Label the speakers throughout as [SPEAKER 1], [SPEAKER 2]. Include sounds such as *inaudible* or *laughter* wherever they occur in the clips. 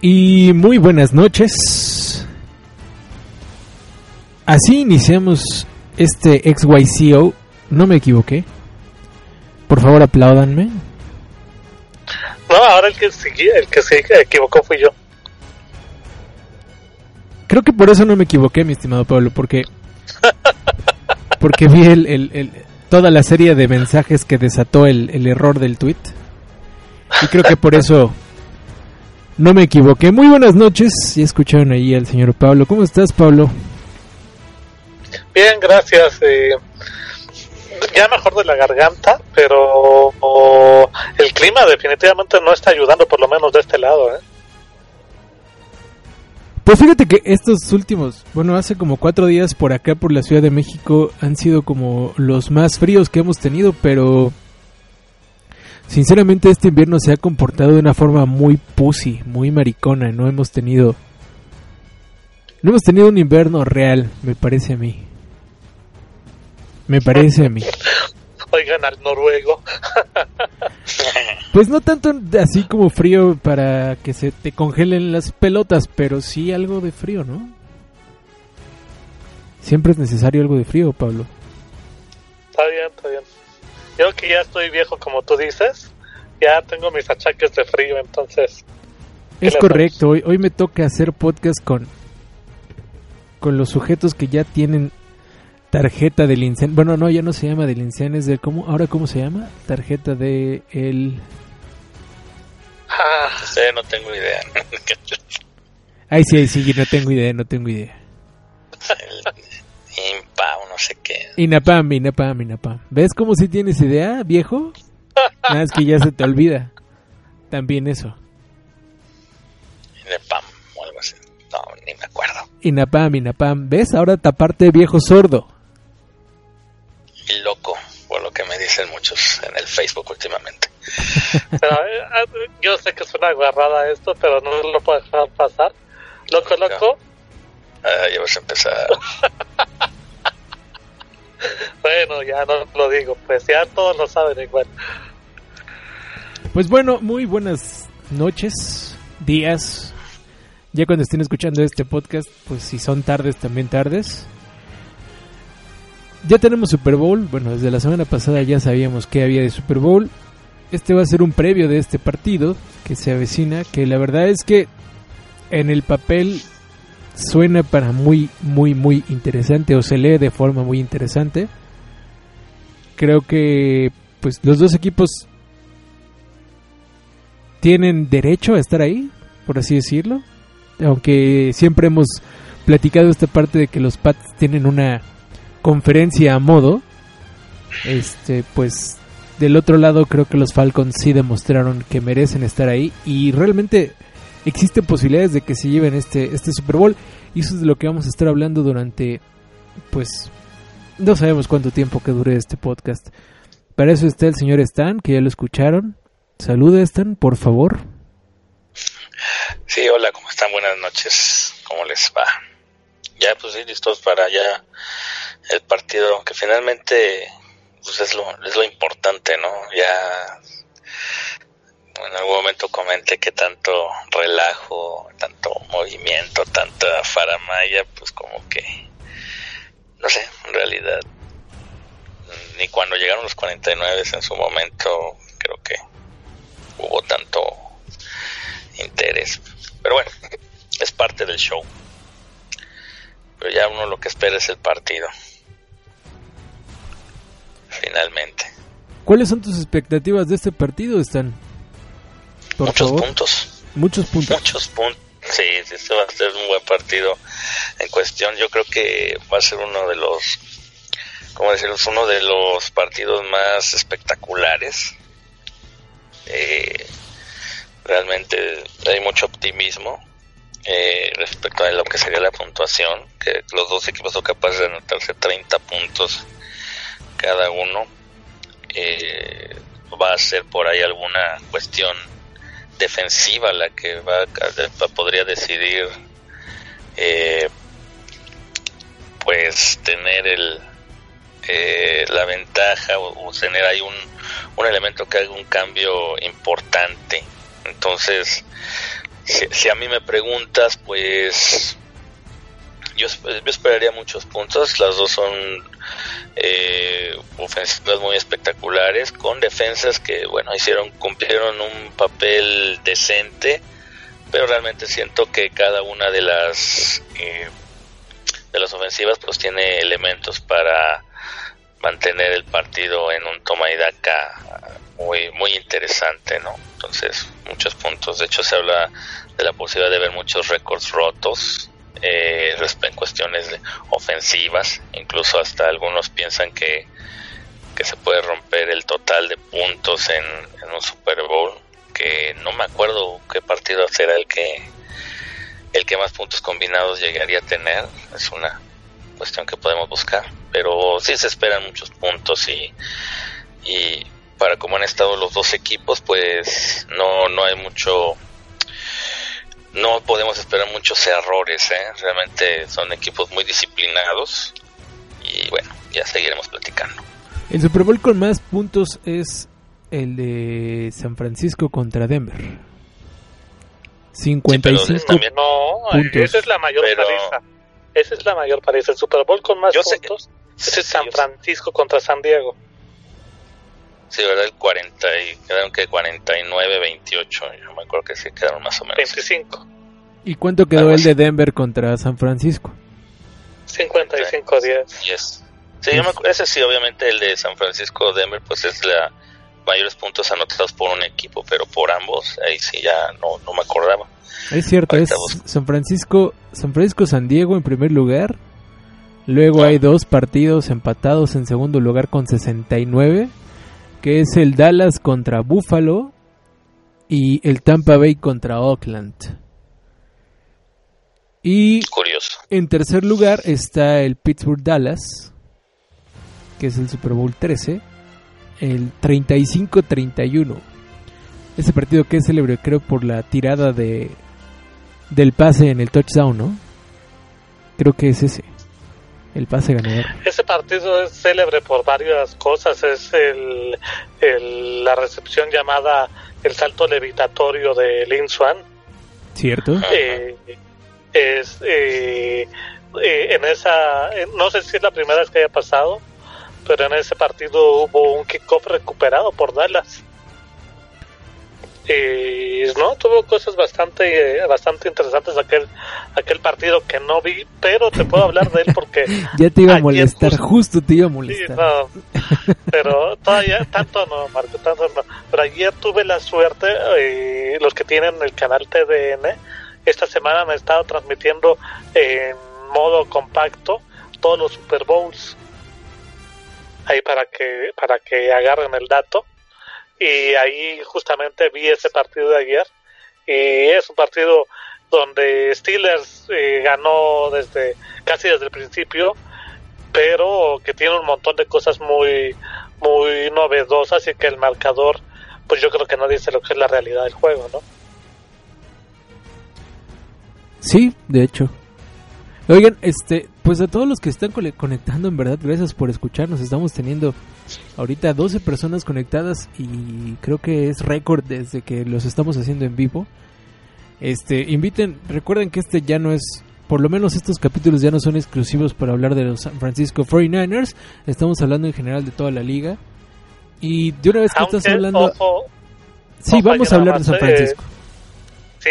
[SPEAKER 1] Y muy buenas noches. Así iniciamos este XYCO. No me equivoqué. Por favor, apláudanme.
[SPEAKER 2] No, ahora el que, el que se equivocó fui yo.
[SPEAKER 1] Creo que por eso no me equivoqué, mi estimado Pablo, porque *laughs* porque vi el, el, toda la serie de mensajes que desató el, el error del tweet y creo que por eso no me equivoqué. Muy buenas noches. Ya escucharon ahí al señor Pablo. ¿Cómo estás, Pablo?
[SPEAKER 2] Bien, gracias. Eh, ya mejor de la garganta, pero el clima definitivamente no está ayudando, por lo menos de este lado. ¿eh?
[SPEAKER 1] Pues fíjate que estos últimos, bueno, hace como cuatro días por acá, por la Ciudad de México, han sido como los más fríos que hemos tenido, pero sinceramente este invierno se ha comportado de una forma muy pussy, muy maricona. No hemos tenido, no hemos tenido un invierno real, me parece a mí. Me parece a mí.
[SPEAKER 2] Oigan al noruego.
[SPEAKER 1] pues no tanto así como frío para que se te congelen las pelotas, pero sí algo de frío, ¿no? Siempre es necesario algo de frío, Pablo.
[SPEAKER 2] Está bien, está bien. Yo que ya estoy viejo, como tú dices, ya tengo mis achaques de frío, entonces.
[SPEAKER 1] Es correcto, hoy, hoy me toca hacer podcast con, con los sujetos que ya tienen tarjeta del incendio. Bueno, no, ya no se llama del incendio, es de cómo, ahora cómo se llama? Tarjeta de el
[SPEAKER 3] Ah, sí, no tengo idea.
[SPEAKER 1] Ay, sí, ay, sí, no tengo idea, no tengo idea. *laughs*
[SPEAKER 3] No sé qué.
[SPEAKER 1] INAPAM, INAPAM, INAPAM. ¿Ves cómo si tienes idea, viejo? *laughs* Nada, es que ya se te olvida. También eso.
[SPEAKER 3] INAPAM o algo así. No, ni me acuerdo.
[SPEAKER 1] INAPAM, INAPAM. ¿Ves? Ahora taparte viejo sordo.
[SPEAKER 3] Y loco, por lo que me dicen muchos en el Facebook últimamente. *laughs*
[SPEAKER 2] pero, eh, yo sé que es una agarrada esto, pero no lo puedo dejar pasar. Loco, loco.
[SPEAKER 3] Ah, ya vas a empezar. *laughs* *laughs*
[SPEAKER 2] bueno, ya no lo digo, pues ya todos lo saben igual.
[SPEAKER 1] Pues bueno, muy buenas noches, días. Ya cuando estén escuchando este podcast, pues si son tardes, también tardes. Ya tenemos Super Bowl. Bueno, desde la semana pasada ya sabíamos que había de Super Bowl. Este va a ser un previo de este partido que se avecina. Que la verdad es que en el papel suena para muy, muy, muy interesante. O se lee de forma muy interesante. Creo que pues los dos equipos tienen derecho a estar ahí, por así decirlo. Aunque siempre hemos platicado esta parte de que los Pats tienen una conferencia a modo, este, pues del otro lado creo que los Falcons sí demostraron que merecen estar ahí y realmente existen posibilidades de que se lleven este, este Super Bowl y eso es de lo que vamos a estar hablando durante, pues, no sabemos cuánto tiempo que dure este podcast. Para eso está el señor Stan, que ya lo escucharon. Saluda Stan, por favor.
[SPEAKER 3] Sí, hola, ¿cómo están? Buenas noches. ¿Cómo les va? Ya, pues sí, listos para ya el partido, que finalmente pues es lo, es lo importante, ¿no? Ya en algún momento comenté que tanto relajo, tanto movimiento, tanta faramaya, pues como que, no sé, en realidad, ni cuando llegaron los 49 en su momento, creo que hubo tanto interés. Pero bueno, es parte del show. Pero ya uno lo que espera es el partido finalmente.
[SPEAKER 1] ¿Cuáles son tus expectativas de este partido, Stan?
[SPEAKER 3] Por Muchos favor. puntos.
[SPEAKER 1] Muchos puntos.
[SPEAKER 3] Muchos puntos. Sí, este va a ser un buen partido en cuestión. Yo creo que va a ser uno de los, ¿cómo decirlo? Uno de los partidos más espectaculares. Eh, realmente hay mucho optimismo eh, respecto a lo que sería la puntuación, que los dos equipos son capaces de anotarse 30 puntos cada uno. Eh, va a ser por ahí alguna cuestión defensiva la que va podría decidir eh, pues tener el eh, la ventaja o, tener ahí un, un elemento que haga un cambio importante entonces si, a mí me preguntas, pues yo, esperaría muchos puntos. Las dos son eh, ofensivas muy espectaculares, con defensas que, bueno, hicieron, cumplieron un papel decente, pero realmente siento que cada una de las eh, de las ofensivas pues tiene elementos para mantener el partido en un toma y daca muy muy interesante, ¿no? Entonces, muchos puntos. De hecho, se habla de la posibilidad de ver muchos récords rotos eh, en cuestiones ofensivas. Incluso hasta algunos piensan que, que se puede romper el total de puntos en, un Super Bowl. Que no me acuerdo qué partido será el que el que más puntos combinados llegaría a tener. Es una cuestión que podemos buscar. Pero sí se esperan muchos puntos y, y para cómo han estado los dos equipos, pues no, no hay mucho, no podemos esperar muchos errores, ¿eh? realmente son equipos muy disciplinados y bueno, ya seguiremos platicando.
[SPEAKER 1] El Super Bowl con más puntos es el de San Francisco contra Denver. 55
[SPEAKER 2] no, esa es la mayor paliza. Esa es la mayor paliza. El Super Bowl con más puntos es San Francisco contra San Diego.
[SPEAKER 3] Sí, ¿verdad? El 40 y quedaron que 49, 28. Yo me acuerdo que sí quedaron más o menos.
[SPEAKER 2] 25.
[SPEAKER 1] ¿Y cuánto quedó el de Denver contra San Francisco?
[SPEAKER 2] 55 días.
[SPEAKER 3] Yes. Sí, yo me ese sí, obviamente el de San Francisco-Denver, pues es la mayores puntos anotados por un equipo, pero por ambos, ahí sí ya no, no me acordaba.
[SPEAKER 1] Es cierto, es San Francisco, San Francisco San Diego en primer lugar. Luego hay dos partidos empatados en segundo lugar con 69 que es el Dallas contra Buffalo y el Tampa Bay contra Oakland. Y
[SPEAKER 3] Curioso.
[SPEAKER 1] en tercer lugar está el Pittsburgh Dallas, que es el Super Bowl 13, el 35-31. Ese partido que es célebre creo por la tirada de del pase en el touchdown, ¿no? Creo que es ese el pase ganador.
[SPEAKER 2] Ese partido es célebre por varias cosas. Es el, la recepción llamada el salto levitatorio de Lin Swan.
[SPEAKER 1] ¿Cierto?
[SPEAKER 2] Eh, es eh, eh, en esa, no sé si es la primera vez que haya pasado, pero en ese partido hubo un kickoff recuperado por Dallas y no tuvo cosas bastante bastante interesantes aquel aquel partido que no vi pero te puedo hablar de él porque *laughs*
[SPEAKER 1] ya te iba a molestar justo te iba a molestar. *laughs*
[SPEAKER 2] pero todavía tanto no Marco tanto no. Pero ayer tuve la suerte eh, los que tienen el canal TDN esta semana me he estado transmitiendo en modo compacto todos los Super Bowls. Ahí para que para que agarren el dato y ahí justamente vi ese partido de ayer y es un partido donde Steelers eh, ganó desde casi desde el principio pero que tiene un montón de cosas muy muy novedosas y que el marcador pues yo creo que no dice lo que es la realidad del juego no
[SPEAKER 1] sí de hecho Oigan, este, pues a todos los que están conectando, en verdad, gracias por escucharnos. Estamos teniendo ahorita 12 personas conectadas y creo que es récord desde que los estamos haciendo en vivo. Este, inviten, recuerden que este ya no es, por lo menos estos capítulos ya no son exclusivos para hablar de los San Francisco 49ers. Estamos hablando en general de toda la liga. Y de una vez que estás hablando... sí, vamos a hablar de San Francisco.
[SPEAKER 2] sí,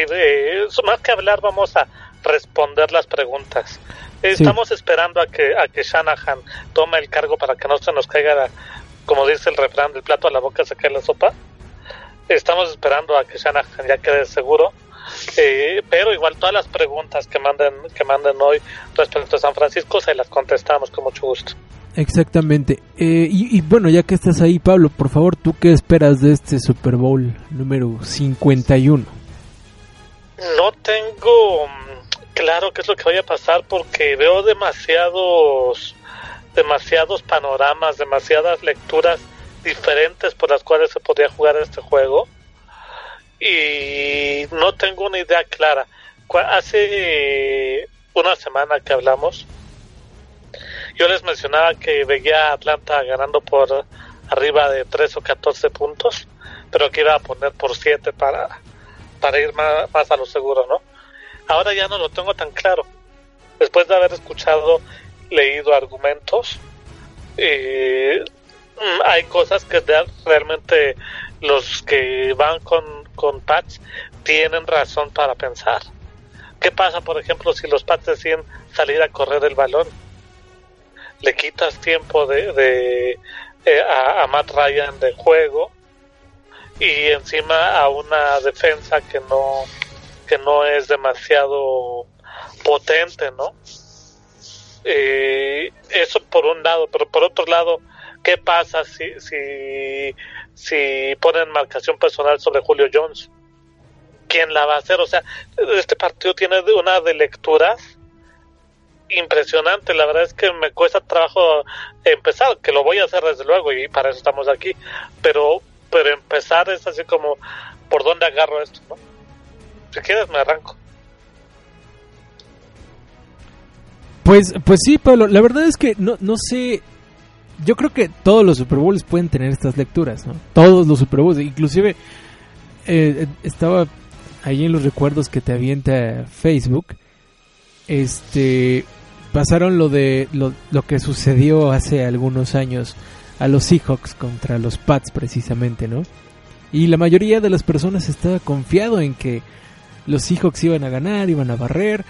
[SPEAKER 2] más que hablar, vamos a responder las preguntas. Estamos esperando a que, a que Shanahan tome el cargo para que no se nos caiga, como dice el refrán, del plato a la boca se cae la sopa. Estamos esperando a que Shanahan ya quede seguro. Eh, pero igual todas las preguntas que manden que manden hoy respecto a San Francisco se las contestamos con mucho gusto.
[SPEAKER 1] Exactamente. Eh, y, y, bueno, ya que estás ahí, Pablo, por favor, ¿tú qué esperas de este Super Bowl número 51?
[SPEAKER 2] No tengo claro qué es lo que vaya a pasar porque veo demasiados demasiados panoramas, demasiadas lecturas diferentes por las cuales se podría jugar este juego y no tengo una idea clara. Hace una semana que hablamos, yo les mencionaba que veía a Atlanta ganando por arriba de 3 o 14 puntos, pero que iba a poner por 7 para, para ir más, más a lo seguro, ¿no? Ahora ya no lo tengo tan claro. Después de haber escuchado, leído argumentos, eh, mm, hay cosas que realmente los que van con, con Pats tienen razón para pensar. ¿Qué pasa, por ejemplo, si los Pats deciden salir a correr el balón? Le quitas tiempo de, de eh, a, a, Matt Ryan de juego y encima a una defensa que no que no es demasiado potente, ¿no? Eh, eso por un lado, pero por otro lado, ¿qué pasa si, si, si ponen marcación personal sobre Julio Jones? ¿Quién la va a hacer? O sea, este partido tiene una de lecturas impresionante. La verdad es que me cuesta trabajo empezar, que lo voy a hacer desde luego y para eso estamos aquí. Pero, pero empezar es así como, ¿por dónde agarro esto? ¿no? Si quieres, me arranco.
[SPEAKER 1] Pues, pues sí, Pablo. La verdad es que no, no sé. Yo creo que todos los Super Bowls pueden tener estas lecturas, ¿no? Todos los Super Bowls. Inclusive, eh, estaba ahí en los recuerdos que te avienta Facebook. Este. Pasaron lo de lo, lo que sucedió hace algunos años a los Seahawks contra los Pats, precisamente, ¿no? Y la mayoría de las personas estaba confiado en que los Seahawks iban a ganar, iban a barrer.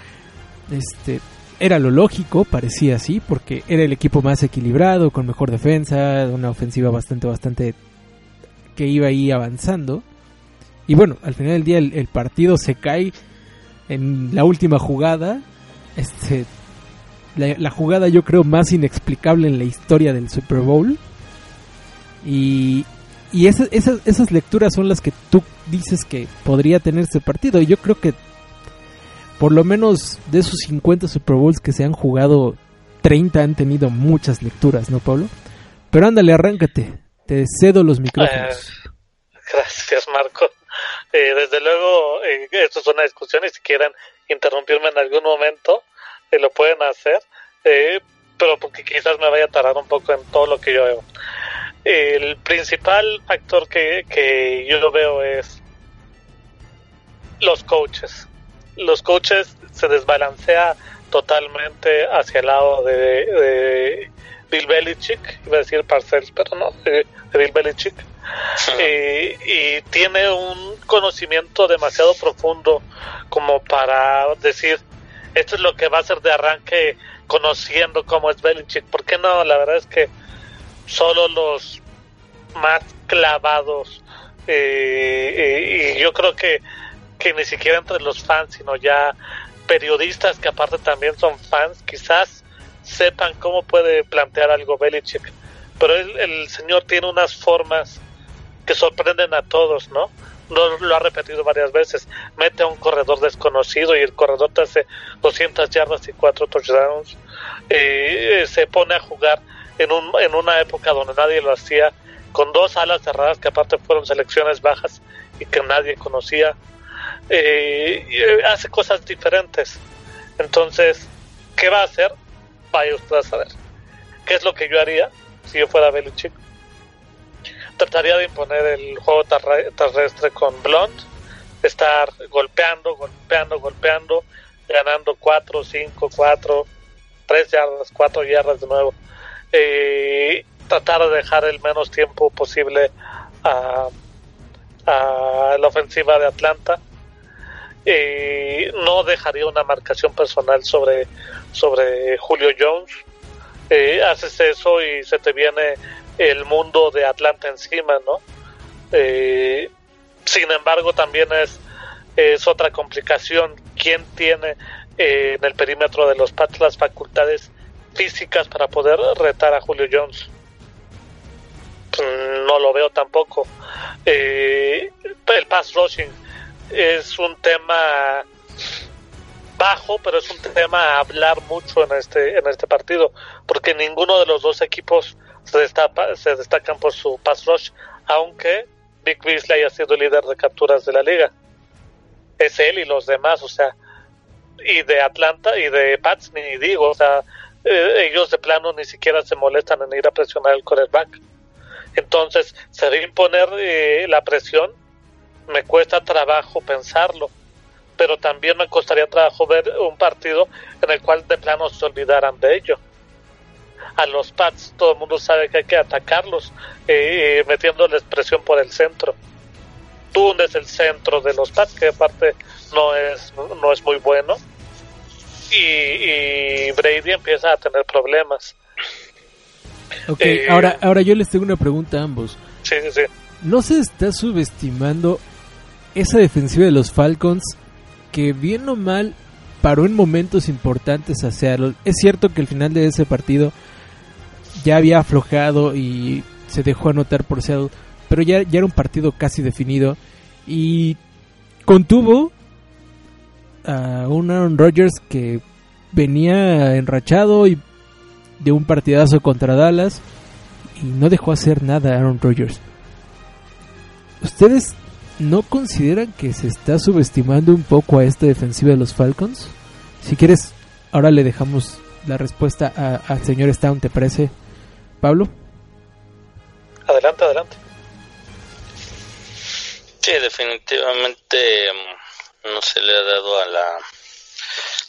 [SPEAKER 1] Este, era lo lógico, parecía así, porque era el equipo más equilibrado, con mejor defensa, una ofensiva bastante, bastante que iba ahí avanzando. Y bueno, al final del día el, partido se cae en la última jugada. Este, la, jugada yo creo más inexplicable en la historia del Super Bowl. Y, y esas, esas, esas lecturas son las que tú dices que podría tener este partido. Y yo creo que por lo menos de esos 50 Super Bowls que se han jugado, 30 han tenido muchas lecturas, ¿no, Pablo? Pero ándale, arráncate. Te cedo los micrófonos.
[SPEAKER 2] Eh, *laughs* gracias, Marco. Eh, desde luego, eh, esto es una discusión y si quieren interrumpirme en algún momento, lo pueden hacer. pero porque quizás me vaya a tardar un poco en todo lo que yo veo. El principal factor que, que yo veo es los coaches. Los coaches se desbalancea totalmente hacia el lado de, Bill Belichick, iba a decir Parcells, pero no, de, Bill Belichick. y tiene un conocimiento demasiado profundo como para decir, esto es lo que va a ser de arranque conociendo cómo es Belichick. ¿Por qué no? La verdad es que solo los más clavados eh, eh, y yo creo que, que ni siquiera entre los fans, sino ya periodistas que aparte también son fans, quizás sepan cómo puede plantear algo Belichick. Pero el, señor tiene unas formas que sorprenden a todos, ¿no? Lo, lo ha repetido varias veces. Mete a un corredor desconocido y el corredor te hace 200 yardas y 4 touchdowns. Eh, se pone a jugar en, un, en una época donde nadie lo hacía, con dos alas cerradas que aparte fueron selecciones bajas y que nadie conocía. Eh, eh, hace cosas diferentes. Entonces, ¿qué va a hacer? Vaya usted a saber. ¿Qué es lo que yo haría si yo fuera Belichick? Trataría de imponer el juego terrestre con Blond, estar golpeando, golpeando, golpeando, ganando 4, 5, 4, 3 yardas, 4 yardas de nuevo eh, tratar de dejar el menos tiempo posible a, la ofensiva de Atlanta. Eh, no dejaría una marcación personal sobre, sobre Julio Jones. Eh, haces eso y se te viene el mundo de Atlanta encima, ¿no? Eh, sin embargo, también es, es otra complicación. ¿Quién tiene en el perímetro de los Pats las facultades físicas para poder retar a Julio Jones. No lo veo tampoco. El pass rushing es un tema bajo, pero es un tema a hablar mucho en este en este partido, porque ninguno de los dos equipos se, destapa, se destacan por su pass rush, aunque Big Beasley haya sido líder de capturas de la liga. Es él y los demás, o sea, y de Atlanta y de Pats ni digo, o sea, eh, ellos de plano ni siquiera se molestan en ir a presionar el quarterback. Entonces, se debe imponer eh, la presión me cuesta trabajo pensarlo, pero también me costaría trabajo ver un partido en el cual de plano se olvidaran de ello. A los Pats todo el mundo sabe que hay que atacarlos, eh, metiéndoles presión por el centro. Tú es el centro de los Pats, que aparte no es, no es muy bueno. Y, Brady empieza a tener problemas.
[SPEAKER 1] Ok, eh, ahora, ahora yo les tengo una pregunta a ambos.
[SPEAKER 2] Sí, sí, sí.
[SPEAKER 1] ¿No se está subestimando esa defensiva de los Falcons que bien o mal paró en momentos importantes a Seattle? Es cierto que el final de ese partido ya había aflojado y se dejó anotar por Seattle, pero ya, ya era un partido casi definido y contuvo a un Aaron Rodgers que venía enrachado y de un partidazo contra Dallas y no dejó hacer nada a Aaron Rodgers. ¿Ustedes no consideran que se está subestimando un poco a esta defensiva de los Falcons? Si quieres, ahora le dejamos la respuesta al señor Stone, ¿te parece, Pablo?
[SPEAKER 2] Adelante, adelante.
[SPEAKER 3] Sí, definitivamente mm, no se le ha dado a la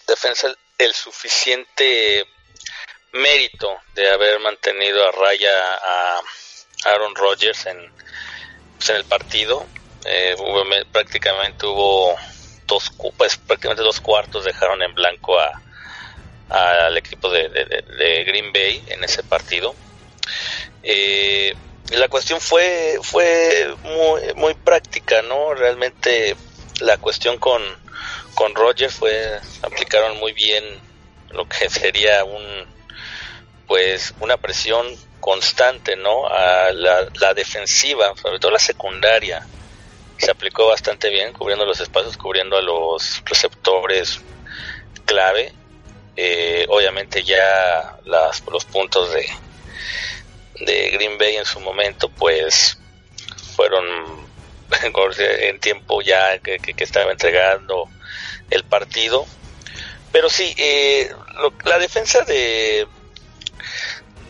[SPEAKER 3] defensa el suficiente mérito de haber mantenido a raya a Aaron Rodgers en, pues, en el partido. Eh, prácticamente hubo dos, pues, prácticamente dos cuartos dejaron en blanco a al equipo de, de, Green Bay en ese partido. Eh, la cuestión fue fue muy, muy práctica, ¿no? Realmente la cuestión con, con Roger fue aplicaron muy bien lo que *laughs* sería un pues una presión constante, ¿no? A la, la defensiva, sobre todo la secundaria, se aplicó bastante bien, cubriendo los espacios, cubriendo a los receptores clave. Eh, obviamente ya las, los puntos de, de Green Bay en su momento pues fueron *laughs* en tiempo ya que, estaba entregando el partido pero sí eh, la defensa de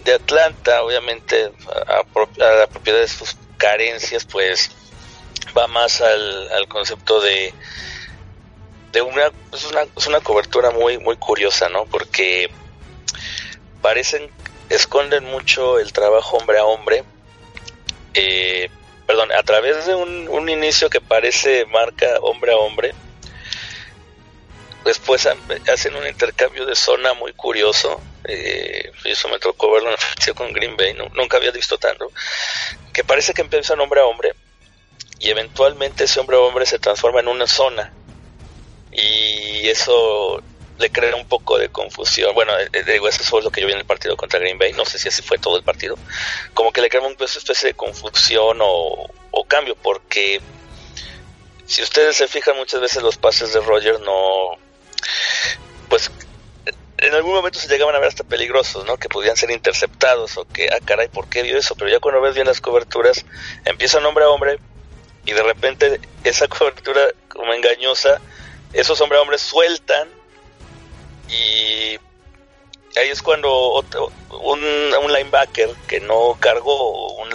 [SPEAKER 3] de Atlanta obviamente a, la propiedad de sus carencias pues va más al, al concepto de de una es una es una cobertura muy muy curiosa no porque parecen esconden mucho el trabajo hombre a hombre. Eh, perdón, a través de un, un, inicio que parece marca hombre a hombre, después hacen un intercambio de zona muy curioso. Eh, eso me tocó verlo en *laughs* el con Green Bay, nunca había visto tanto. Que parece que empiezan hombre a hombre y eventualmente ese hombre a hombre se transforma en una zona. Y eso le crea un poco de confusión. Bueno, eh, eh, digo, eso fue lo que yo vi en el partido contra Green Bay. No sé si así fue todo el partido. Como que le crea una especie de confusión o, cambio, porque si ustedes se fijan, muchas veces los pases de Roger no. Pues en algún momento se llegaban a ver hasta peligrosos, ¿no? Que podían ser interceptados o que, ah, caray, ¿por qué vio eso? Pero ya cuando ves bien las coberturas, empiezan hombre a hombre y de repente esa *laughs* cobertura como engañosa, esos hombre a hombre sueltan y ahí es cuando un, un, linebacker que no cargó un,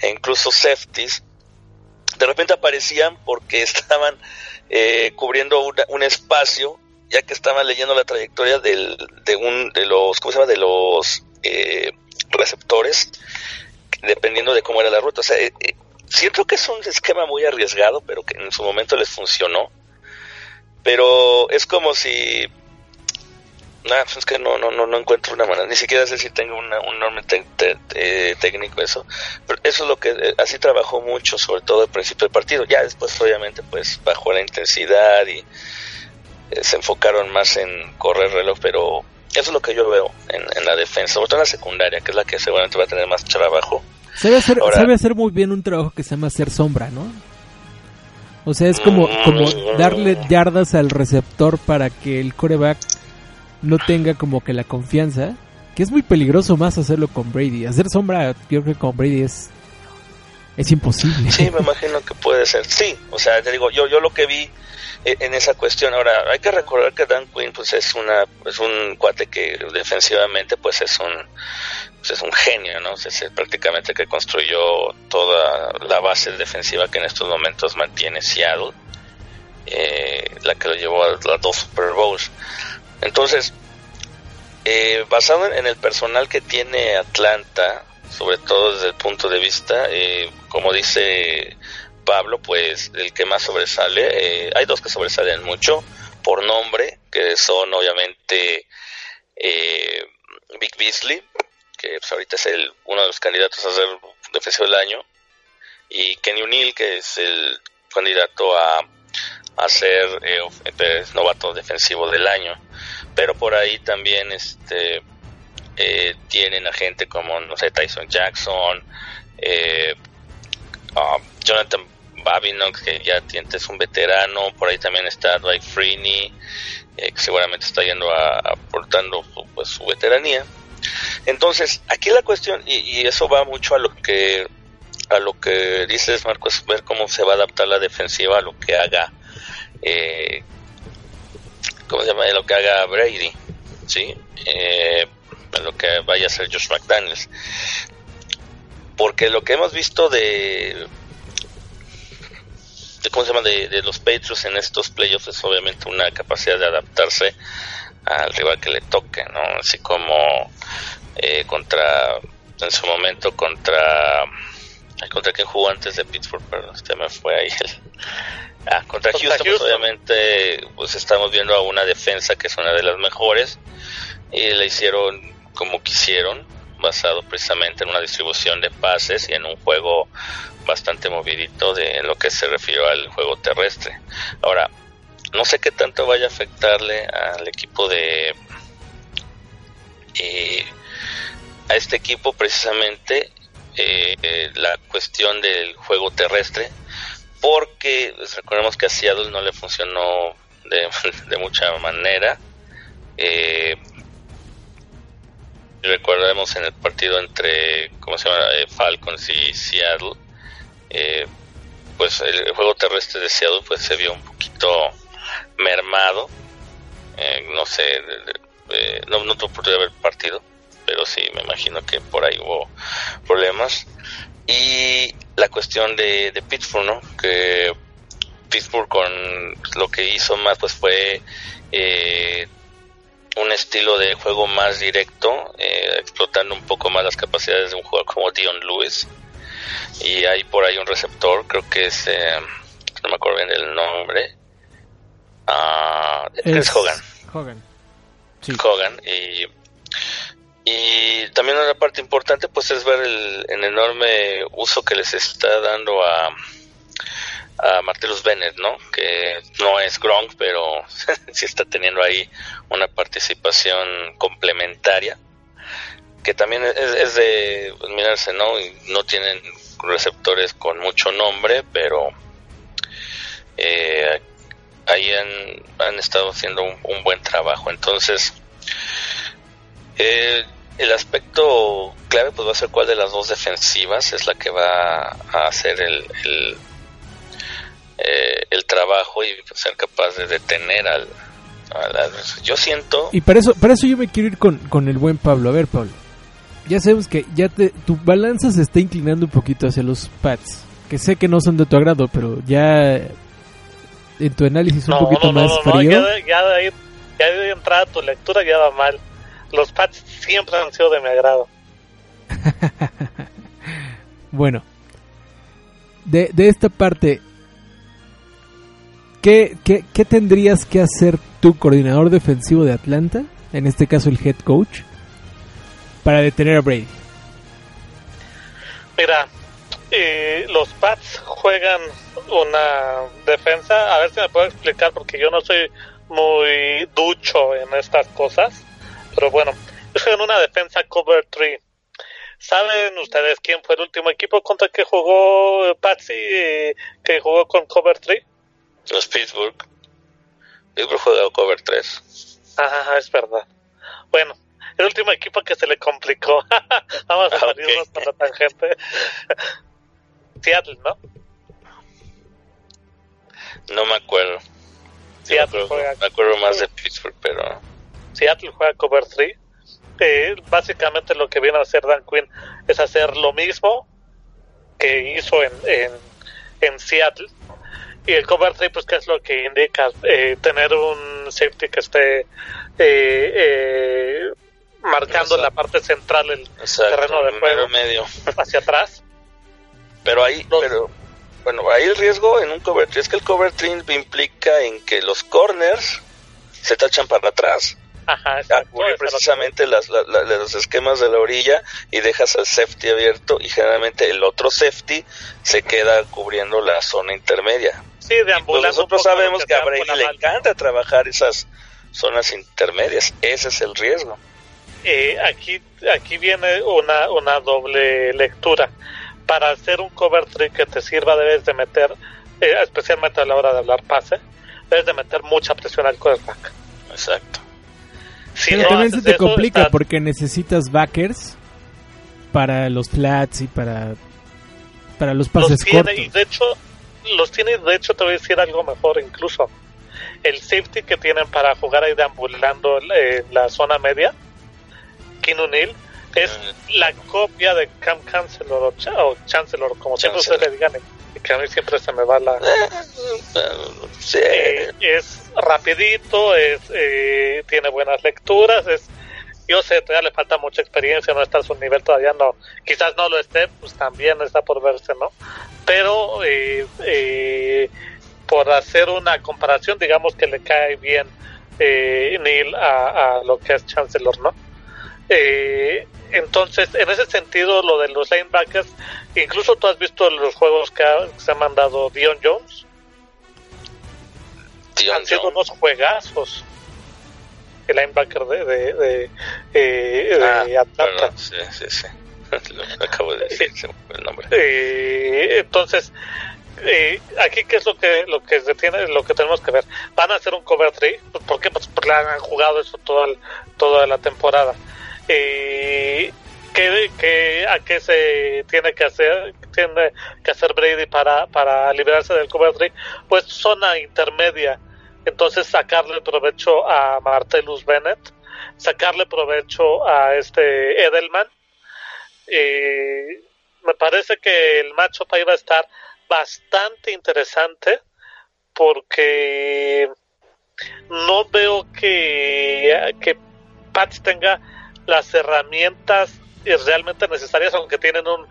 [SPEAKER 3] e incluso safeties de repente aparecían porque *laughs* estaban eh, cubriendo un espacio ya que estaban leyendo la trayectoria del, de un de los cómo se llama de los eh, receptores dependiendo de cómo era la ruta. O sea eh, siento que es un esquema muy arriesgado pero que en su momento les funcionó. Pero es como si Nada, pues es que no, no, no, no encuentro una manera, ni siquiera sé si tengo una, un nombre técnico eso, pero eso es lo que, eh, así trabajó mucho, sobre todo al principio del partido, ya después obviamente pues bajó la intensidad y eh, se enfocaron más en correr reloj, pero eso es lo que yo veo en, la defensa, sobre todo en la secundaria, que es la que seguramente va a tener más trabajo.
[SPEAKER 1] Sabe hacer, sabe hacer muy bien un trabajo que se llama hacer sombra, ¿no? O sea, es como, como mm. darle yardas al receptor para que el coreback no tenga como que la confianza, que es muy peligroso más hacerlo con Brady. Hacer sombra, yo creo que con Brady es es imposible.
[SPEAKER 3] Sí, me *laughs* imagino que puede ser. Sí, o sea, te digo, yo yo lo que vi eh, en esa cuestión. Ahora, hay que recordar que Dan Quinn pues es una es un cuate que defensivamente pues es un pues, es un genio, ¿no? Es prácticamente que construyó toda la base defensiva que en estos momentos mantiene Seattle, eh, la que lo llevó a las dos Super Bowls. Entonces, eh, basado en el personal que tiene Atlanta, sobre todo desde el punto de vista, eh, como dice Pablo, pues el que más sobresale, hay dos que sobresalen mucho por nombre, que son obviamente Big Beasley, que pues, ahorita es el, uno de los candidatos a ser defensivo del año, y Kenny O'Neill, que es el candidato a, a ser eh, novato defensivo del año. Pero por ahí también este eh, tienen a gente como, no sé, Tyson Jackson, eh, um, Jonathan Babinock, que ya es un veterano, por ahí también está Dwight Freeney, que seguramente está yendo a, aportando pues, su veteranía. Entonces, aquí la cuestión, y, eso va mucho a lo que a lo que dices, Marco, es ver cómo se va a adaptar la defensiva a lo que haga, eh, ¿cómo se llama? Lo que haga Brady, ¿sí? Eh, a lo que vaya a hacer Josh McDaniels. Porque lo que hemos visto de, de ¿cómo se llama? De, de los Patriots en estos playoffs es obviamente una capacidad de adaptarse al rival que le toque, ¿no? Así como eh, contra, en su momento, contra, contra quien jugó antes de Pittsburgh, pero este me fue ahí ah, contra, Houston, pues, obviamente, pues estamos viendo a una defensa que es una de las mejores y le hicieron como quisieron, basado precisamente en una distribución de pases y en un juego bastante movidito de lo que se refirió al juego terrestre. Ahora, no sé qué tanto vaya a afectarle al equipo de eh, a este equipo precisamente eh, la cuestión del juego terrestre porque pues, recordemos que a Seattle no le funcionó *laughs* de, mucha manera eh, recordemos en el partido entre cómo se llama eh, Falcons y Seattle pues el, juego terrestre de Seattle pues se vio un poquito mermado. Eh, no sé, no, no tuve oportunidad de ver el partido, pero sí me imagino que por ahí hubo problemas. Y la cuestión de, de Pittsburgh, ¿no? Que Pittsburgh con lo que hizo más pues fue eh, un estilo de juego más directo, eh, explotando un poco más las capacidades de un jugador como Dion Lewis. Y hay por ahí un receptor, creo que es, no me acuerdo bien del nombre, a Chris Hogan.
[SPEAKER 1] Hogan.
[SPEAKER 3] Hogan. Y, y también una parte importante pues es ver el, enorme uso que les está dando a, a Martellus Bennett, ¿no? Que no es Gronk, pero *laughs* sí está teniendo ahí una participación complementaria que también es, es de pues, mirarse, ¿no? Y no tienen receptores con mucho nombre, pero eh, ahí han, estado haciendo un, buen trabajo. Entonces, eh, el aspecto clave pues va a ser cuál de las dos defensivas es la que va a hacer el, el, eh, trabajo y ser capaz de detener al, yo siento
[SPEAKER 1] y para eso para eso yo me quiero ir con, con el buen Pablo a ver Pablo ya sabemos que ya te, tu balanza se está inclinando un poquito hacia los Pats que sé que no son de tu agrado pero ya en tu análisis un poquito más frío.
[SPEAKER 2] ya, de, ya, de, entrada tu lectura ya va mal. Los Pats siempre han sido de mi agrado. *laughs*
[SPEAKER 1] bueno, de, de esta parte, ¿qué, ¿qué, qué, tendrías que hacer tu coordinador defensivo de Atlanta, en este caso el head coach, para detener a Brady?
[SPEAKER 2] Mira, eh, los Pats juegan una defensa, a ver si me puedo explicar porque yo no soy muy ducho en estas cosas, pero bueno, juegan una defensa cover 3. ¿Saben ustedes quién fue el último equipo contra el que jugó Patsy que jugó con cover 3?
[SPEAKER 3] Los Pittsburgh. Pittsburgh jugó cover 3.
[SPEAKER 2] Ajá, es verdad. Bueno, el último equipo que se le complicó. *laughs* Vamos a salirnos por la tangente. *laughs* Seattle, ¿no?
[SPEAKER 3] No me acuerdo. Seattle me, acuerdo, juega... me acuerdo más de Pittsburgh, pero...
[SPEAKER 2] Seattle juega cover 3 eh, básicamente lo que viene a hacer Dan Quinn es hacer lo mismo que hizo en, en, en Seattle. Y el cover 3, pues, ¿qué es lo que indica? Eh, tener un safety que esté eh, eh, marcando
[SPEAKER 3] Exacto.
[SPEAKER 2] la parte central del terreno de juego
[SPEAKER 3] medio.
[SPEAKER 2] hacia atrás.
[SPEAKER 3] Pero ahí,
[SPEAKER 2] Los-
[SPEAKER 3] pero bueno, ahí el riesgo en un cover tree es que el cover tree implica en que los corners se tachan para atrás,
[SPEAKER 2] Ajá,
[SPEAKER 3] a cubrir precisamente las, la- la- los esquemas de la orilla y dejas al safety abierto y generalmente el otro safety se queda cubriendo la zona intermedia.
[SPEAKER 2] Sí,
[SPEAKER 3] Pues
[SPEAKER 2] deambulando.
[SPEAKER 3] nosotros sabemos que a Brady le
[SPEAKER 2] mal.
[SPEAKER 3] encanta trabajar esas zonas intermedias, ese es el riesgo.
[SPEAKER 2] Eh, aquí, aquí viene una, una doble lectura. Para hacer un cover tree que te sirva debes de meter, eh, especialmente a la hora de hablar pase, debes de meter mucha presión al quarterback.
[SPEAKER 3] Exacto.
[SPEAKER 2] Si
[SPEAKER 1] Pero
[SPEAKER 2] no
[SPEAKER 1] también se te
[SPEAKER 2] eso,
[SPEAKER 1] complica porque necesitas backers para los flats y para para los
[SPEAKER 2] los
[SPEAKER 1] pases
[SPEAKER 2] tiene
[SPEAKER 1] cortos.
[SPEAKER 2] y de hecho los tiene y de hecho te voy a decir algo mejor incluso el safety que tienen para jugar ahí deambulando en la zona media Keanu Neal es la copia de Cam Chancellor o, Cha- o Chancellor como siempre ustedes le digan que a mí siempre se me va la
[SPEAKER 3] Sí.
[SPEAKER 2] eh, es rapidito es eh, tiene buenas lecturas es yo sé todavía le falta mucha experiencia no está a su nivel todavía no quizás no lo esté pues también está por verse no pero eh, eh, por hacer una comparación digamos que le cae bien eh, Neil a, a lo que es Chancellor no eh, entonces en ese sentido lo de los linebackers incluso tú has visto los juegos que, ha- que se ha mandado Dion Jones
[SPEAKER 3] Dion
[SPEAKER 2] han sido
[SPEAKER 3] Jones.
[SPEAKER 2] unos juegazos. El linebacker de, de, de, eh, de
[SPEAKER 3] Ah,
[SPEAKER 2] Atlanta.
[SPEAKER 3] perdón, sí, sí, sí. *laughs* Lo acabo de decir, fue el nombre.
[SPEAKER 2] Eh, entonces, eh, aquí qué es lo que lo que se tiene, lo que tenemos que ver. Van a hacer un cover 3, pues, ¿por qué? Pues porque han jugado eso toda el- toda la temporada. Eh, ¿qué, qué- a qué se tiene que hacer tiene que hacer Brady para para librarse del cover 3? Pues zona intermedia. Entonces sacarle provecho a Martellus Bennett, sacarle provecho a este Edelman. Eh, me parece que el matchup ahí va a estar bastante interesante porque no veo que, que Pats tenga las herramientas realmente necesarias, aunque tienen un,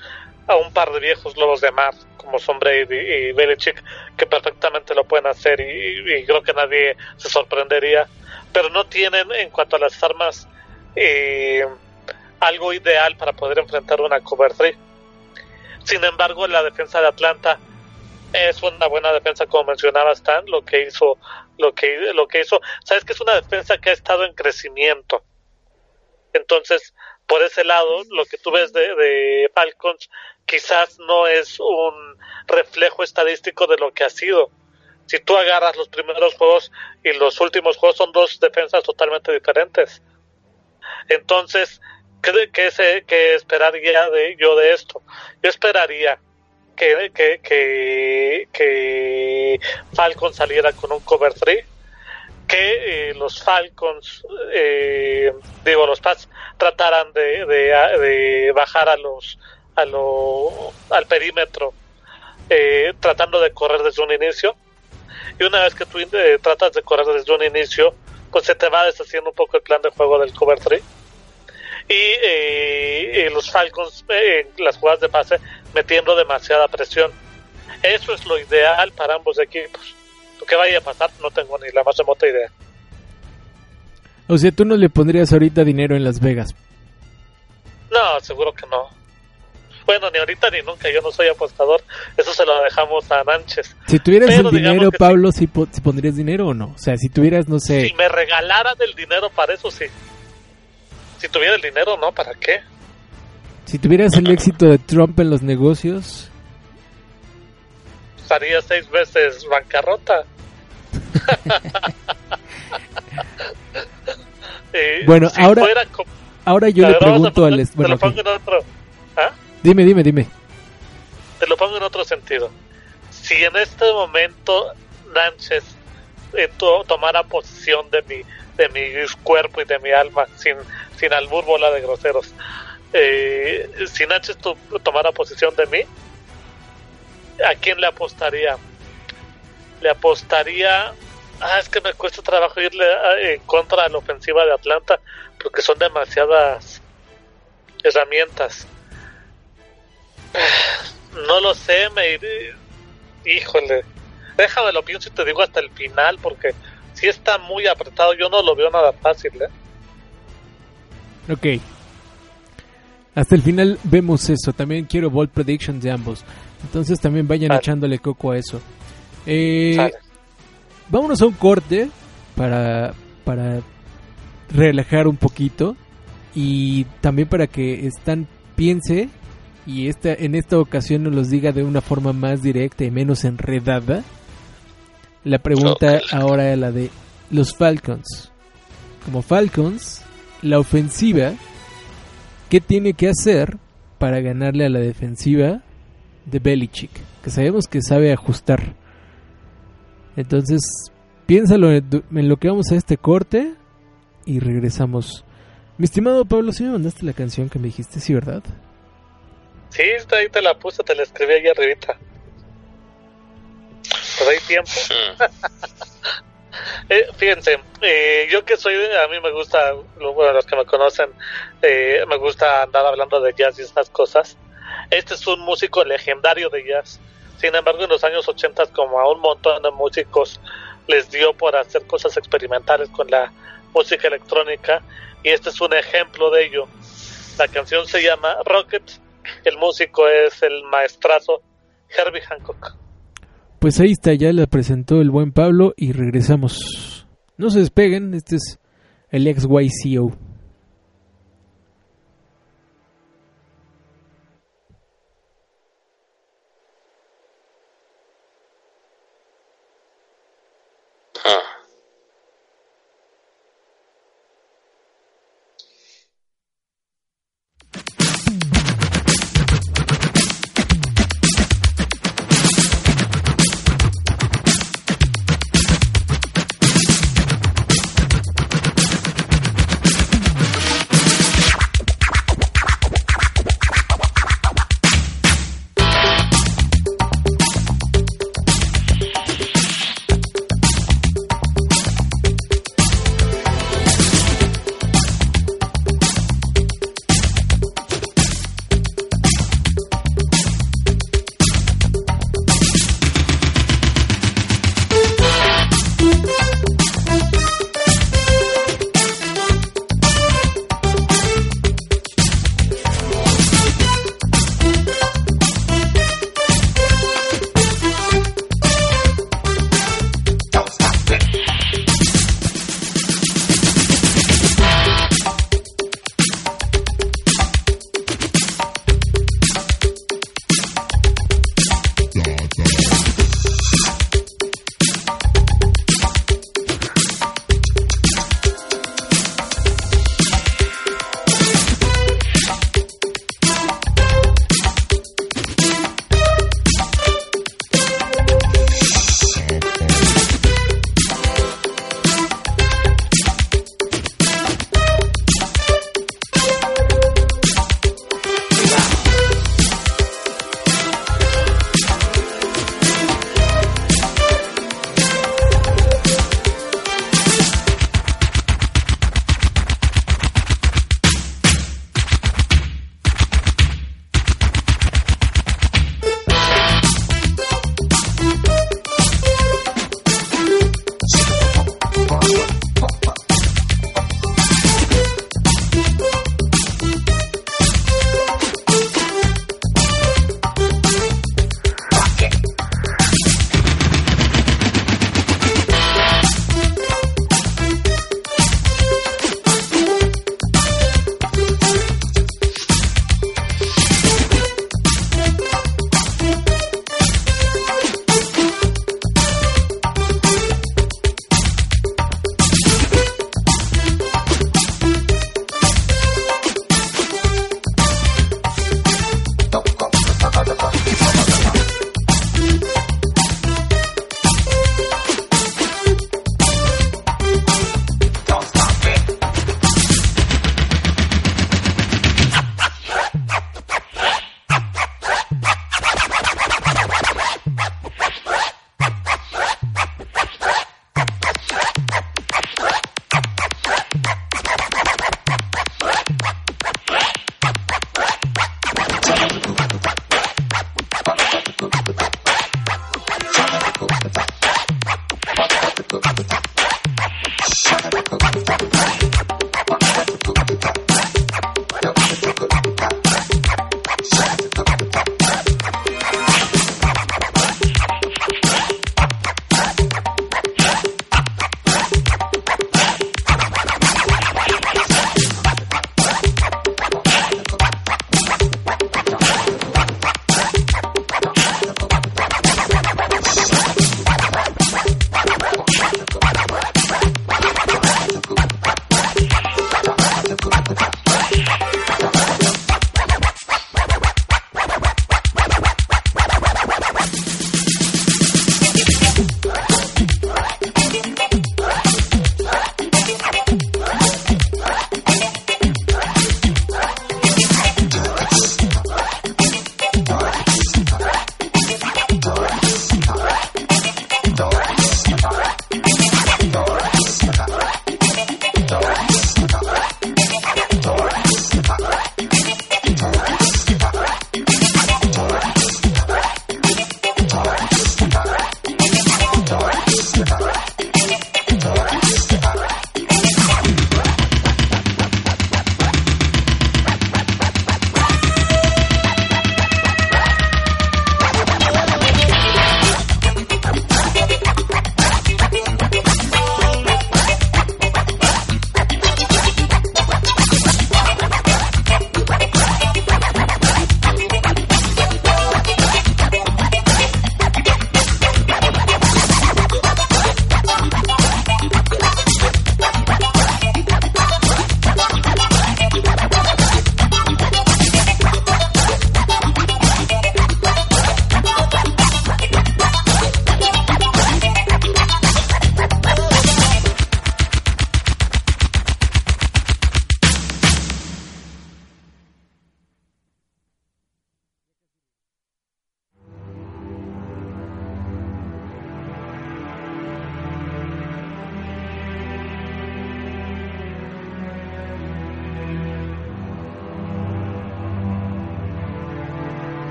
[SPEAKER 2] a un par de viejos lobos de mar, como son y Belichick, que perfectamente lo pueden hacer y, y creo que nadie se sorprendería, pero no tienen en cuanto a las armas eh, algo ideal para poder enfrentar una cover 3. Sin embargo, la defensa de Atlanta es una buena defensa como mencionaba Stan, lo que hizo lo que lo que hizo, sabes que es una defensa que ha estado en crecimiento. Entonces, por ese lado, lo que tú ves de, de Falcons quizás no es un reflejo estadístico de lo que ha sido. Si tú agarras los primeros juegos y los últimos juegos son dos defensas totalmente diferentes. Entonces, ¿qué, qué, se, qué esperaría de, yo de esto? Yo esperaría que, que, que, saliera con un cover 3, que eh, los Falcons, eh, digo, los Pats, trataran de, de, de bajar a los, a lo, al perímetro, eh, tratando de correr desde un inicio. Y una vez que tú eh, tratas de correr desde un inicio, pues se te va deshaciendo un poco el plan de juego del cover 3 y eh, eh, los Falcons eh, en las jugadas de pase metiendo demasiada presión. Eso es lo ideal para ambos equipos. Lo que vaya a pasar no tengo ni la más remota idea.
[SPEAKER 1] O sea, tú no le pondrías ahorita dinero en Las Vegas.
[SPEAKER 2] No, seguro que no. Bueno, ni ahorita ni nunca, yo no soy apostador. Eso se lo dejamos a Nánchez.
[SPEAKER 1] Si tuvieras
[SPEAKER 2] Pero
[SPEAKER 1] el dinero, Pablo, ¿sí, po- sí pondrías dinero o no? O sea, si tuvieras, no sé,
[SPEAKER 2] Si me regalaran el dinero para eso, sí. Si tuviera el dinero, no, ¿para qué?
[SPEAKER 1] si tuvieras el éxito de Trump en los negocios,
[SPEAKER 2] Estaría seis veces bancarrota. *laughs* Eh,
[SPEAKER 1] Bueno,
[SPEAKER 2] si
[SPEAKER 1] ahora-
[SPEAKER 2] fuera
[SPEAKER 1] ahora yo le pregunto al...
[SPEAKER 2] Te
[SPEAKER 1] Bueno,
[SPEAKER 2] lo
[SPEAKER 1] ok.
[SPEAKER 2] pongo en otro. ¿Ah?
[SPEAKER 1] Dime, dime, dime.
[SPEAKER 2] Te lo pongo en otro sentido. Si en este momento Nánchez eh, to- tomara posesión de mi, de mi cuerpo y de mi alma sin sin albur bola de groseros. Eh, si Nacho tomara posición de mí, ¿a quién le apostaría? Le apostaría. Ah, es que me cuesta trabajo irle en contra de la ofensiva de Atlanta porque son demasiadas herramientas. *sighs* No lo sé, me híjole. Déjame lo pienso y te digo hasta el final porque si está muy apretado, yo no lo veo nada fácil, ¿eh?
[SPEAKER 1] Ok. Hasta el final vemos eso. También quiero bold predictions de ambos. Entonces también vayan echándole coco a eso. Eh, vámonos a un corte para, para relajar un poquito y también para que Stan piense y esta, en esta ocasión nos los diga de una forma más directa y menos enredada. La pregunta ahora es la de los Falcons. Como Falcons, la ofensiva, ¿qué tiene que hacer para ganarle a la defensiva de Belichick? Que sabemos que sabe ajustar. Entonces, piénsalo en lo que vamos a este corte y regresamos. Mi estimado Pablo, si me mandaste la canción que me dijiste, sí, ¿verdad?
[SPEAKER 2] Sí, ahí te la puse, te la escribí ahí arribita. Pues hay tiempo. *laughs* eh, fíjense, eh, yo que soy, a mí me gusta, bueno, los que me conocen, eh, me gusta andar hablando de jazz y esas cosas. Este es un músico legendario de jazz. Sin embargo, en los años 80, como a un montón de músicos les dio por hacer cosas experimentales con la música electrónica y este es un ejemplo de ello. La canción se llama Rocket, el músico es el maestrazo Herbie Hancock.
[SPEAKER 1] Pues ahí está, ya la presentó el buen Pablo y regresamos. No se despeguen, este es el XYCO.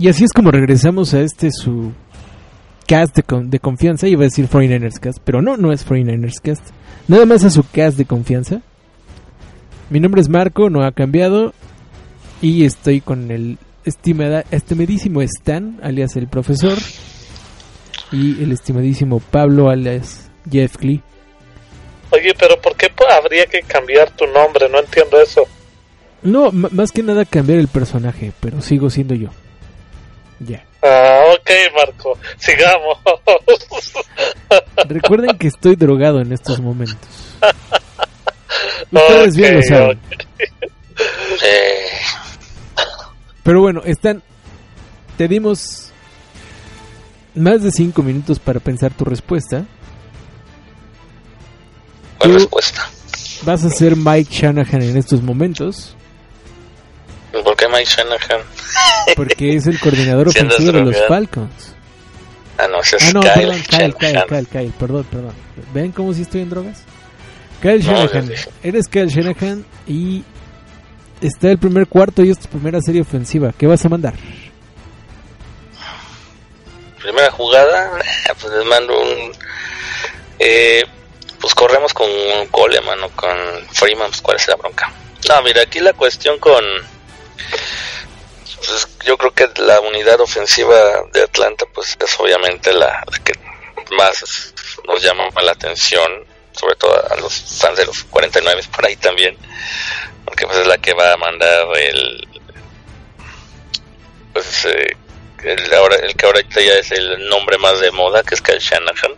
[SPEAKER 1] Y así es como regresamos a este su cast de, con- de confianza. Iba a decir 49ers Cast, pero no, no es 49ers Cast. Nada más a su cast de confianza. Mi nombre es Marco, no ha cambiado. Y estoy con el estimada, estimadísimo Stan, alias el profesor. Y el estimadísimo Pablo, alias Jeff Klee.
[SPEAKER 2] Oye, pero ¿por qué habría que cambiar tu nombre? No entiendo eso.
[SPEAKER 1] No, más que nada cambiar el personaje, pero sigo siendo yo. Ya.
[SPEAKER 2] Ah, ok, Marco. Sigamos. *laughs*
[SPEAKER 1] Recuerden que estoy drogado en estos momentos. *laughs* Ustedes bien lo
[SPEAKER 2] Ok,
[SPEAKER 1] saben.
[SPEAKER 2] ok.
[SPEAKER 3] Eh,
[SPEAKER 1] Pero bueno, están. Te dimos más de 5 minutos para pensar tu respuesta. Tú-
[SPEAKER 3] respuesta.
[SPEAKER 1] Vas a ser Mike Shanahan en estos momentos.
[SPEAKER 3] ¿Por qué Mike Shanahan? *laughs*
[SPEAKER 1] Porque es el coordinador ofensivo de los. Falcons.
[SPEAKER 3] Ah, no, ese es
[SPEAKER 1] Ah, no,
[SPEAKER 3] Kyle
[SPEAKER 1] perdón, Kyle, Kyle. Kyle, Kyle, perdón, perdón. ¿Ven cómo si estoy en drogas? Kyle
[SPEAKER 3] No,
[SPEAKER 1] Shanahan. Eres Kyle Shanahan y está el primer cuarto y es tu primera serie ofensiva. ¿Qué vas a mandar?
[SPEAKER 3] Primera jugada, *laughs* pues les mando un... Eh, pues corremos con Coleman o con Freeman, pues cuál es la bronca. No, mira, aquí la cuestión con... Pues yo creo que la unidad ofensiva de Atlanta, pues es obviamente la, la que más nos llama la atención, sobre todo a los fans de los 49 por ahí también, porque pues es la que va a mandar el... Pues eh, el, ahora, el que ahorita ya es el nombre más de moda, que es Kyle Shanahan.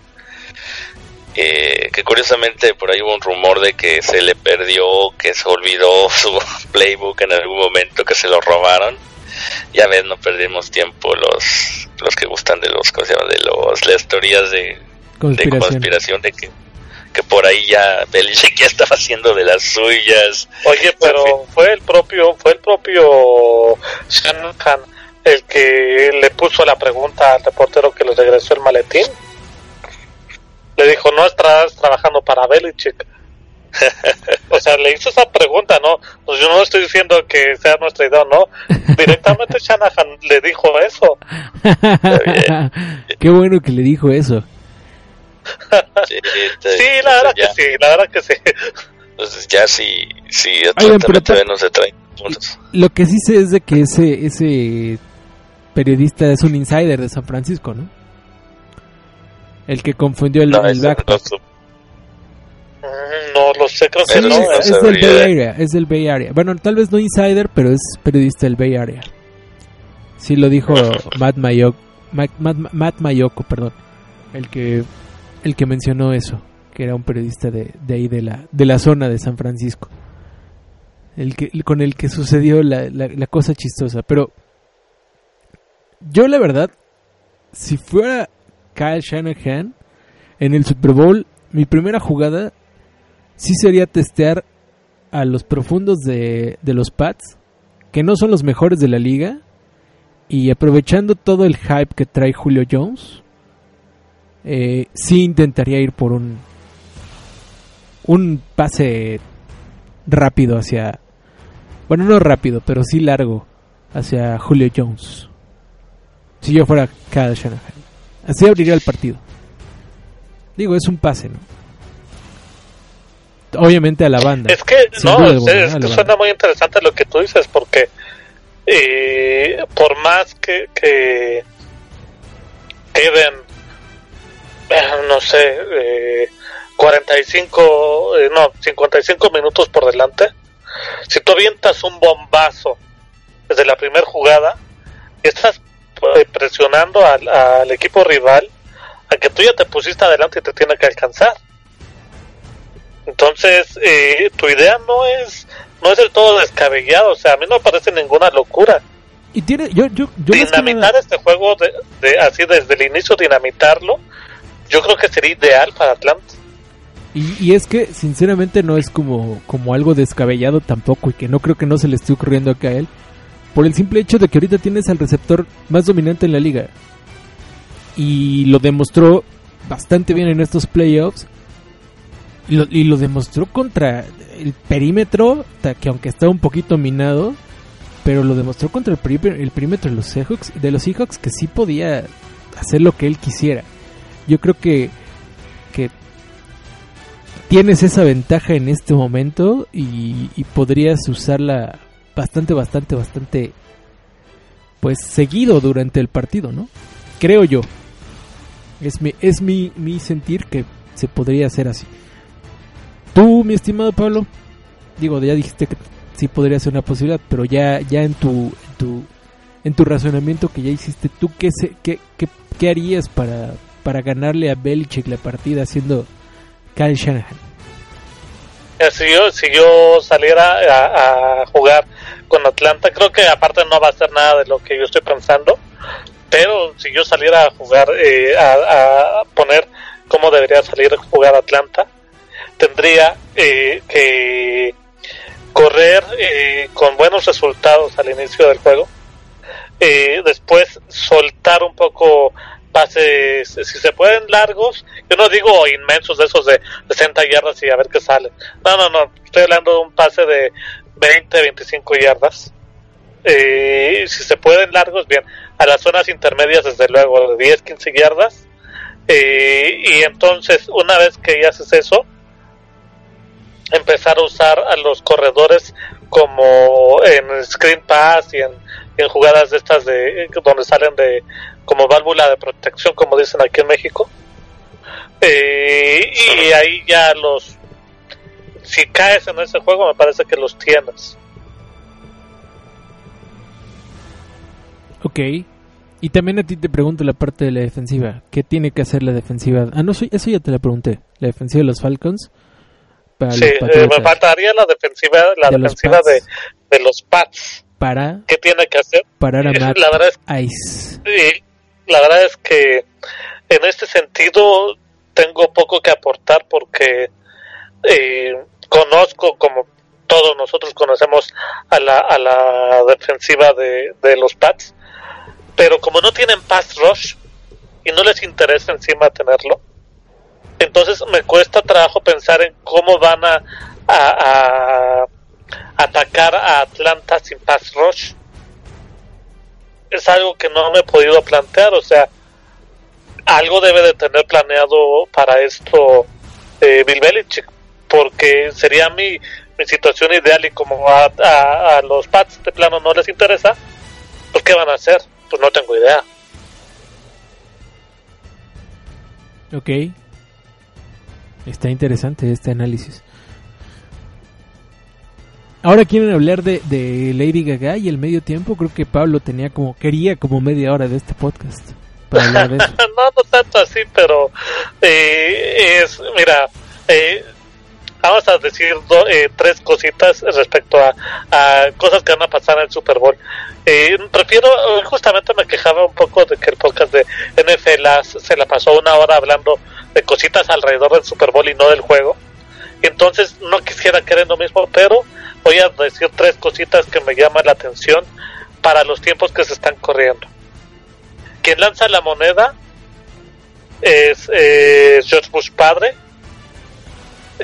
[SPEAKER 3] Eh, que curiosamente por ahí hubo un rumor de que se le perdió, que se olvidó *laughs* su playbook en algún momento, que se lo robaron. Ya ves, no perdimos tiempo los los que gustan de los, ¿cómo se llama? De los, las teorías de,
[SPEAKER 1] conspiración,
[SPEAKER 3] de que, que por ahí ya Belichick ya estaba haciendo de las suyas.
[SPEAKER 2] Oye, pero fue el propio, fue el propio Shanahan el que le puso la pregunta al reportero que le regresó el maletín. Le dijo, no estás trabajando para Belichick. *laughs* o sea, le hizo esa pregunta, ¿no? Pues yo no estoy diciendo que sea nuestra idea, ¿no? Directamente *laughs* Shanahan le dijo eso.
[SPEAKER 1] Qué bueno que le dijo eso. *laughs*
[SPEAKER 3] Sí, te-
[SPEAKER 2] Sí, la verdad
[SPEAKER 3] ya,
[SPEAKER 2] que sí, la verdad que sí.
[SPEAKER 3] Entonces ya
[SPEAKER 1] Oigan, pero
[SPEAKER 3] de 30 puntos.
[SPEAKER 1] Lo que sí sé es de que ese, ese periodista es un insider de San Francisco, ¿no? El que confundió el,
[SPEAKER 3] No,
[SPEAKER 1] el
[SPEAKER 3] no.
[SPEAKER 2] Mm, No lo sé, creo que no.
[SPEAKER 3] sí,
[SPEAKER 2] ¿eh?
[SPEAKER 3] no
[SPEAKER 1] es del. Bay Area, es del Bay Area. Bueno, tal vez no insider, pero es periodista del Bay Area. Sí lo dijo *laughs* Matt Mayoko, Matt, Matt- Matt Mayoko, perdón, el que el que mencionó eso, que era un periodista de, de ahí de la de la zona de San Francisco. El que con el que sucedió la, la, la cosa chistosa, pero yo la verdad si fuera Kyle Shanahan en el Super Bowl, mi primera jugada sí sería testear a los profundos de, de los Pats, que no son los mejores de la liga, y aprovechando todo el hype que trae Julio Jones, eh, sí intentaría ir por un un pase rápido hacia, bueno no rápido, pero sí largo hacia Julio Jones. Si yo fuera Kyle Shanahan, así abriría el partido. Digo, es un pase, ¿no? Obviamente a la banda.
[SPEAKER 2] Es que, no,
[SPEAKER 1] duda
[SPEAKER 2] es, es que suena muy interesante lo que tú dices, porque eh, por más que, que queden, eh, no sé, eh, 45, eh, no, 55 minutos por delante, si tú avientas un bombazo desde la primera jugada, estás eh, presionando al, al equipo rival a que tú ya te pusiste adelante y te tiene que alcanzar. Entonces, eh, tu idea no es no es del todo descabellado, o sea, a mí no me parece ninguna locura.
[SPEAKER 1] Y tiene, yo, yo, yo más que
[SPEAKER 2] Dinamitar este juego, de, de- así desde el inicio, dinamitarlo, yo creo que sería ideal para Atlanta.
[SPEAKER 1] Y, y es que sinceramente no es como, como algo descabellado tampoco y que no creo que no se le esté ocurriendo acá a él. Por el simple hecho de que ahorita tienes al receptor más dominante en la liga. Y lo demostró bastante bien en estos playoffs. Y lo, demostró contra el perímetro, que aunque está un poquito minado, pero lo demostró contra el, el perímetro de los Seahawks, de los Seahawks que sí podía hacer lo que él quisiera. Yo creo que que tienes esa ventaja en este momento y, y podrías usarla bastante, bastante, bastante pues seguido durante el partido, ¿no? Creo yo. Es mi, es mi, mi sentir que se podría hacer así. Tú, mi estimado Pablo, digo, ya dijiste que sí podría ser una posibilidad, pero ya, ya en tu, tu, en tu razonamiento que ya hiciste, ¿tú qué, se, qué, qué, qué harías para, para ganarle a Belichick la partida haciendo Kyle Shanahan?
[SPEAKER 2] Si yo, si yo saliera a, jugar con Atlanta, creo que aparte no va a hacer nada de lo que yo estoy pensando, pero si yo saliera a jugar, eh, a, a, poner cómo debería salir a jugar Atlanta, tendría eh, que correr eh, con buenos resultados al inicio del juego, eh, después soltar un poco pases, si se pueden largos, yo no digo inmensos de esos de 60 yardas y a ver qué sale. No, no, no, estoy hablando de un pase de 20, 25 yardas. Eh, si se pueden largos, bien. A las zonas intermedias, desde luego, de 10, 15 yardas. Eh, y entonces, una vez que ya haces eso, empezar a usar a los corredores como en screen pass y en, en jugadas de estas de donde salen de como válvula de protección, como dicen aquí en México. Eh, y ahí ya los si caes en ese juego me parece que los tienes.
[SPEAKER 1] Ok. Y también a ti te pregunto la parte de la defensiva. ¿Qué tiene que hacer la defensiva? Ah, no, eso ya te la pregunté. La defensiva de los Falcons.
[SPEAKER 2] Para sí, eh, me faltaría la defensiva, la de defensiva los de, de, los Pats.
[SPEAKER 1] Para.
[SPEAKER 2] ¿Qué tiene que hacer?
[SPEAKER 1] Parar a Matt
[SPEAKER 2] la verdad es,
[SPEAKER 1] Ice.
[SPEAKER 2] Sí, la verdad es que en este sentido tengo poco que aportar porque eh, conozco como todos nosotros conocemos a la, a la defensiva de, de los Pats, pero como no tienen pass rush y no les interesa encima tenerlo, entonces me cuesta trabajo pensar en cómo van a, a, atacar a Atlanta sin pass rush. Es algo que no me he podido plantear, o sea, algo debe de tener planeado para esto eh, Bill Belichick, porque sería mi, mi situación ideal y como a, a, a, los Pats de plano no les interesa, pues ¿qué van a hacer? Pues no tengo idea.
[SPEAKER 1] Ok. Está interesante este análisis. Ahora quieren hablar de, de, Lady Gaga y el medio tiempo. Creo que Pablo tenía como quería como media hora de este podcast para hablar de eso. *laughs*
[SPEAKER 2] no, no tanto así, pero eh, es mira, eh, vamos a decir do, eh, tres cositas respecto a, cosas que van a pasar en el Super Bowl. Eh, prefiero, justamente me quejaba un poco de que el podcast de NFL se la pasó una hora hablando de cositas alrededor del Super Bowl y no del juego. Entonces no quisiera querer lo mismo, pero voy a decir tres cositas que me llaman la atención para los tiempos que se están corriendo. Quien lanza la moneda es eh, George Bush padre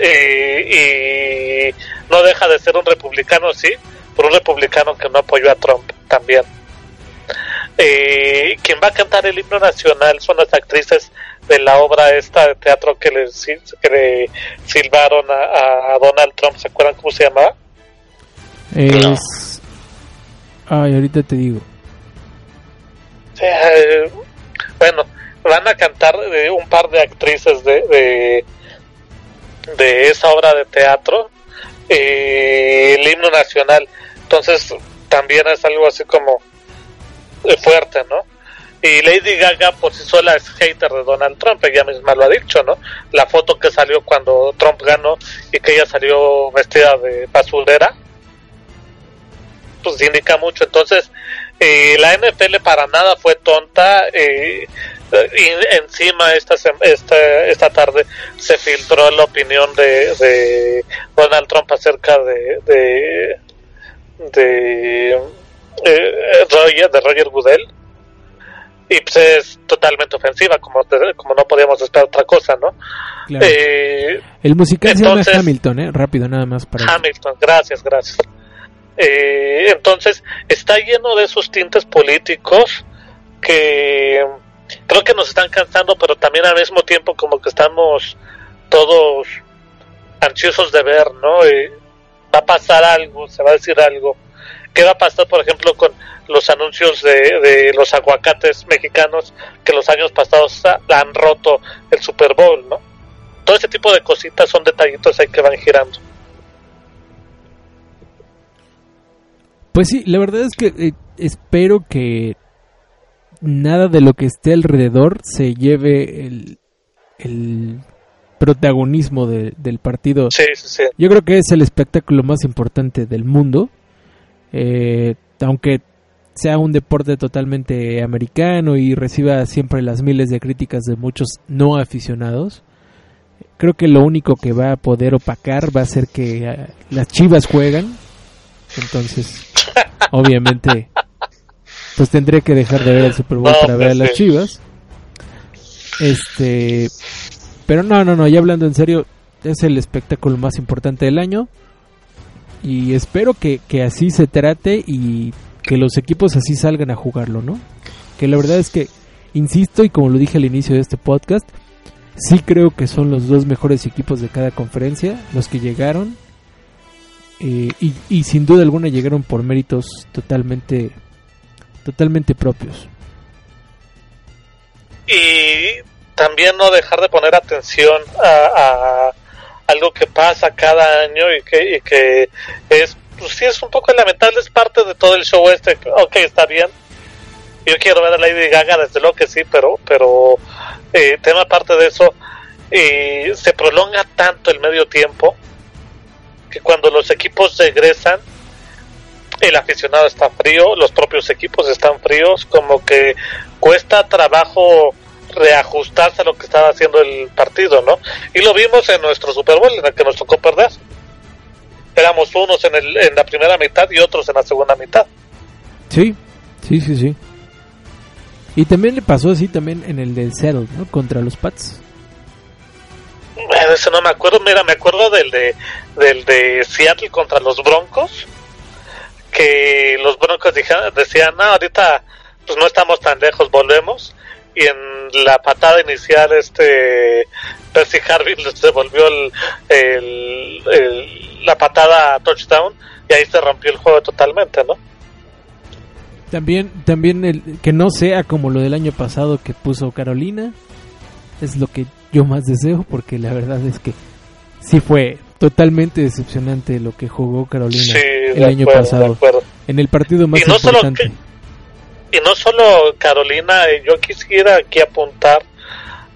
[SPEAKER 2] eh, y no deja de ser un republicano, sí, pero un republicano que no apoyó a Trump también. Eh, quien va a cantar el himno nacional son las actrices de la obra esta de teatro que le, que le silbaron a, a, Donald Trump, ¿se acuerdan cómo se llamaba?
[SPEAKER 1] Es... Ay, ahorita te digo.
[SPEAKER 2] Eh, bueno, van a cantar eh, un par de actrices de, de, de esa obra de teatro eh, el himno nacional. Entonces también es algo así como fuerte, ¿no? Y Lady Gaga por sí sola es hater de Donald Trump, ella misma lo ha dicho, ¿no? La foto que salió cuando Trump ganó y que ella salió vestida de basurera, pues indica mucho. Entonces, eh, la NFL para nada fue tonta. Eh, y encima esta, esta, esta tarde se filtró la opinión de, de Donald Trump acerca de, de, de, eh, Roger, de Roger Goodell y pues es totalmente ofensiva, como, como no podíamos esperar otra cosa, ¿no?
[SPEAKER 1] Claro. Eh, el musical entonces, se llama Hamilton, ¿eh? Rápido, nada más para...
[SPEAKER 2] Hamilton, gracias, gracias. Eh, entonces, está lleno de esos tintes políticos que creo que nos están cansando, pero también al mismo tiempo como que estamos todos ansiosos de ver, ¿no? va a pasar algo, se va a decir algo. ¿Qué va a pasar, por ejemplo, con los anuncios de, los aguacates mexicanos que los años pasados han roto el Super Bowl, ¿no? Todo ese tipo de cositas son detallitos ahí que van girando.
[SPEAKER 1] Pues sí, la verdad es que eh, espero que nada de lo que esté alrededor se lleve el, el protagonismo del partido.
[SPEAKER 2] Sí, sí, sí.
[SPEAKER 1] Yo creo que es el espectáculo más importante del mundo. Eh, aunque sea un deporte totalmente americano y reciba siempre las miles de críticas de muchos no aficionados, creo que lo único que va a poder opacar va a ser que eh, las chivas juegan. Entonces, *laughs* obviamente, pues tendré que dejar de ver el Super Bowl para ver a las chivas. Este, pero no, no, no, ya hablando en serio, es el espectáculo más importante del año. Y espero que, que así se trate y que los equipos así salgan a jugarlo, ¿no? Que la verdad es que, insisto, y como lo dije al inicio de este podcast, sí creo que son los dos mejores equipos de cada conferencia, los que llegaron. Eh, y, y, sin duda alguna llegaron por méritos totalmente, totalmente propios.
[SPEAKER 2] Y también no dejar de poner atención a, algo que pasa cada año y que, y que es pues sí es un poco lamentable, es parte de todo el show este. Ok, está bien. Yo quiero ver a Lady Gaga, desde luego que sí, pero, pero eh, tema aparte de eso, eh, se prolonga tanto el medio tiempo que cuando los equipos regresan, el aficionado está frío, los propios equipos están fríos, como que cuesta trabajo reajustarse a lo que estaba haciendo el partido, ¿no? Y lo vimos en nuestro Super Bowl, en el que nos tocó perder éramos unos en, el, en la primera mitad y otros en la segunda mitad.
[SPEAKER 1] Sí, sí, sí, sí. Y también le pasó así también en el del Seattle, ¿no? Contra los Pats.
[SPEAKER 2] Bueno, eso no me acuerdo. Mira, me acuerdo del de, del de Seattle contra los Broncos. Que los Broncos decían, no, ahorita pues no estamos tan lejos, volvemos. Y en la patada inicial, este Percy Harvey *laughs* les devolvió el, la patada a touchdown y ahí se rompió el juego totalmente, ¿no?
[SPEAKER 1] También, también el, que no sea como lo del año pasado que puso Carolina, es lo que yo más deseo, porque la verdad es que sí fue totalmente decepcionante lo que jugó Carolina el año pasado. En el partido más importante.
[SPEAKER 2] y no solo Carolina, eh, yo quisiera aquí apuntar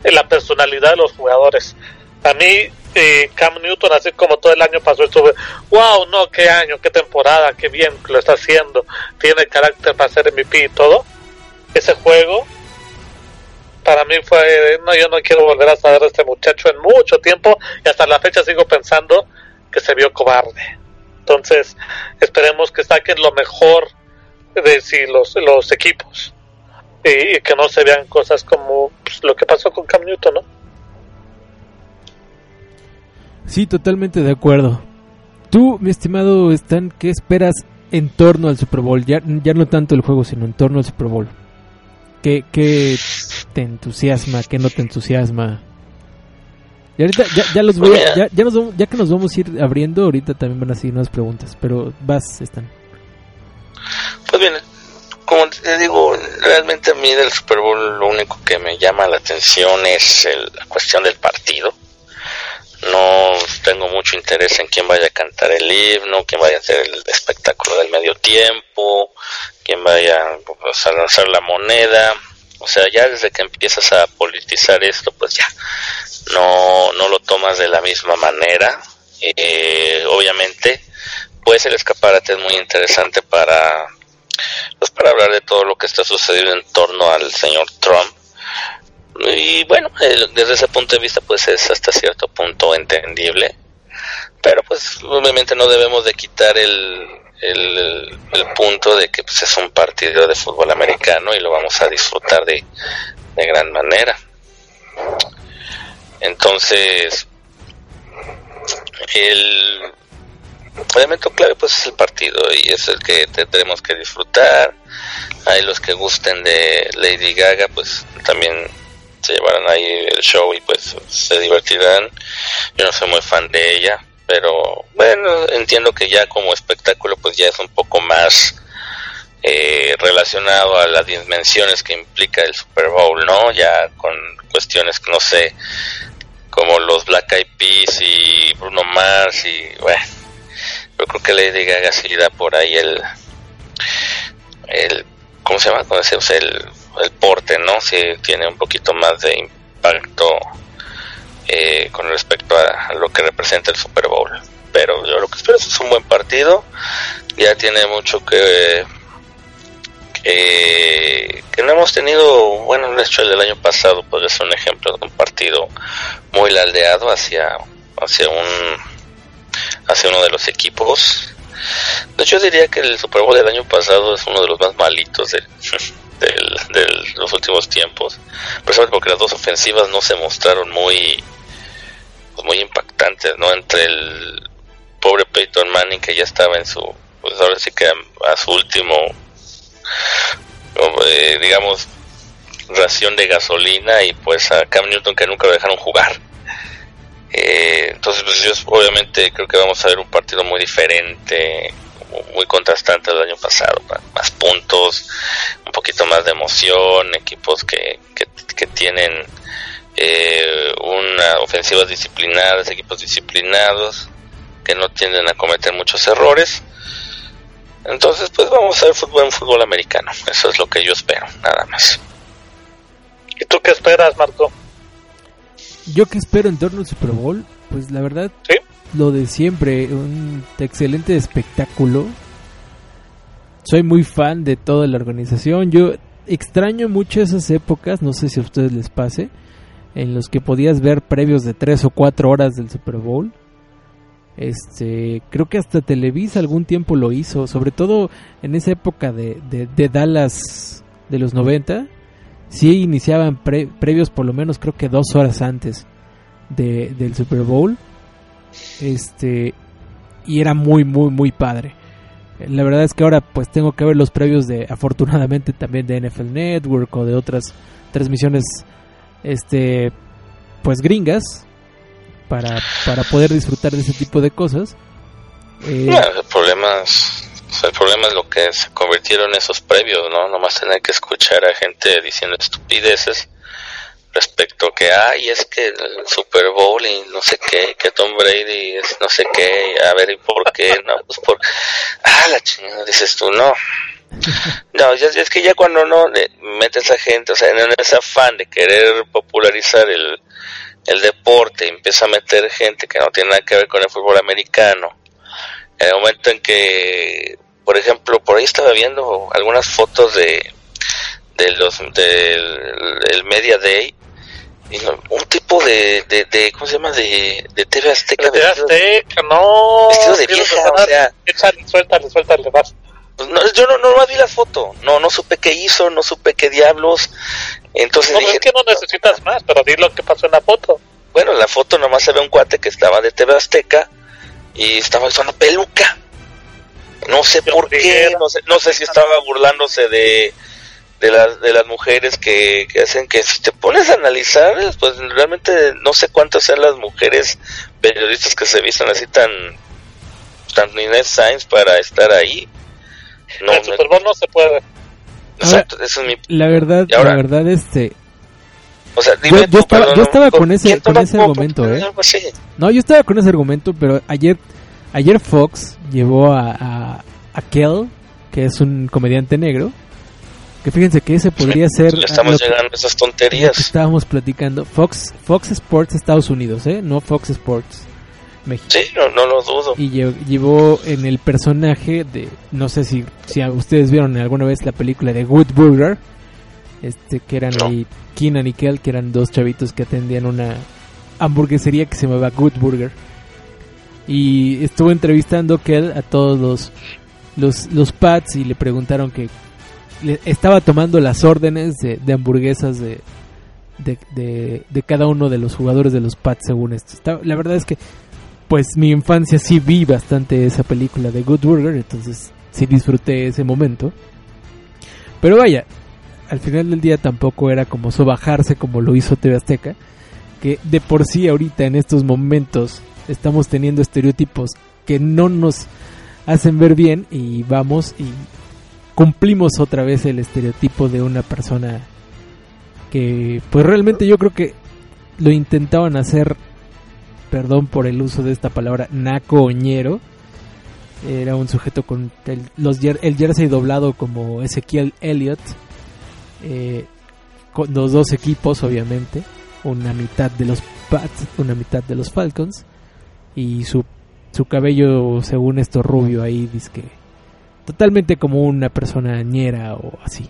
[SPEAKER 2] en la personalidad de los jugadores. A mí eh, Cam Newton, así como todo el año pasó, estuve, wow, no, qué año, qué temporada, qué bien lo está haciendo, tiene carácter para ser MVP y todo. Ese juego, para mí fue, no, yo no quiero volver a saber de este muchacho en mucho tiempo y hasta la fecha sigo pensando que se vio cobarde. Entonces, esperemos que saquen lo mejor de sí, los, los equipos y, que no se vean cosas como pues, lo que pasó con Cam Newton, ¿no?
[SPEAKER 1] Sí, totalmente de acuerdo. Tú, mi estimado Stan, ¿qué esperas en torno al Super Bowl? Ya, ya no tanto el juego, sino en torno al Super Bowl. ¿Qué, qué te entusiasma? ¿Qué no te entusiasma? Y ahorita ya, ya los voy ya, ya, nos ya que nos vamos a ir abriendo, ahorita también van a seguir unas preguntas, pero vas, Stan.
[SPEAKER 3] Pues bien, como te digo, realmente a mí del Super Bowl lo único que me llama la atención es la cuestión del partido no tengo mucho interés en quién vaya a cantar el himno, quién vaya a hacer el espectáculo del medio tiempo, quién vaya pues, a lanzar la moneda. O sea, ya desde que empiezas a politizar esto, pues ya no, no lo tomas de la misma manera. Eh, obviamente, pues el escaparate es muy interesante para, pues para hablar de todo lo que está sucediendo en torno al señor Trump y bueno, desde ese punto de vista pues es hasta cierto punto entendible, pero pues obviamente no debemos de quitar el, el, punto de que pues, es un partido de fútbol americano y lo vamos a disfrutar de, de gran manera. Entonces, el, elemento clave pues es el partido y es el que tendremos que disfrutar. Hay los que gusten de Lady Gaga, pues también se llevarán ahí el show y pues se divertirán. Yo no soy muy fan de ella, pero bueno, entiendo que ya como espectáculo pues ya es un poco más eh, relacionado a las dimensiones que implica el Super Bowl, ¿no? Ya con cuestiones no sé, como los Black Eyed Peas y Bruno Mars y bueno, yo creo que Lady Gaga sí da por ahí el, el ¿cómo se llama? el, el porte, ¿no? Si tiene un poquito más de impacto eh, con respecto a, lo que representa el Super Bowl. Pero yo lo que espero es un buen partido. Ya tiene mucho que que, no hemos tenido, bueno, de hecho el del año pasado podría ser un ejemplo de un partido muy laldeado hacia, hacia un hacia uno de los equipos. Yo diría que el Super Bowl del año pasado es uno de los más malitos de, los últimos tiempos, precisamente porque las dos ofensivas no se mostraron muy, pues, muy impactantes, ¿no? Entre el pobre Peyton Manning que ya estaba en su, pues ahora sí que a su último eh, digamos, ración de gasolina y pues a Cam Newton que nunca lo dejaron jugar. Eh, entonces, pues yo obviamente creo que vamos a ver un partido muy diferente, muy contrastante del año pasado, más puntos, un poquito más de emoción, equipos que, que, tienen eh, una ofensiva disciplinadas, equipos disciplinados, que no tienden a cometer muchos errores entonces, pues vamos a ver fútbol en fútbol americano. Eso es lo que yo espero, nada más.
[SPEAKER 2] ¿Y tú qué esperas, Marco?
[SPEAKER 1] Yo que espero en torno al Super Bowl, pues la verdad, lo de siempre, un excelente espectáculo. Soy muy fan de toda la organización. Yo extraño mucho esas épocas, no sé si a ustedes les pase, en los que podías ver previos de 3 o 4 horas del Super Bowl este, creo que hasta Televisa algún tiempo lo hizo, sobre todo en esa época de, de, Dallas de los 90. Sí iniciaban previos por lo menos creo que dos horas antes de, del Super Bowl. Este, y era muy, muy, muy padre. La verdad es que ahora pues tengo que ver los previos de, afortunadamente también de NFL Network o de otras transmisiones, este, pues gringas para, para poder disfrutar de ese tipo de cosas.
[SPEAKER 3] Eh, el problema es el problema es lo que se convirtieron esos previos, ¿no? Nomás tener que escuchar a gente diciendo estupideces respecto que, ay, es que el Super Bowl y no sé qué, que Tom Brady es no sé qué, a ver, ¿y por qué? No, pues por, ah, la chingada, dices tú, no. *laughs* No, ya, es que ya cuando no metes a gente, o sea, en ese afán de querer popularizar el, el deporte empieza a meter gente que no tiene nada que ver con el fútbol americano, en el momento en que, por ejemplo, por ahí estaba viendo algunas fotos de, de los del Media Day, y un tipo de, de, ¿cómo se llama? De, de TV Azteca.
[SPEAKER 2] De TV Azteca, no.
[SPEAKER 3] Vestido de vieja, o sea.
[SPEAKER 2] Échale, suéltale, suéltale, vas.
[SPEAKER 3] Pues no, yo no, no, vi la foto, no, no supe qué hizo, no supe qué diablos. Entonces
[SPEAKER 2] no, dije, es que no necesitas más, pero di lo que pasó en la foto.
[SPEAKER 3] Bueno, en la foto nomás se ve un cuate que estaba de TV Azteca y estaba usando peluca. No sé por qué, no sé, no sé si estaba burlándose de, de, las, de las mujeres que, que hacen que si te pones a analizar, pues realmente no sé cuántas sean las mujeres periodistas que se visten así tan, tan Inés Sainz para estar ahí.
[SPEAKER 2] No, el Super Bowl no se puede.
[SPEAKER 3] Exacto, eso es mi...
[SPEAKER 1] La verdad, la verdad, este...
[SPEAKER 3] O sea,
[SPEAKER 1] dime yo, estaba, yo estaba con ese, con ese argumento, ¿eh? No, yo estaba con ese argumento, pero ayer, ayer Fox llevó a, a, a Kel, que es un comediante negro, que fíjense que ese podría ser...
[SPEAKER 3] Estamos llegando a esas tonterías.
[SPEAKER 1] estábamos platicando. Fox, Fox Sports Estados Unidos, ¿eh? No Fox Sports.
[SPEAKER 3] México. Sí, no, lo dudo.
[SPEAKER 1] Y llevó en el personaje de, no sé si, si ustedes vieron alguna vez la película de Good Burger, este, que eran ahí Keenan y Kel, que eran dos chavitos que atendían una hamburguesería que se llamaba Good Burger. Y estuvo entrevistando Kel a todos los, los, los Pats y le preguntaron que le, estaba tomando las órdenes de, hamburguesas de, de, de, cada uno de los jugadores de los Pats según esto. la verdad es que pues mi infancia sí vi bastante esa película de Good Burger, entonces sí disfruté ese momento. Pero vaya, al final del día tampoco era como sobajarse como lo hizo TV Azteca, que de por sí ahorita en estos momentos estamos teniendo estereotipos que no nos hacen ver bien y vamos y cumplimos otra vez el estereotipo de una persona que pues realmente yo creo que lo intentaban hacer perdón por el uso de esta palabra nacoñero. Era un sujeto con el, los, el jersey doblado como Ezequiel Elliott eh, con los dos equipos obviamente una mitad de los Pats una mitad de los Falcons y su, su cabello según esto rubio ahí dice que totalmente como una persona ñera o así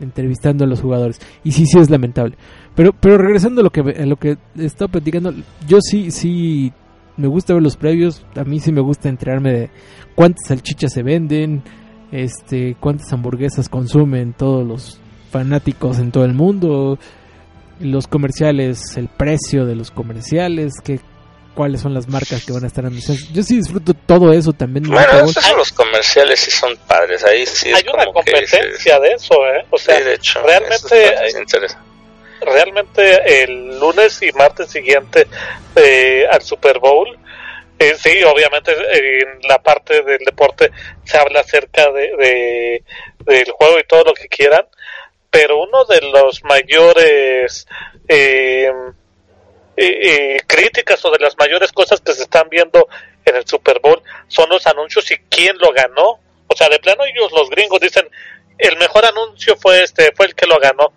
[SPEAKER 1] entrevistando a los jugadores. Y sí sí es lamentable. Pero pero regresando a lo que a lo que he estado platicando yo sí sí me gusta ver los previos. A mí sí me gusta enterarme de cuántas salchichas se venden este cuántas hamburguesas consumen todos los fanáticos en todo el mundo los comerciales el precio de los comerciales qué cuáles son las marcas que van a estar anunciando. Yo sí disfruto todo eso también.
[SPEAKER 3] Bueno, esos son los comerciales sí son padres. Ahí sí
[SPEAKER 2] Hay una competencia de eso, ¿eh? O sea, de hecho, realmente. Realmente el lunes y martes siguiente eh, al Super Bowl, eh, sí, obviamente en la parte del deporte se habla acerca de, del juego y todo lo que quieran, pero uno de los mayores eh, eh, críticas o de las mayores cosas que se están viendo en el Super Bowl son los anuncios y quién lo ganó. O sea, de plano ellos los gringos dicen el mejor anuncio fue este, fue el que lo ganó.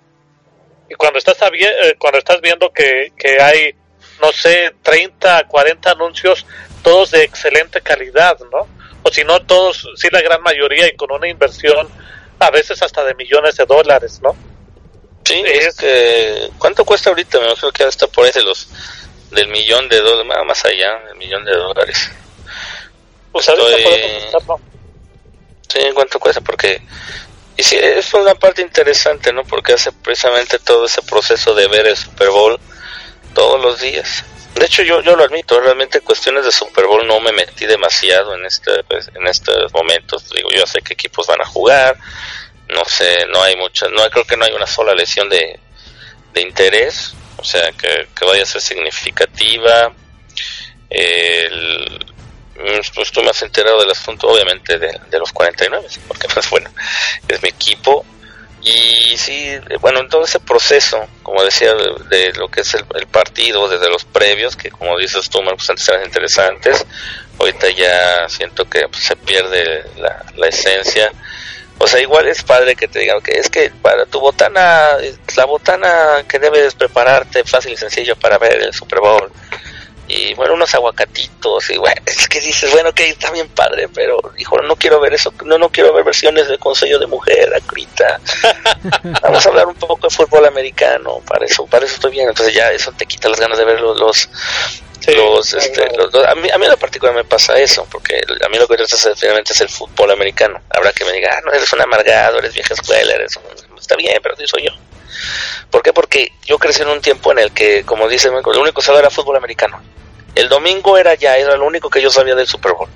[SPEAKER 2] Y cuando estás eh, cuando estás viendo que, que hay no sé, 30, 40 anuncios todos de excelente calidad, ¿no? O si no todos, sí la gran mayoría y con una inversión a veces hasta de millones de dólares, ¿no?
[SPEAKER 3] Sí, es que, ¿cuánto cuesta ahorita? Me imagino que está por ahí de los del millón de dólares, más allá del millón de dólares. Pues Estoy... Sí, ¿cuánto cuesta? Porque y sí, es una parte interesante, ¿no? Porque hace precisamente todo ese proceso de ver el Super Bowl todos los días. De hecho, yo, yo lo admito, realmente cuestiones de Super Bowl no me metí demasiado en este pues, en estos momentos. Digo, yo sé qué equipos van a jugar, no sé, no hay mucha, no creo que no hay una sola lesión de, de interés, o sea, que, vaya a ser significativa. El, pues tú me has enterado del asunto, obviamente, de, de los 49, porque *laughs* pues bueno, es mi equipo. Y sí, bueno, en todo ese proceso, como decía, de, lo que es el, partido, desde los previos, que como dices tú, pues antes eran interesantes, ahorita ya siento que pues, se pierde la, la esencia o sea, igual es padre que te digan que es que para tu botana, la botana que debes prepararte fácil y sencillo para ver el Super Bowl. Y bueno, unos aguacatitos, y bueno, *laughs* es que dices, bueno, que está bien padre, pero hijo, no quiero ver eso, no, no quiero ver versiones de Consejo de Mujer, acrita. *laughs* Vamos a hablar un poco de fútbol americano, para eso, para eso estoy bien. Entonces ya eso te quita las ganas de ver los, los los, este, a, mí, a mí en lo particular me pasa eso, porque a mí lo que me interesa finalmente es el fútbol americano. Habrá que me diga, ah, no, eres un amargado, eres vieja escuela, eres está bien, pero sí soy yo. ¿Por qué? Porque yo crecí en un tiempo en el que, como dice, lo único que sabía era fútbol americano. El domingo era ya, era lo único que yo sabía del Super Bowl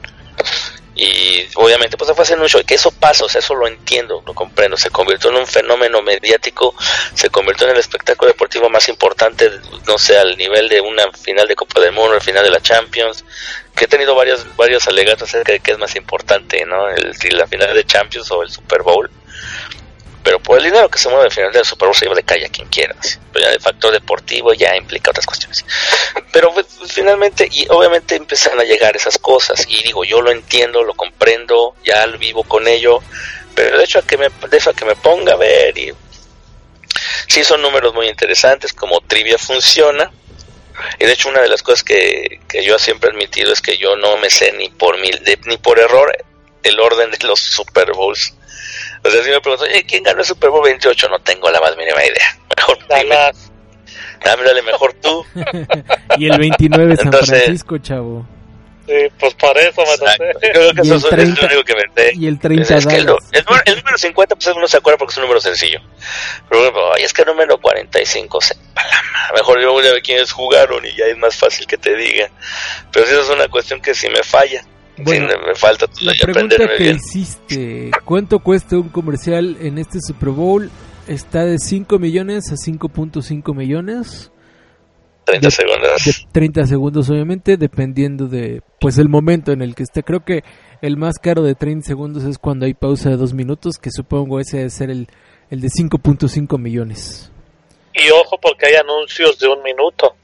[SPEAKER 3] y obviamente pues se fue haciendo un show que eso pasa, o sea, eso lo entiendo, lo comprendo, se convirtió en un fenómeno mediático, se convirtió en el espectáculo deportivo más importante, no sé, al nivel de una final de Copa del Mundo, el final de la Champions, que he tenido varios, varios alegatos acerca de qué es más importante, ¿no? El, la final de Champions o el Super Bowl, pero por el dinero que se mueve al final del Super Bowl se lleva de calle a quien quiera. Pero ya el factor deportivo ya implica otras cuestiones. Pero pues, finalmente, y obviamente empiezan a llegar esas cosas. Y digo, yo lo entiendo, lo comprendo, ya lo vivo con ello. Pero de hecho a que me, de que me ponga a ver y sí son números muy interesantes, como trivia funciona. Y de hecho una de las cosas que, que yo siempre he admitido es que yo no me sé ni por mil, ni por error el orden de los Super Bowls o sea, si me pregunto, ¿quién ganó el Super Bowl 28? No tengo la más mínima idea. Mejor dime. Dame, dale mejor tú. *laughs*
[SPEAKER 1] y el 29 San Francisco, chavo.
[SPEAKER 2] Sí, pues por eso me.
[SPEAKER 3] Creo que
[SPEAKER 1] Y
[SPEAKER 3] eso
[SPEAKER 1] el
[SPEAKER 3] es, es
[SPEAKER 1] 30
[SPEAKER 3] lo único que me sé.
[SPEAKER 1] Y el 30
[SPEAKER 3] Es que el,
[SPEAKER 1] Dallas.
[SPEAKER 3] el número, el número 50 pues uno se acuerda porque es un número sencillo. Pero bueno, ay, es que el número 45 se palama. Mejor yo voy a ver quiénes jugaron y ya es más fácil que te diga. Pero si eso es una cuestión que si me falla.
[SPEAKER 1] Bueno,
[SPEAKER 3] sí, me falta
[SPEAKER 1] La pregunta
[SPEAKER 3] aprenderme
[SPEAKER 1] que
[SPEAKER 3] bien.
[SPEAKER 1] hiciste, ¿cuánto cuesta un comercial en este Super Bowl? Está de 5 millones a 5.5 millones.
[SPEAKER 3] 30
[SPEAKER 1] de-
[SPEAKER 3] segundos.
[SPEAKER 1] De 30 segundos, obviamente, dependiendo de pues el momento en el que esté. Creo que el más caro de 30 segundos es cuando hay pausa de 2 minutos, que supongo ese debe ser el, el de 5.5 millones.
[SPEAKER 2] Y ojo porque hay anuncios de un minuto.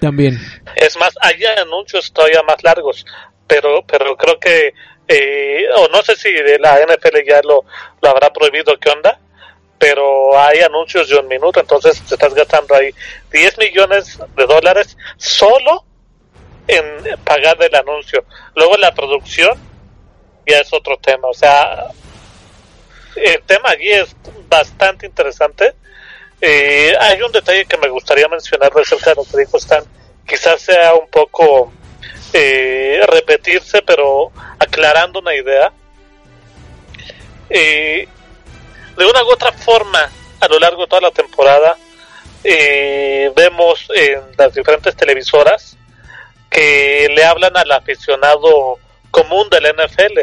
[SPEAKER 1] También.
[SPEAKER 2] Es más, hay anuncios todavía más largos, pero pero creo que, eh, o no sé si de la NFL ya lo, habrá prohibido, ¿qué onda? Pero hay anuncios de un minuto, entonces te estás gastando ahí 10 millones de dólares solo en pagar el anuncio. Luego la producción ya es otro tema, o sea, el tema allí es bastante interesante. Eh, hay un detalle que me gustaría mencionar acerca de lo que dijo Stan. Quizás sea un poco eh, repetirse, pero aclarando una idea. Eh, de una u otra forma, a lo largo de toda la temporada, eh, vemos en las diferentes televisoras que le hablan al aficionado común del NFL.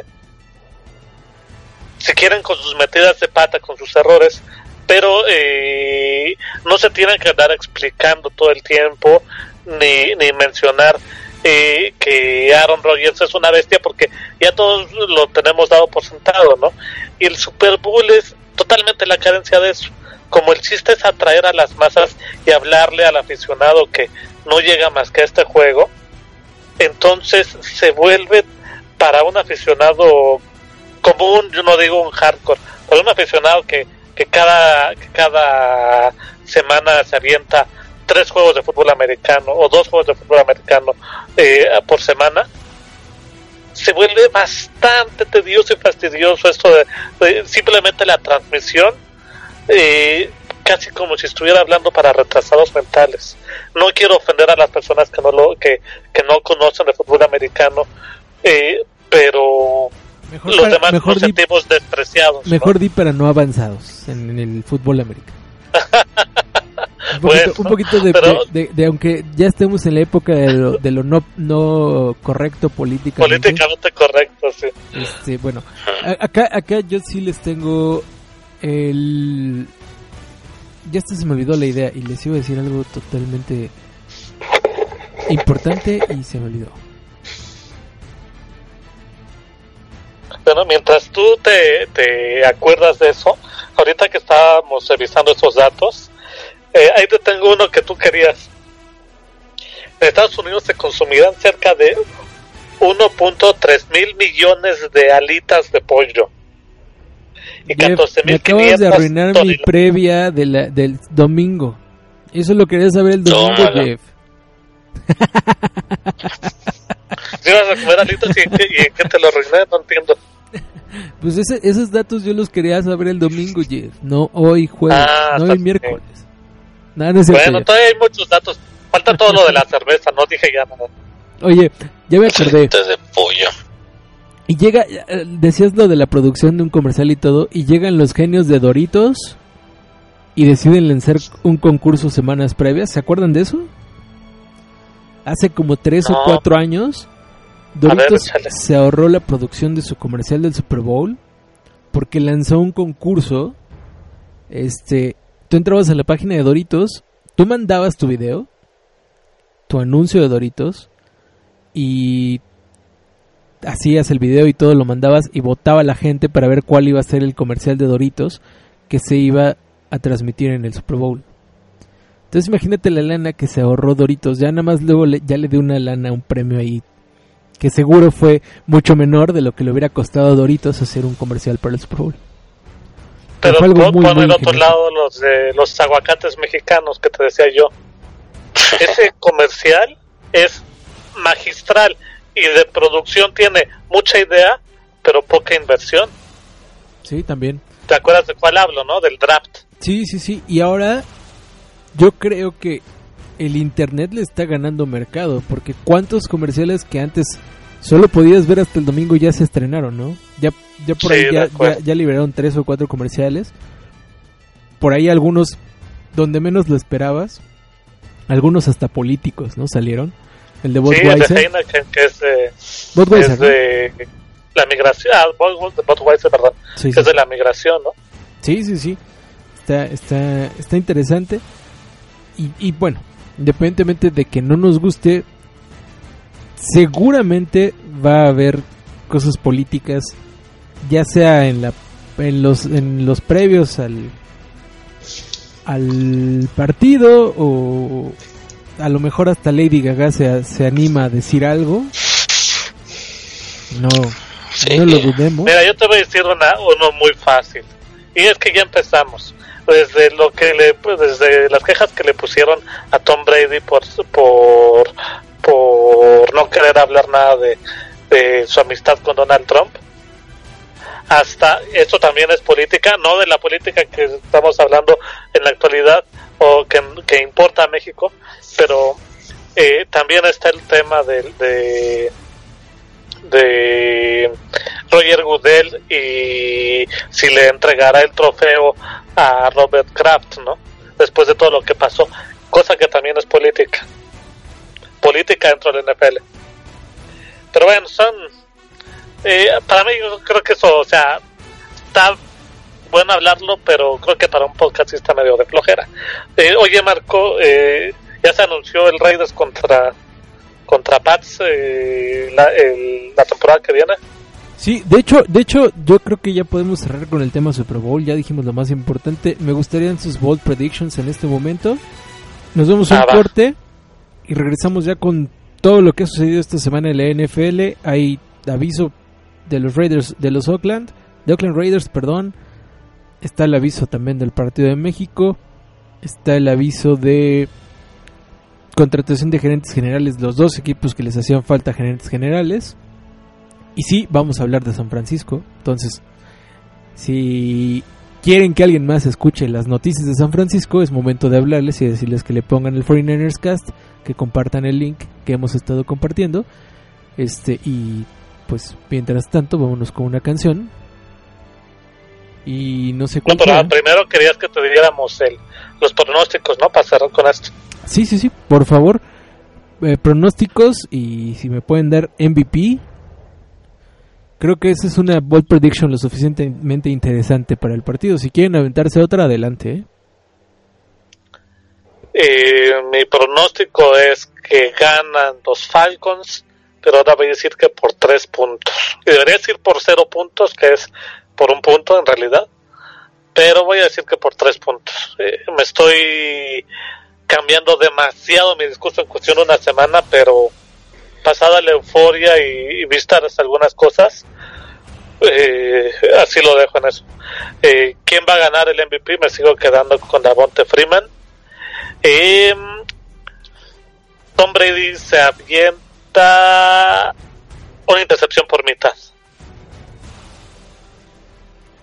[SPEAKER 2] Si quieren con sus metidas de pata, con sus errores, pero eh, no se tienen que andar explicando todo el tiempo ni, ni mencionar eh, que Aaron Rodgers es una bestia porque ya todos lo tenemos dado por sentado, ¿no? Y el Super Bowl es totalmente la carencia de eso. Como el chiste es atraer a las masas y hablarle al aficionado que no llega más que a este juego, entonces se vuelve para un aficionado común, yo no digo un hardcore, para un aficionado que, que cada, cada semana se avienta tres juegos de fútbol americano o dos juegos de fútbol americano eh, por semana, se vuelve bastante tedioso y fastidioso esto de, de simplemente la transmisión, eh, casi como si estuviera hablando para retrasados mentales. No quiero ofender a las personas que no lo que, que no conocen de fútbol americano, eh, pero
[SPEAKER 1] Mejor,
[SPEAKER 2] los
[SPEAKER 1] para-
[SPEAKER 2] demás
[SPEAKER 1] mejor,
[SPEAKER 2] nos
[SPEAKER 1] di,
[SPEAKER 2] despreciados. ¿no?
[SPEAKER 1] mejor di para no avanzados en, en el fútbol americano. *laughs* Un poquito,
[SPEAKER 2] Bueno,
[SPEAKER 1] un poquito de,
[SPEAKER 2] pero-
[SPEAKER 1] de- de- de aunque ya estemos en la época de lo, de lo no, no correcto políticamente.
[SPEAKER 2] políticamente correcto, sí.
[SPEAKER 1] Este, bueno, a- acá, acá yo sí les tengo el... Ya hasta se me olvidó la idea y les iba a decir algo totalmente importante y se me olvidó.
[SPEAKER 2] Bueno, mientras tú te, te acuerdas de eso, ahorita que estábamos revisando esos datos, eh, ahí te tengo uno que tú querías. En Estados Unidos se consumirán cerca de 1.3 mil millones de alitas de pollo. Y
[SPEAKER 1] Jeff,
[SPEAKER 2] 14
[SPEAKER 1] me
[SPEAKER 2] mil
[SPEAKER 1] acabas de arruinar mi previa de la, del domingo. Eso lo quería saber el domingo. Jeff. *laughs*
[SPEAKER 2] Si vas a comer alitas y, y en qué te lo arruiné, no entiendo.
[SPEAKER 1] Pues ese- esos datos yo los quería saber el domingo, Jeff. No hoy jueves,
[SPEAKER 2] Ah,
[SPEAKER 1] no hoy miércoles. Nada, no
[SPEAKER 2] Bueno, todavía hay muchos datos. Falta todo lo de la cerveza, no dije ya nada.
[SPEAKER 1] Oye, ya me acordé.
[SPEAKER 3] De pollo.
[SPEAKER 1] Y llega, eh, decías lo de la producción de un comercial y todo, y llegan los genios de Doritos y deciden lanzar un concurso semanas previas. ¿Se acuerdan de eso? Hace como tres o cuatro años, Doritos se ahorró la producción de su comercial del Super Bowl porque lanzó un concurso. Este, tú entrabas a la página de Doritos, tú mandabas tu video, tu anuncio de Doritos, y hacías el video y todo lo mandabas y votaba la gente para ver cuál iba a ser el comercial de Doritos que se iba a transmitir en el Super Bowl. Entonces imagínate la lana que se ahorró Doritos, ya nada más luego le- ya le dio una lana, un premio ahí que seguro fue mucho menor de lo que le hubiera costado a Doritos hacer un comercial para el Super Bowl.
[SPEAKER 2] Pero
[SPEAKER 1] fue algo muy,
[SPEAKER 2] en otro lado los de los aguacates mexicanos que te decía yo. *laughs* Ese comercial es magistral y de producción tiene mucha idea, pero poca inversión.
[SPEAKER 1] Sí, también.
[SPEAKER 2] ¿Te acuerdas de cuál hablo, no? Del draft.
[SPEAKER 1] Sí, sí, sí. Y ahora yo creo que el internet le está ganando mercado porque cuántos comerciales que antes solo podías ver hasta el domingo ya se estrenaron, ¿no? Ya, ya por
[SPEAKER 2] Sí,
[SPEAKER 1] ahí ya, ya- ya liberaron tres o cuatro comerciales. Por ahí algunos donde menos lo esperabas. Algunos hasta políticos, ¿no? Salieron. El de
[SPEAKER 2] Sí, el de
[SPEAKER 1] Budweiser.
[SPEAKER 2] Heineken, que es de,
[SPEAKER 1] Budweiser,
[SPEAKER 2] es
[SPEAKER 1] ¿no?
[SPEAKER 2] de la migración. Ah, Budweiser, perdón.
[SPEAKER 1] Sí, sí.
[SPEAKER 2] es de la migración, ¿no?
[SPEAKER 1] Sí, sí, sí. Está, está, está interesante. Y, y bueno, independientemente de que no nos guste, seguramente va a haber cosas políticas, ya sea en la en los en los previos al al partido o a lo mejor hasta Lady Gaga se, se anima a decir algo. No,
[SPEAKER 3] Sí.
[SPEAKER 1] no lo dudemos.
[SPEAKER 2] Mira, yo te voy a decir una, uno muy fácil. Y es que ya empezamos. Desde lo que le, pues, desde las quejas que le pusieron a Tom Brady por por por no querer hablar nada de, de su amistad con Donald Trump. Hasta esto también es política, no de la política que estamos hablando en la actualidad o que, que importa a México, pero eh, también está el tema del- de de Roger Goodell y si le entregará el trofeo a Robert Kraft, ¿no? Después de todo lo que pasó, cosa que también es política. Política dentro del NFL. Pero bueno, son eh, para mí yo creo que eso, o sea, está bueno hablarlo, pero creo que para un podcast está medio de flojera. Eh, oye, Marco, eh, ya se anunció el Raiders contra contra Pats eh, la, la temporada que viene.
[SPEAKER 1] Sí, de hecho, de hecho, yo creo que ya podemos cerrar con el tema Super Bowl. Ya dijimos lo más importante. Me gustarían sus bold predictions en este momento. Nos vemos a
[SPEAKER 2] Ah,
[SPEAKER 1] un corte y regresamos ya con todo lo que ha sucedido esta semana en la NFL. Hay aviso de los Raiders, de los Oakland, de Oakland Raiders, perdón. Está el aviso también del partido de México. Está el aviso de contratación de gerentes generales, los dos equipos que les hacían falta gerentes generales. Y sí, vamos a hablar de San Francisco. Entonces, si quieren que alguien más escuche las noticias de San Francisco, es momento de hablarles y decirles que le pongan el 49ers Cast, que compartan el link que hemos estado compartiendo. Este, y pues mientras tanto, vámonos con una canción. Y no sé
[SPEAKER 2] No,
[SPEAKER 1] sea.
[SPEAKER 2] ah, primero querías que te diéramos el, los pronósticos, ¿no? Cerrar con esto.
[SPEAKER 1] Sí, sí, sí, por favor. eh, pronósticos y si me pueden dar MVP. Creo que esa es una bold prediction lo suficientemente interesante para el partido. Si quieren aventarse otra, adelante. ¿eh?
[SPEAKER 2] Eh, mi pronóstico es que ganan los Falcons, pero ahora voy a decir que por tres puntos. Y debería decir por cero puntos, que es por un punto en realidad. Pero voy a decir que por tres puntos. Eh, me estoy cambiando demasiado mi discurso en cuestión de una semana, pero pasada la euforia y, y vistas algunas cosas, eh, así lo dejo en eso. Eh, ¿Quién va a ganar el MVP? Me sigo quedando con Davonte Freeman. Eh, Tom Brady se avienta una intercepción por mitad.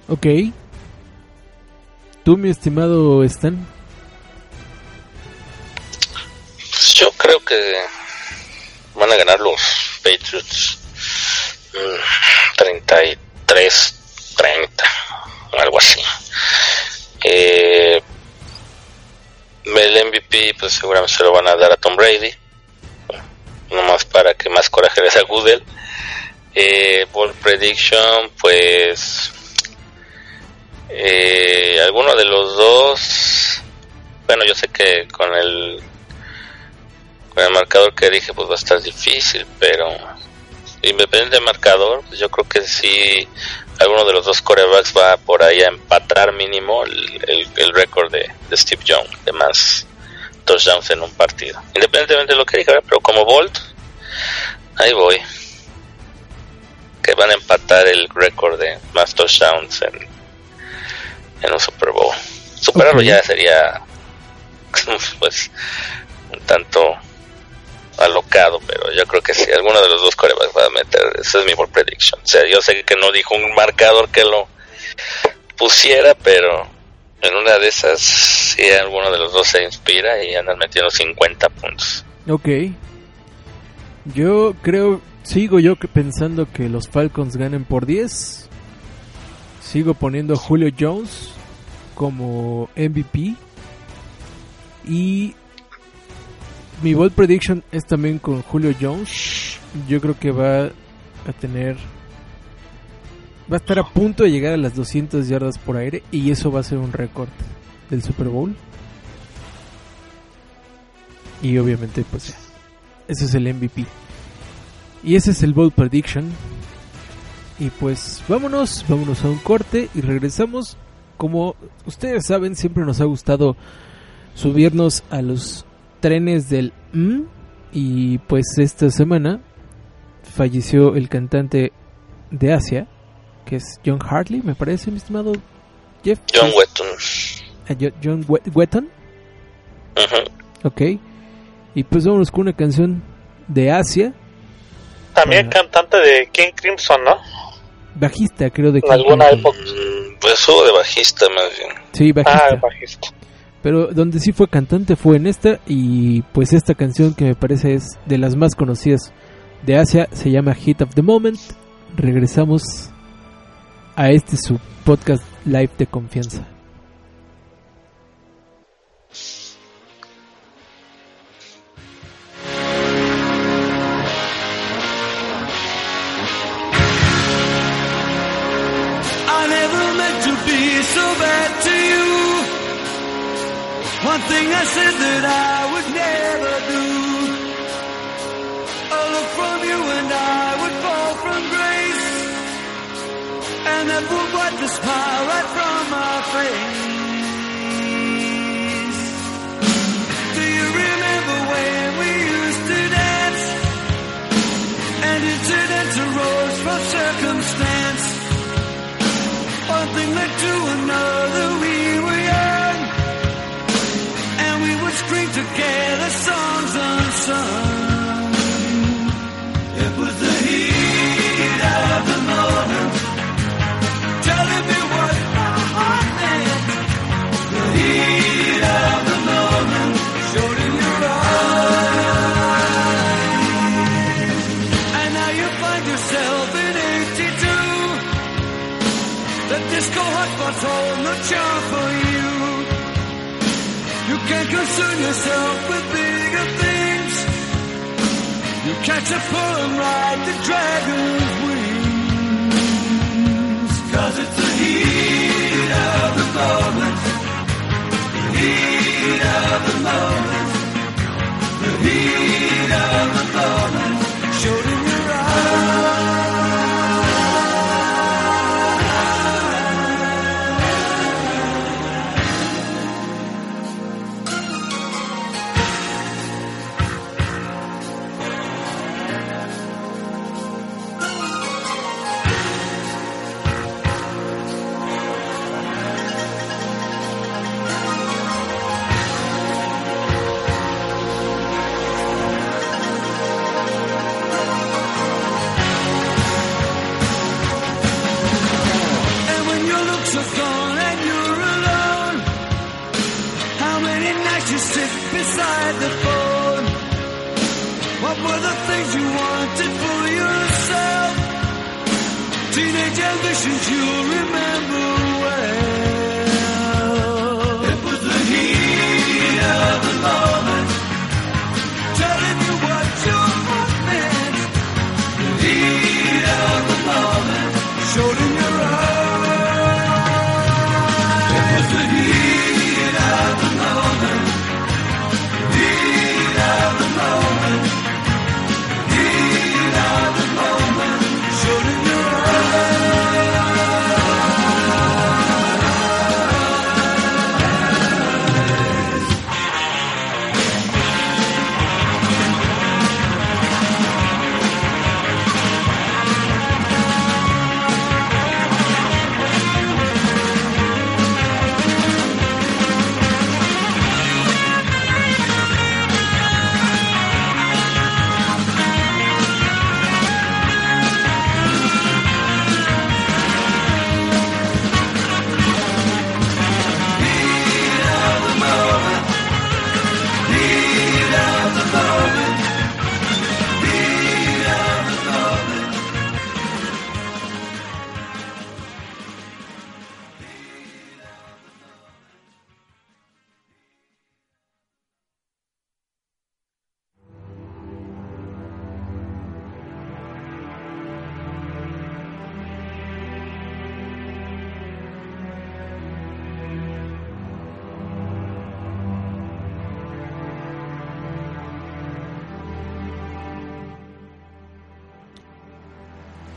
[SPEAKER 1] Ok. Tú, mi estimado Stan.
[SPEAKER 3] Yo creo que van a ganar los Patriots mm, 33, 30, algo así. Eh, el MVP pues seguramente se lo van a dar a Tom Brady, nomás para que más coraje le dé a Goodell. Eh, Ball Prediction pues eh, alguno de los dos bueno yo sé que con el con el marcador que dije pues va a estar difícil pero independiente del marcador pues yo creo que sí alguno de los dos corebacks va por ahí a empatar mínimo el, el, el récord de, de Steve Young de más touchdowns en un partido. Independientemente de lo que ¿verdad? pero como Bolt ahí voy. Que van a empatar el récord de más touchdowns en, en un Super Bowl. Superarlo ya sería *laughs* pues un tanto alocado, pero yo creo que si alguno de los dos corebacks va a meter, esa es mi bold prediction. O sea, yo sé que no dijo un marcador que lo pusiera, pero en una de esas, si alguno de los dos se inspira y andan metiendo 50 puntos.
[SPEAKER 1] Ok. Yo creo, Sigo yo pensando que los Falcons ganen por 10. Sigo poniendo a Julio Jones como MVP. Y mi bold prediction es también con Julio Jones. Yo creo que va a tener... Va a estar a punto de llegar a las 200 yardas por aire y eso va a ser un récord del Super Bowl. Y obviamente pues ese es el MVP. Y ese es el bold prediction. Y pues vámonos, vámonos a un corte y regresamos. Como ustedes saben, siempre nos ha gustado subirnos a los trenes del M. Y pues esta semana falleció el cantante de Asia, que es John Hartley, me parece, mi estimado Jeff.
[SPEAKER 3] John Wetton.
[SPEAKER 1] Ah, Jo- John We- Wetton,
[SPEAKER 3] Ujú.
[SPEAKER 1] ok. Y pues vámonos con una canción de Asia,
[SPEAKER 2] También
[SPEAKER 1] Bueno.
[SPEAKER 2] cantante de King Crimson, ¿no?
[SPEAKER 1] bajista, creo de
[SPEAKER 2] En alguna
[SPEAKER 1] King
[SPEAKER 2] época.
[SPEAKER 3] Mm, Pues hubo de bajista más bien.
[SPEAKER 1] Sí, bajista.
[SPEAKER 2] Ah, bajista.
[SPEAKER 1] Pero donde sí fue cantante fue en esta y pues esta canción que me parece es de las más conocidas de Asia se llama Hit of the Moment. Regresamos a este su podcast live de confianza.
[SPEAKER 4] I never meant to be so bad to you. One thing I said that I would never do. A look from you and I would fall from grace. And that would wipe the smile right from my face. Do you remember when we used to dance? And incidents arose from circumstance. One thing led to another, together songs unsung. It was the heat of the moment. Telling me what my heart meant. The heat of the moment. Showed in your eyes. And now you find yourself in 82. The disco you. Can't concern yourself with bigger things. You catch a pull and ride the dragon's wings. Cause it's the heat of the moment. The heat of the moment. The heat of the moment. Beside the phone? What were the things you wanted for yourself? Teenage ambitions you'll remember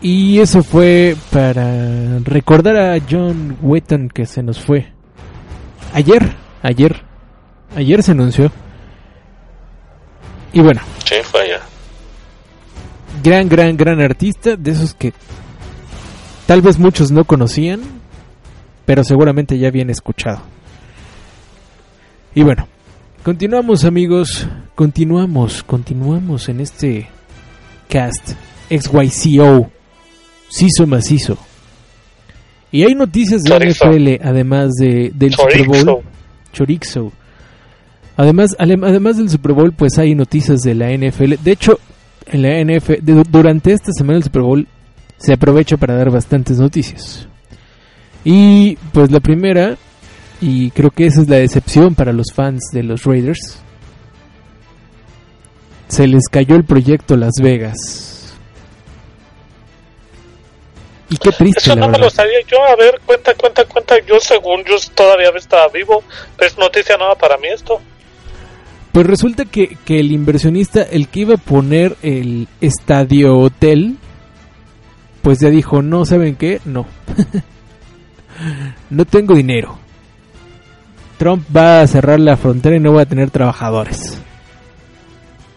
[SPEAKER 1] Y eso fue para recordar a John Wetton que se nos fue. Ayer, ayer, ayer se anunció. Y bueno,
[SPEAKER 3] Sí, fue allá.
[SPEAKER 1] gran, gran, gran artista, de esos que tal vez muchos no conocían, pero seguramente ya habían escuchado. Y bueno, continuamos amigos, continuamos, continuamos en este cast XYCO, Ciso Macizo. Y hay noticias de
[SPEAKER 2] Chorizo.
[SPEAKER 1] NFL, además de, del Super Bowl.
[SPEAKER 2] Chorizo.
[SPEAKER 1] Además, además del Super Bowl, pues hay noticias de la NFL. De hecho, en la NFL, de- durante esta semana del Super Bowl, se aprovecha para dar bastantes noticias. Y pues la primera, y creo que esa es la decepción para los fans de los Raiders, se les cayó el proyecto Las Vegas. Y qué triste,
[SPEAKER 2] Eso no me lo sabía yo. A ver, cuenta, cuenta, cuenta. Yo, según yo, todavía estaba vivo. Es noticia nueva para mí esto.
[SPEAKER 1] Pues resulta que, que el inversionista, el que iba a poner el estadio hotel, pues ya dijo, no, ¿saben qué? No. *laughs* no tengo dinero. Trump va a cerrar la frontera y no va a tener trabajadores.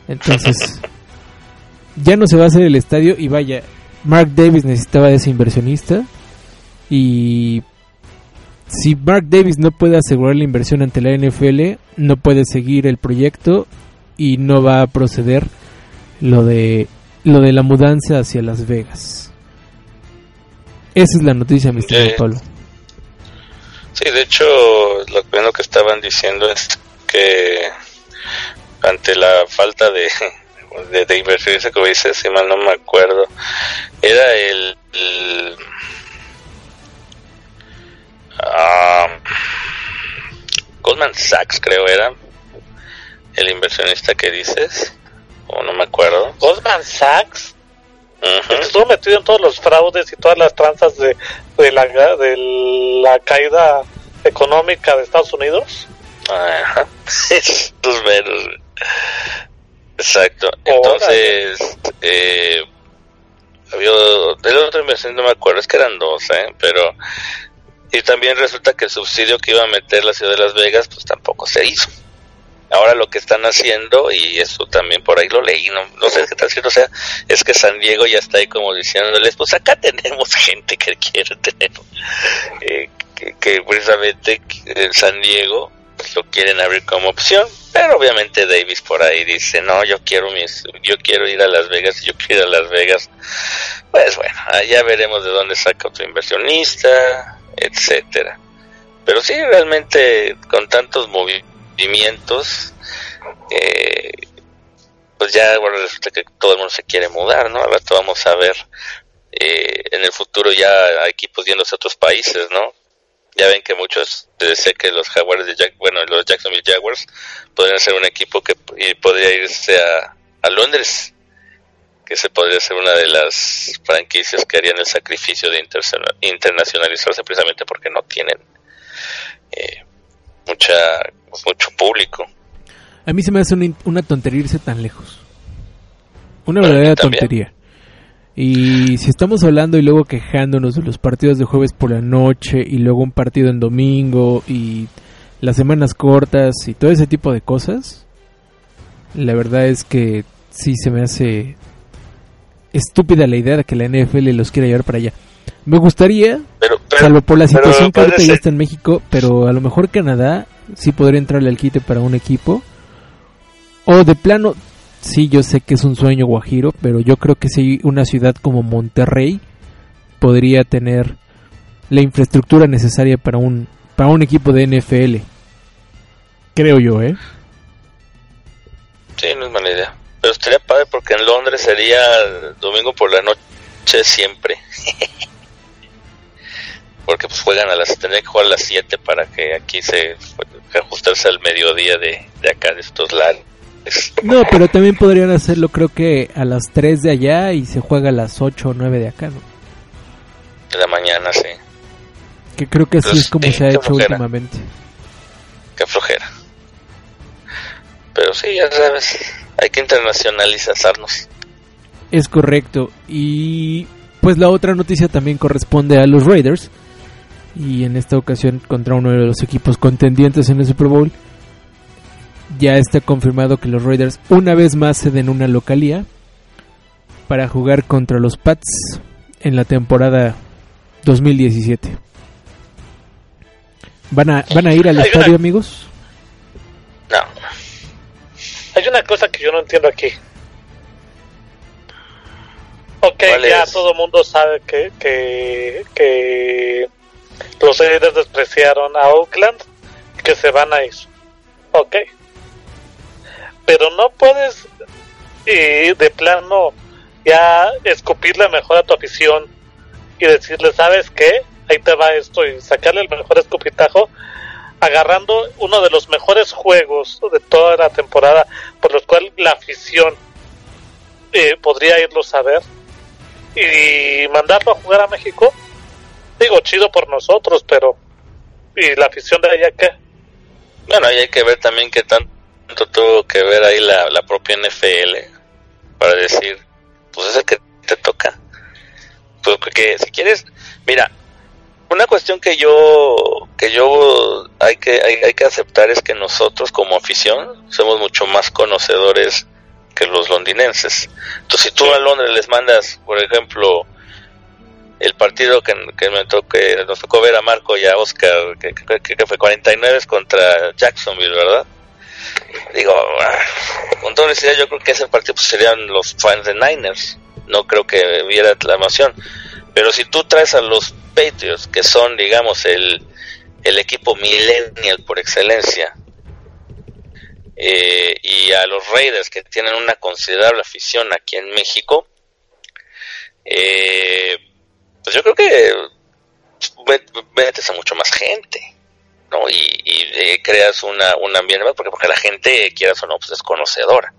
[SPEAKER 1] Entonces, *laughs* ya no se va a hacer el estadio y vaya, Mark Davis necesitaba de ese inversionista y si Mark Davis no puede asegurar la inversión ante la NFL, no puede seguir el proyecto y no va a proceder lo de lo de la mudanza hacia Las Vegas. Esa es la noticia,
[SPEAKER 3] Sí.
[SPEAKER 1] Pablo.
[SPEAKER 3] Sí, de hecho, lo primero que estaban diciendo es que ante la falta de, de, de inversión, ese que dice, si mal no me acuerdo, era el... el- ah, Goldman Sachs, creo era, el inversionista que dices, o no me acuerdo.
[SPEAKER 2] Goldman Sachs estuvo metido en todos los fraudes y todas las tranzas de, de, la, de la caída económica de Estados Unidos.
[SPEAKER 3] Ajá. *laughs* Exacto. Entonces, eh, había el otro inversión no me acuerdo, es que eran dos, ¿eh? Pero y también resulta que el subsidio que iba a meter la ciudad de Las Vegas, pues tampoco se hizo. Ahora lo que están haciendo, y eso también por ahí lo leí, no, no sé qué tal cierto sea, es que San Diego ya está ahí como diciéndoles, pues acá tenemos *laughs* gente que quiere tener, eh, que, que precisamente eh, San Diego pues, lo quieren abrir como opción, pero obviamente Davis por ahí dice, no, yo quiero mis, yo quiero ir a Las Vegas, yo quiero ir a Las Vegas, pues bueno, ya veremos de dónde saca otro inversionista, etcétera. Pero sí, realmente con tantos movimientos, eh, pues ya bueno, resulta que todo el mundo se quiere mudar, ¿no? Rato vamos a ver eh, en el futuro ya equipos yéndose a otros países, ¿no? Ya ven que muchos eh, sé que los Jaguars de Jack, bueno, los Jacksonville Jaguars podrían ser un equipo que podría irse a, a Londres, que se podría ser una de las franquicias que harían el sacrificio de internacionalizarse precisamente porque no tienen eh, mucha mucho público.
[SPEAKER 1] A mí se me hace una, una tontería irse tan lejos. Una verdadera tontería. Y si estamos hablando y luego quejándonos de los partidos de jueves por la noche y luego un partido en domingo y las semanas cortas y todo ese tipo de cosas, la verdad es que sí se me hace estúpida la idea de que la NFL los quiera llevar para allá. Me gustaría,
[SPEAKER 3] Pero, pero
[SPEAKER 1] salvo por la situación que ahorita ya está en México, pero a lo mejor Canadá sí podría entrarle al quite para un equipo. O de plano, sí, yo sé que es un sueño guajiro, pero yo creo que sí, una ciudad como Monterrey podría tener la infraestructura necesaria para un, para un equipo de NFL. Creo yo, ¿eh?
[SPEAKER 3] Sí, no es mala idea. Pero estaría padre porque en Londres sería domingo por la noche siempre. *laughs* porque pues juegan a las, tendría que jugar a las 7 para que aquí se que ajustarse al mediodía de, de acá, de estos lares.
[SPEAKER 1] No, pero también podrían hacerlo creo que a las 3 de allá y se juega a las 8 o 9 de acá, ¿no?
[SPEAKER 3] De la mañana, sí.
[SPEAKER 1] Que creo que así
[SPEAKER 3] Pues,
[SPEAKER 1] es como
[SPEAKER 3] sí,
[SPEAKER 1] se ha hecho
[SPEAKER 3] flojera.
[SPEAKER 1] últimamente.
[SPEAKER 3] Qué flojera. Pero sí, ya sabes, hay que internacionalizarnos.
[SPEAKER 1] Es correcto. Y pues la otra noticia también corresponde a los Raiders. Y en esta ocasión contra uno de los equipos contendientes en el Super Bowl. Ya está confirmado que los Raiders una vez más ceden una localía para jugar contra los Pats en la temporada 2017. ¿Van a, van a ir al
[SPEAKER 2] Hay una-
[SPEAKER 1] estadio, amigos?
[SPEAKER 3] No.
[SPEAKER 2] Hay una cosa que yo no entiendo aquí. Ok,
[SPEAKER 3] ¿Cuál
[SPEAKER 2] ya
[SPEAKER 3] es?
[SPEAKER 2] todo el mundo sabe que, que, que los Raiders despreciaron a Oakland y que se van a ir. Ok. Pero no puedes eh, de plano ya escupirle mejor a tu afición y decirle, ¿sabes qué? Ahí te va esto y sacarle el mejor escupitajo agarrando uno de los mejores juegos de toda la temporada por los cuales la afición eh, podría irlos a ver y mandarlo a jugar a México digo chido por nosotros pero y la afición de allá qué
[SPEAKER 3] Bueno, ahí hay que ver también qué tanto tuvo que ver ahí la, la propia NFL para decir, pues es el que te toca. Pues que si quieres, mira, una cuestión que yo que yo hay que hay, hay que aceptar es que nosotros como afición somos mucho más conocedores que los londinenses. Entonces, si tú a Londres les mandas, por ejemplo, el partido que, que me tocó, que nos tocó ver a Marco y a Oscar, que- que- que fue 49 contra Jacksonville, ¿verdad? Digo, ah, con toda honestidad, yo creo que ese partido pues, serían los fans de Niners. No creo que viera la emoción. Pero si tú traes a los Patriots, que son, digamos, el, el equipo millennial por excelencia, eh, y a los Raiders, que tienen una considerable afición aquí en México, eh, pues yo creo que met- metes a mucho más gente, ¿no? Y, y, eh, creas una, un ambiente, porque, porque la gente, quieras o no, pues es conocedora.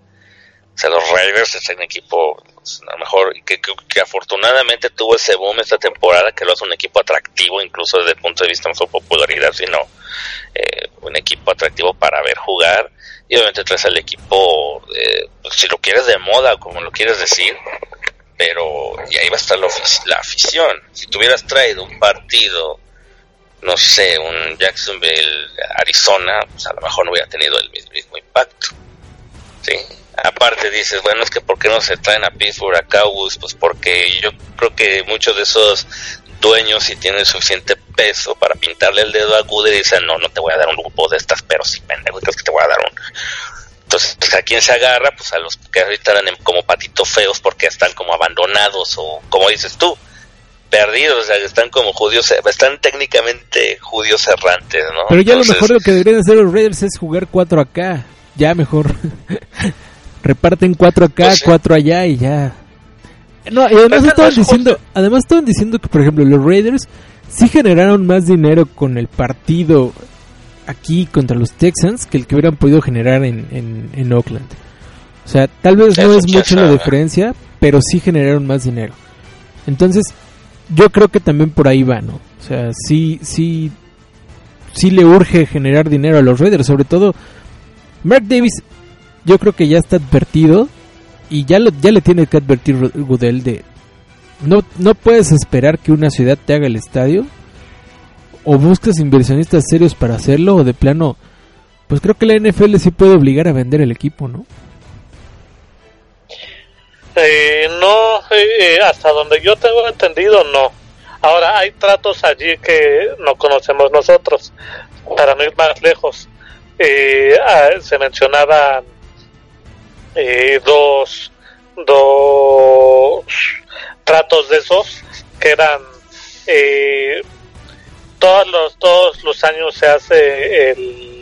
[SPEAKER 3] O sea, los Raiders es un equipo, pues, a lo mejor, que, que, afortunadamente tuvo ese boom esta temporada, que lo hace un equipo atractivo, incluso desde el punto de vista no solo popularidad, sino eh, un equipo atractivo para ver jugar. Y obviamente traes al equipo, eh, pues, si lo quieres de moda, como lo quieres decir, pero y ahí va a estar la, la afición. Si tuvieras traído un partido, no sé, un Jacksonville, Arizona, pues a lo mejor no hubiera tenido el mis- mismo impacto. Sí. Aparte dices, bueno, es que ¿por qué no se traen a Pittsburgh, a Cowboys? Pues porque yo creo que muchos de esos dueños si tienen suficiente peso para pintarle el dedo a Goodell y dicen, no, no te voy a dar un grupo de estas, pero sí, pendejo, ¿crees que te voy a dar un, entonces, pues, ¿a quién se agarra? Pues a los que ahorita eran como patitos feos porque están como abandonados o, como dices tú, perdidos, o sea, están como judíos, están técnicamente judíos errantes, ¿no?
[SPEAKER 1] Pero ya
[SPEAKER 3] Entonces,
[SPEAKER 1] lo mejor lo que deberían hacer los Raiders es jugar 4 acá. Ya mejor. *laughs* Reparten 4 acá,
[SPEAKER 3] Pues sí.
[SPEAKER 1] 4 allá y ya. No, y además
[SPEAKER 2] Pero
[SPEAKER 1] estaban
[SPEAKER 2] es
[SPEAKER 1] diciendo,
[SPEAKER 2] justo.
[SPEAKER 1] además estaban diciendo que por ejemplo los Raiders sí generaron más dinero con el partido aquí contra los Texans que el que hubieran podido generar en, en, en Oakland. O sea, tal vez no es mucho la diferencia, pero sí generaron más dinero. Entonces, yo creo que también por ahí va, ¿no? O sea, sí, sí, sí le urge generar dinero a los Raiders, sobre todo Mark Davis, yo creo que ya está advertido y ya lo, ya le tiene que advertir Goodell de no, no puedes esperar que una ciudad te haga el estadio o buscas inversionistas serios para hacerlo o de plano pues creo que la NFL sí puede obligar a vender el equipo, ¿no?
[SPEAKER 2] Eh, no, eh, eh, hasta donde yo tengo entendido, no. Ahora, hay tratos allí que no conocemos nosotros. Para no ir más lejos, eh, ah, se mencionaban eh, dos, dos tratos de esos que eran todos los todos los años se hace el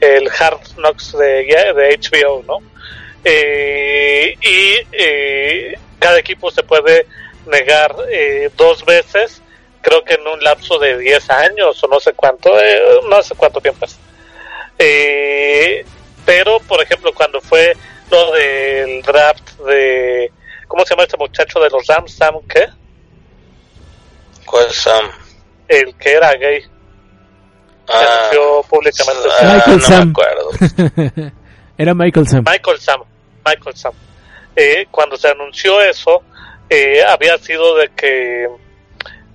[SPEAKER 2] el Hard Knocks de, de HBO, ¿no? Eh, y eh, cada equipo se puede negar eh, dos veces, creo que en un lapso de 10 años o no sé cuánto, eh, no sé cuánto tiempo es. Eh, pero, por ejemplo, cuando fue lo del draft de, ¿cómo se llama este muchacho de los Rams? Sam, ¿qué?
[SPEAKER 3] ¿Cuál es Sam?
[SPEAKER 2] El que era gay. que
[SPEAKER 3] Ah,
[SPEAKER 2] anunció públicamente.
[SPEAKER 3] ah,
[SPEAKER 1] Michael
[SPEAKER 3] no
[SPEAKER 1] Sam.
[SPEAKER 3] me acuerdo. *laughs*
[SPEAKER 1] Era Michael Sam.
[SPEAKER 2] Michael Sam, Michael. Eh, cuando se anunció eso, eh, había sido de que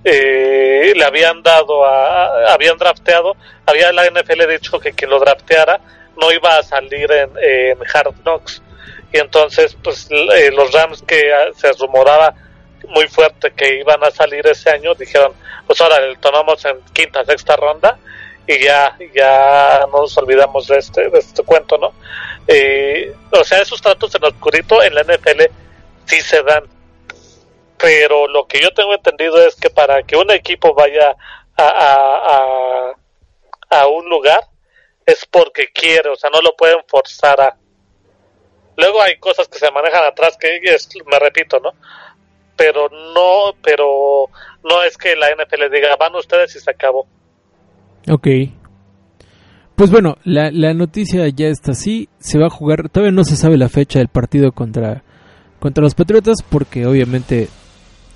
[SPEAKER 2] eh, le habían dado a, habían drafteado, había la NFL dicho que quien lo drafteara no iba a salir en, en Hard Knocks y entonces pues eh, los Rams que ah, se rumoraba muy fuerte que iban a salir ese año dijeron pues ahora le tomamos en quinta sexta ronda y ya ya no nos olvidamos de este de este cuento no Eh, o sea esos tratos en oscurito en la NFL sí se dan pero lo que yo tengo entendido es que para que un equipo vaya a, a, a, a un lugar es porque quiere, o sea, no lo pueden forzar a. Luego hay cosas que se manejan atrás que es, me repito, ¿no? Pero no, pero no es que la NFL diga, van ustedes y se acabó.
[SPEAKER 1] Ok. Pues bueno, la, la noticia ya está así. Se va a jugar. Todavía no se sabe la fecha del partido contra, contra los Patriotas. Porque obviamente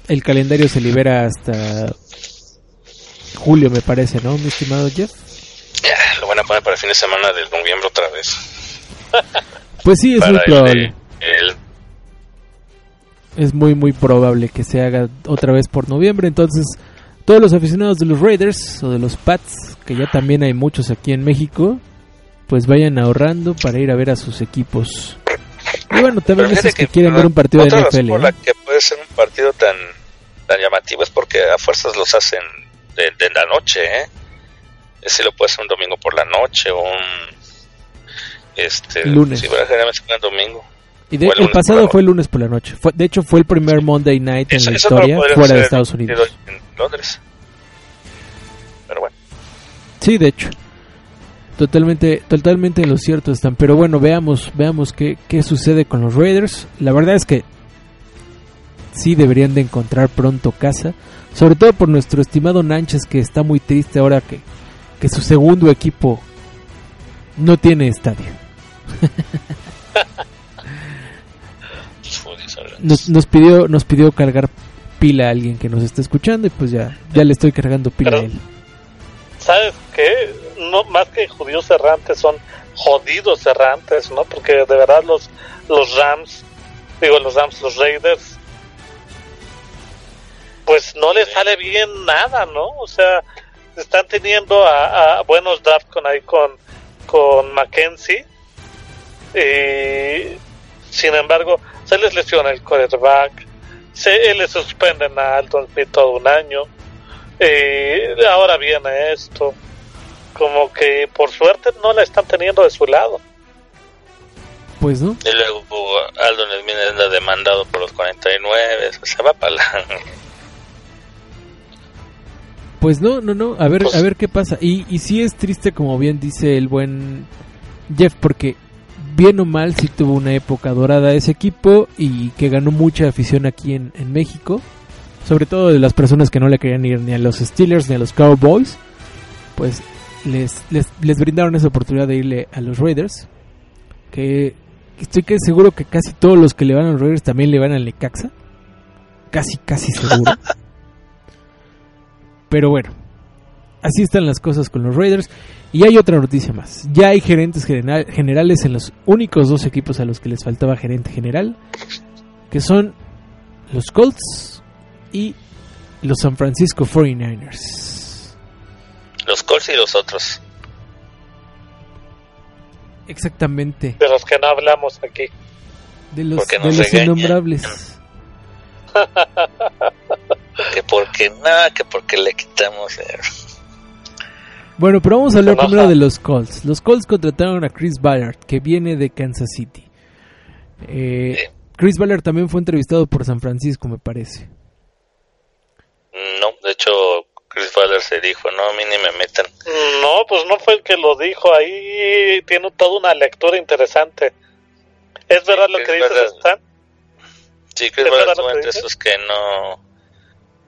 [SPEAKER 1] el calendario se libera hasta julio, me parece, ¿no, mi estimado Jeff?
[SPEAKER 3] Ya, lo van a poner para el fin de semana del noviembre otra vez. *laughs*
[SPEAKER 1] Pues sí, es
[SPEAKER 3] Para
[SPEAKER 1] muy
[SPEAKER 3] el
[SPEAKER 1] probable.
[SPEAKER 3] el-
[SPEAKER 1] Es muy, muy probable que se haga otra vez por noviembre. Entonces, todos los aficionados de los Raiders o de los Pats, que ya también hay muchos aquí en México, pues vayan ahorrando para ir a ver a sus equipos. Y bueno, también esos que, quieren ver un partido de NFL.
[SPEAKER 3] por
[SPEAKER 1] ¿eh?
[SPEAKER 3] la que puede ser un partido tan, tan llamativo es porque a fuerzas los hacen de, de la noche, ¿eh? Si lo puede hacer un domingo por la noche o un... Este,
[SPEAKER 1] Lunes.
[SPEAKER 3] Sí, pero generalmente en domingo.
[SPEAKER 1] Y de-
[SPEAKER 3] el
[SPEAKER 1] pasado fue el lunes por la noche. Fue, de hecho, fue el primer Monday Night en la historia fuera de Estados
[SPEAKER 3] un
[SPEAKER 1] Unidos.
[SPEAKER 3] En Londres. Pero bueno.
[SPEAKER 1] Sí, de hecho. Totalmente, totalmente en lo cierto están. Pero bueno, veamos, veamos qué, qué sucede con los Raiders. La verdad es que sí deberían de encontrar pronto casa. Sobre todo por nuestro estimado Nanches que está muy triste ahora que, que su segundo equipo no tiene estadio. *laughs* Nos, nos pidió, nos pidió cargar pila a alguien que nos está escuchando y pues ya, ya le estoy cargando pila
[SPEAKER 2] Pero-
[SPEAKER 1] a él.
[SPEAKER 2] ¿Sabes qué? No, más que judíos errantes, son jodidos errantes, ¿no? Porque de verdad los, los Rams, digo los Rams, los Raiders, pues no les sale bien nada, ¿no? O sea, están teniendo a, a buenos drafts con ahí con, con Mackenzie. Y, sin embargo, se les lesiona el quarterback, se les suspenden a Alton Smith todo un año. Eh, ahora viene esto. Como que por suerte no la están teniendo de su lado.
[SPEAKER 1] Pues no.
[SPEAKER 3] Y luego Aldo Nesmith anda demandado por los 49. Se va para la... *laughs*
[SPEAKER 1] Pues no, no, no, a ver,
[SPEAKER 2] Pues-
[SPEAKER 1] a ver qué pasa. Y, y sí es triste, como bien dice el buen Jeff, porque bien o mal sí tuvo una época dorada ese equipo y que ganó mucha afición aquí en, en México. Sobre todo de las personas que no le querían ir ni a los Steelers ni a los Cowboys. Pues les, les, les brindaron esa oportunidad de irle a los Raiders. Que estoy que seguro que casi todos los que le van a los Raiders también le van al Necaxa. Casi, casi seguro. *laughs* Pero bueno, así están las cosas con los Raiders. Y hay otra noticia más. Ya hay gerentes general- generales en los únicos dos equipos a los que les faltaba gerente general. Que son los Colts y los San Francisco 49ers.
[SPEAKER 3] Los Colts y los otros.
[SPEAKER 1] Exactamente.
[SPEAKER 2] De los que no hablamos aquí.
[SPEAKER 1] De los,
[SPEAKER 3] Porque
[SPEAKER 1] de
[SPEAKER 3] nos
[SPEAKER 1] los innombrables. *laughs*
[SPEAKER 3] Que porque nada, que porque le quitamos...
[SPEAKER 1] Bueno, pero vamos a hablar primero de los Colts. Los Colts contrataron a Chris Ballard, que viene de Kansas City. Eh,
[SPEAKER 3] Sí.
[SPEAKER 1] Chris Ballard también fue entrevistado por San Francisco, me parece.
[SPEAKER 3] No, de hecho, Chris Ballard se dijo, no, a mí ni me metan.
[SPEAKER 2] No, pues no fue el que lo dijo. Ahí tiene toda una lectura interesante. ¿Es verdad lo que dices. Stan?
[SPEAKER 3] Sí, Chris
[SPEAKER 2] ¿Es
[SPEAKER 3] Ballard
[SPEAKER 2] verdad
[SPEAKER 3] estuvo
[SPEAKER 2] lo que
[SPEAKER 3] entre
[SPEAKER 2] dices?
[SPEAKER 3] esos que no...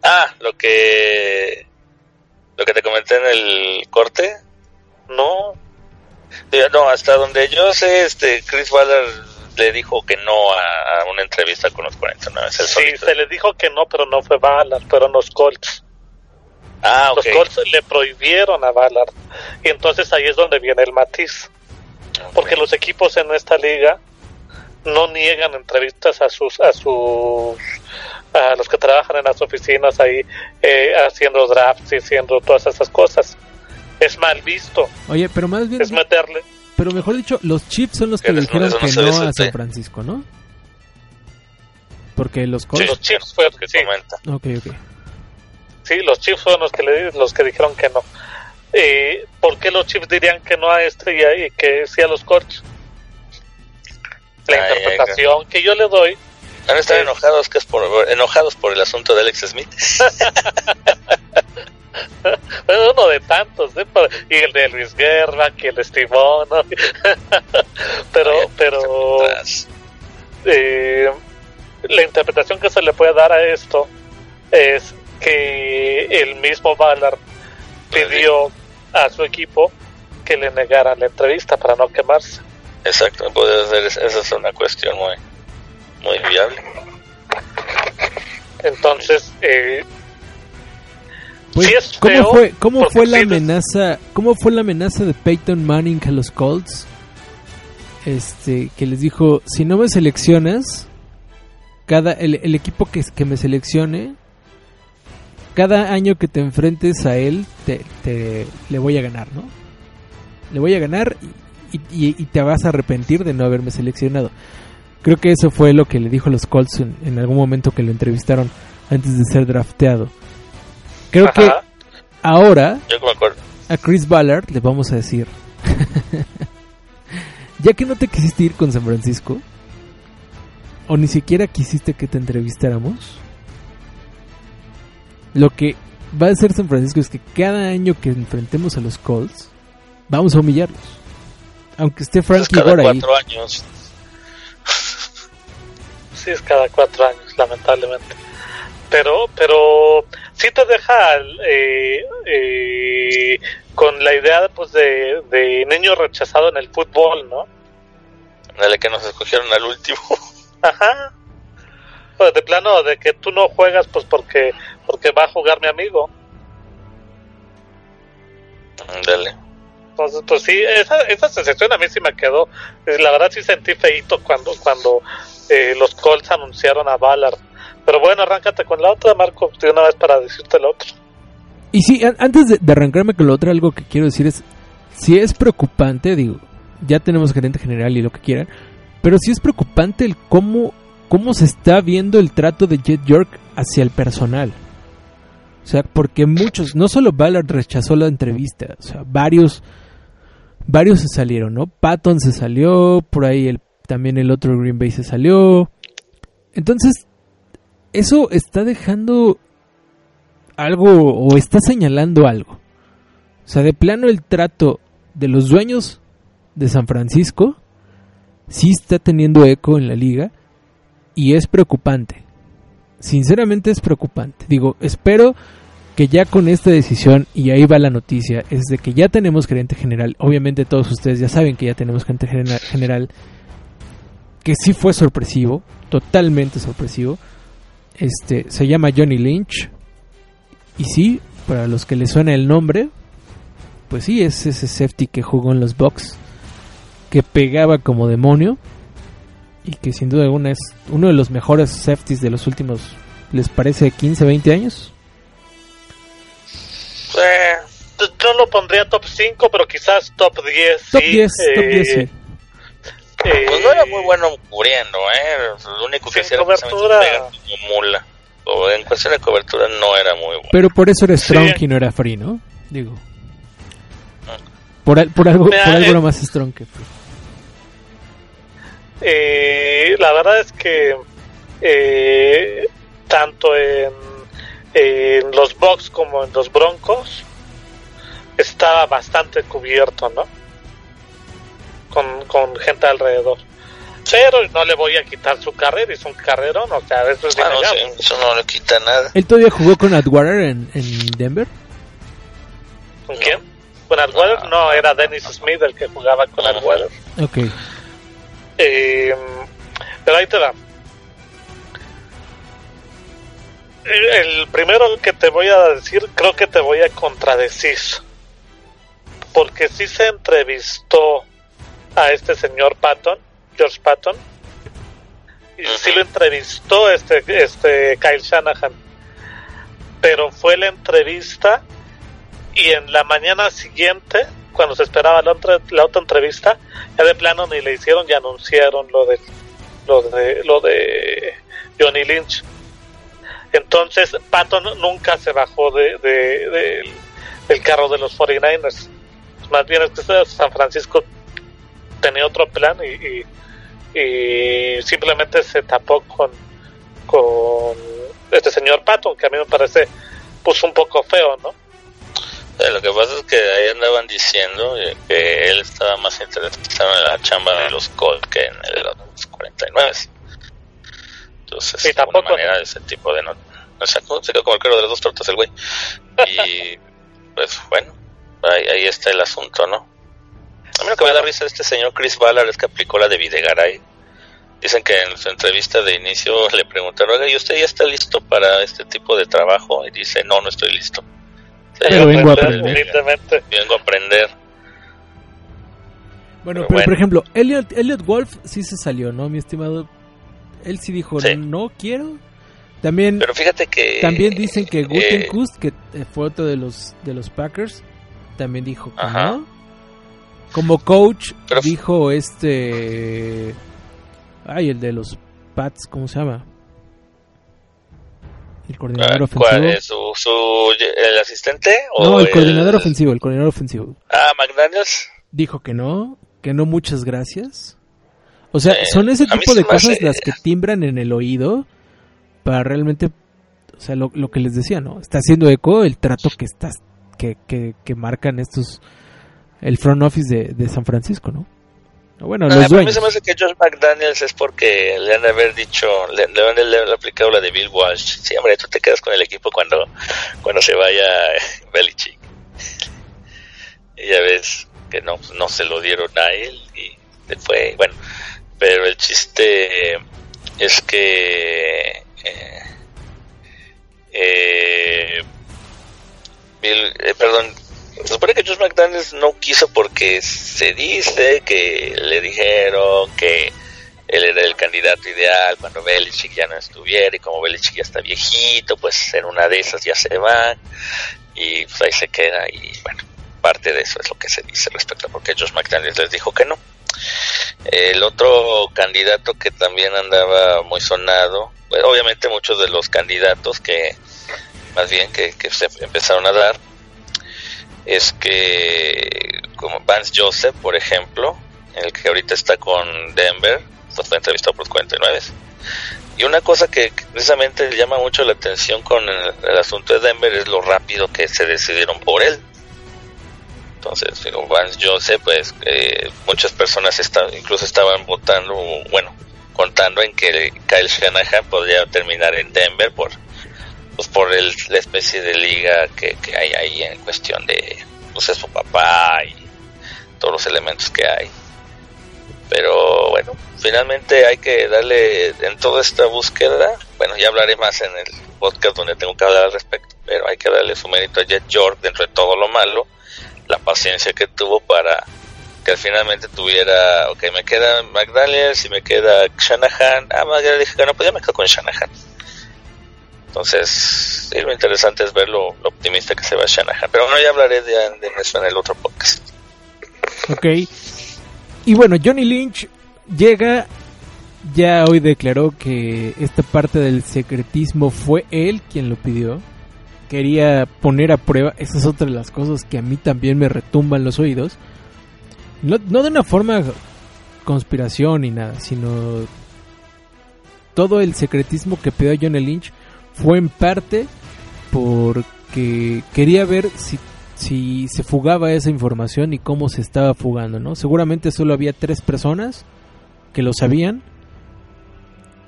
[SPEAKER 3] Ah, lo que... Lo que te comenté en el corte.
[SPEAKER 2] No.
[SPEAKER 3] No, hasta donde yo sé, este Chris Ballard le dijo que no a, a una entrevista con los 49. Es el
[SPEAKER 2] Sí,
[SPEAKER 3] solito.
[SPEAKER 2] se le dijo que no, pero no fue Ballard, fueron los Colts.
[SPEAKER 3] Ah, ok.
[SPEAKER 2] Los Colts le prohibieron a Ballard. Y entonces ahí es donde viene el matiz. Porque los equipos en esta liga no niegan entrevistas a sus a sus a los que trabajan en las oficinas ahí eh, haciendo drafts y haciendo todas esas cosas. Es mal visto,
[SPEAKER 1] Oye, pero más bien,
[SPEAKER 2] es meterle.
[SPEAKER 1] pero mejor dicho, los Chiefs son los que le dijeron
[SPEAKER 3] no
[SPEAKER 1] que no a San. Francisco, ¿no? Porque los
[SPEAKER 3] Sí,
[SPEAKER 2] los Chiefs fueron
[SPEAKER 3] que
[SPEAKER 2] sí.
[SPEAKER 3] comenta.
[SPEAKER 1] Ok, ok.
[SPEAKER 2] Sí, los Chiefs fueron los que, le, los que dijeron que no. Eh, ¿Por qué los Chiefs dirían que no a este y, a- y que sí a los Colts? La
[SPEAKER 3] Ay, ay,
[SPEAKER 2] interpretación que yo le doy
[SPEAKER 3] Van a estar enojados, que es por, enojados por el asunto de Alex Smith. *laughs*
[SPEAKER 2] Bueno, uno de tantos, ¿eh? Y el de Luis Guerra, que el de Estimón, ¿no? *laughs* pero, pero eh, la interpretación que se le puede dar a esto es que el mismo Ballard pidió a su equipo que le negaran la entrevista para no quemarse.
[SPEAKER 3] Exacto, puede ser, esa es una cuestión muy, muy viable.
[SPEAKER 2] Entonces, eh,
[SPEAKER 1] Pues,
[SPEAKER 2] Sí es
[SPEAKER 1] ¿cómo
[SPEAKER 2] feo,
[SPEAKER 1] fue, cómo
[SPEAKER 2] porque
[SPEAKER 1] fue la amenaza, cómo fue la amenaza de Peyton Manning a los Colts? Este, que les dijo, si no me seleccionas, cada el, el equipo que, que me seleccione, cada año que te enfrentes a él, te, te- le voy a ganar, ¿no? Le voy a ganar y, y- y te vas a arrepentir de no haberme seleccionado. Creo que eso fue lo que le dijo a los Colts en, en algún momento que lo entrevistaron antes de ser drafteado. Creo que ahora
[SPEAKER 3] Yo me acuerdo.
[SPEAKER 1] a Chris Ballard le vamos a decir, *laughs* ya que no te quisiste ir con San Francisco, o ni siquiera quisiste que te entrevistáramos, lo que va a hacer San Francisco es que cada año que enfrentemos a los Colts, vamos a humillarlos. Aunque esté
[SPEAKER 3] Es
[SPEAKER 1] Frankie
[SPEAKER 3] cada
[SPEAKER 1] Gore ahí.
[SPEAKER 3] cuatro años. *laughs*
[SPEAKER 2] sí es cada cuatro años, lamentablemente. Pero, pero sí te deja eh, eh, con la idea pues de, de niño rechazado en el fútbol, ¿no?
[SPEAKER 3] El que nos escogieron al último. *laughs*
[SPEAKER 2] Ajá. Pues de plano de que tú no juegas pues porque porque va a jugar mi amigo.
[SPEAKER 3] Dale.
[SPEAKER 2] Entonces, pues sí, esa, sensación a mí sí me quedó. Eh, La verdad sí sentí feíto cuando cuando eh, los Colts anunciaron a Ballard. Pero bueno, arráncate con la otra, Marco, de una vez para decirte la otra.
[SPEAKER 1] Y sí, an- antes de, arrancarme con lo otro, algo que quiero decir es, si es preocupante, digo, ya tenemos gerente general y lo que quieran, pero sí es preocupante el cómo, cómo se está viendo el trato de Jet York hacia el personal. O sea, porque muchos, no solo Ballard rechazó la entrevista, o sea, varios, varios se salieron, ¿no? Patton se salió, por ahí el, también el otro Green Bay se salió. Entonces, eso está dejando algo o está señalando algo. O sea, de plano el trato de los dueños de San Francisco sí está teniendo eco en la liga y es preocupante. Sinceramente es preocupante. Digo, espero que ya con esta decisión, y ahí va la noticia, es de que ya tenemos gerente general. Obviamente todos ustedes ya saben que ya tenemos gerente general, que sí fue sorpresivo, totalmente sorpresivo. Este, se llama Johnny Lynch. Y sí, para los que les suena el nombre, pues sí, es ese safety que jugó en los Bucks, que pegaba como demonio y que sin duda alguna es uno de los mejores safeties de los últimos, ¿les parece 15, 20 años?
[SPEAKER 2] Eh, yo lo pondría top 5, pero quizás top 10.
[SPEAKER 1] Top
[SPEAKER 2] sí,
[SPEAKER 1] 10, top
[SPEAKER 2] eh,
[SPEAKER 1] 10 sí.
[SPEAKER 2] eh,
[SPEAKER 3] Pues no era muy bueno cubriendo, ¿eh? Lo único que hacía era
[SPEAKER 2] cobertura.
[SPEAKER 3] como mula. O en cuestión de cobertura no era muy bueno.
[SPEAKER 1] Pero por eso era
[SPEAKER 2] Sí.
[SPEAKER 1] Strong y no era Free, ¿no? Digo. Por, al- por algo,
[SPEAKER 2] Mira,
[SPEAKER 1] por algo
[SPEAKER 2] eh,
[SPEAKER 1] era más Strong que Free.
[SPEAKER 2] Eh, la verdad es que eh, tanto en, en los Bucks como en los Broncos estaba bastante cubierto, ¿no? Con, con gente alrededor. Pero no le voy a quitar su carrera, hizo un carrerón, o sea, eso es
[SPEAKER 3] Ah, no, eso no le quita nada.
[SPEAKER 1] ¿Él todavía jugó con Atwater en, en Denver?
[SPEAKER 2] ¿Con quién? ¿Con Atwater?
[SPEAKER 3] Ah.
[SPEAKER 2] No, era Dennis Smith el que jugaba con. Atwater.
[SPEAKER 1] Ok.
[SPEAKER 2] Eh, pero ahí te da. El, primero que te voy a decir, creo que te voy a contradecir. Porque sí se entrevistó a este señor Patton, George Patton, y sí lo entrevistó este, este Kyle Shanahan. Pero fue la entrevista y en la mañana siguiente, cuando se esperaba la otra, la otra entrevista, ya de plano ni le hicieron y anunciaron lo de lo de lo de Johnny Lynch. Entonces Patton nunca se bajó de, de- de- del carro de los 49ers. Más bien es que San Francisco tenía otro plan y, simplemente se tapó con, con este señor Patton, que a mí me parece pues un poco feo, ¿no?
[SPEAKER 3] Eh, Lo que pasa es que ahí andaban diciendo que él estaba más interesado en la chamba de los Colts que en el de los 49. Entonces,
[SPEAKER 2] Sí,
[SPEAKER 3] de
[SPEAKER 2] tampoco,
[SPEAKER 3] alguna manera, ese tipo de no, no sé, se quedó como el cuero de las dos tortas el güey. Y *laughs* pues bueno, ahí, ahí está el asunto, ¿no? A mí lo que me da risa de este señor Chris Ballard es que aplicó la de Videgaray. Dicen que en su entrevista de inicio *laughs* le preguntaron, oiga, ¿y usted ya está listo para este tipo de trabajo? Y dice, no, no estoy listo. Sí,
[SPEAKER 1] Pero
[SPEAKER 3] yo
[SPEAKER 1] vengo a aprender.
[SPEAKER 3] Vengo a aprender.
[SPEAKER 1] Bueno,
[SPEAKER 3] Pero
[SPEAKER 1] pero
[SPEAKER 3] bueno.
[SPEAKER 1] por ejemplo, Elliot, Elliot Wolf sí se salió, ¿no, mi estimado? Él sí dijo,
[SPEAKER 3] Sí.
[SPEAKER 1] no quiero. También,
[SPEAKER 3] Pero fíjate que...
[SPEAKER 1] también dicen que
[SPEAKER 3] eh,
[SPEAKER 1] Gutenkust, que eh, fue otro de los, de los Packers, también dijo que
[SPEAKER 3] Ajá.
[SPEAKER 1] no. Como coach,
[SPEAKER 3] Pero-
[SPEAKER 1] dijo este... Ay, el de los Pats, ¿cómo se llama? El coordinador ofensivo.
[SPEAKER 3] ¿Cuál es? ¿Su, su- el asistente? o
[SPEAKER 1] No, el coordinador ofensivo, el coordinador ofensivo.
[SPEAKER 3] Ah, McDaniels.
[SPEAKER 1] dijo que no, que no muchas gracias. O sea,
[SPEAKER 3] Eh,
[SPEAKER 1] son ese tipo de cosas
[SPEAKER 3] hace-
[SPEAKER 1] las que timbran en el oído para realmente, o sea, lo, lo que les decía, ¿no? Está haciendo eco el trato que estás, que, que, que marcan estos, el front office de, de San Francisco, ¿no? Bueno,
[SPEAKER 3] Ah,
[SPEAKER 1] los
[SPEAKER 3] pero a mí
[SPEAKER 1] dueños.
[SPEAKER 3] se me hace que Josh McDaniels es porque le han de haber dicho, le, le han de haber aplicado la de Bill Walsh. Sí, hombre, tú te quedas con el equipo cuando, cuando se vaya *laughs* Belichick. Y ya ves que no, no se lo dieron a él y fue. Bueno, pero el chiste es que. eh, eh, eh, perdón, se supone que Josh McDaniels no quiso porque se dice que le dijeron que él era el candidato ideal cuando Belichick ya no estuviera y como Belichick ya está viejito, pues en una de esas ya se va y pues ahí se queda y bueno, parte de eso es lo que se dice respecto a por qué Josh McDaniels les dijo que no. El otro candidato que también andaba muy sonado, pues, obviamente muchos de los candidatos que más bien que, se empezaron a dar es que como Vance Joseph, por ejemplo, el que ahorita está con Denver, pues fue entrevistado por los 49. Y una cosa que precisamente llama mucho la atención con el asunto de Denver es lo rápido que se decidieron por él. Entonces, digo, Vance Joseph, pues eh, muchas personas esta- incluso estaban votando, bueno, contando en que Kyle Shanahan podría terminar en Denver por pues por el, la especie de liga que, que hay ahí en cuestión de pues es su papá y todos los elementos que hay. Pero bueno finalmente hay que darle en toda esta búsqueda. Bueno ya hablaré más en el podcast donde tengo que hablar al respecto pero hay que darle su mérito a Jet York dentro de todo lo malo la paciencia que tuvo para que finalmente tuviera ok me queda McDaniels y me queda Shanahan ah McDaniels dije que no pues ya me quedo con Shanahan entonces, sí, lo interesante es ver lo, optimista que se va Shanahan. Pero bueno, ya hablaré de, de eso en el otro podcast.
[SPEAKER 1] Ok. Y bueno, Johnny Lynch llega, ya hoy declaró que esta parte del secretismo fue él quien lo pidió. Quería poner a prueba, esa es otra de las cosas que a mí también me retumban los oídos. No, no de una forma conspiración ni nada, sino todo el secretismo que pidió Johnny Lynch fue en parte porque quería ver si, si se fugaba esa información y cómo se estaba fugando, ¿no? Seguramente solo había tres personas que lo sabían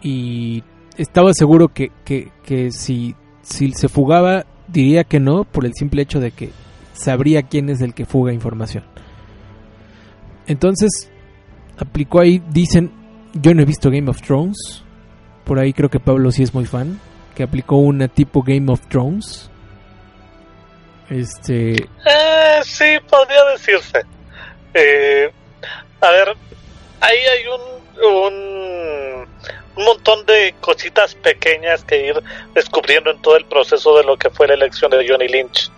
[SPEAKER 1] y estaba seguro que, que, que si, si se fugaba diría que no por el simple hecho de que sabría quién es el que fuga información. Entonces, aplicó ahí, dicen, yo no he visto Game of Thrones, por ahí creo que Pablo sí es muy fan, que aplicó una tipo Game of Thrones. Este,
[SPEAKER 2] Eh, sí, podría decirse. Eh, a ver, ahí hay un, un, un montón de cositas pequeñas que ir descubriendo en todo el proceso de lo que fue la elección de Johnny Lynch.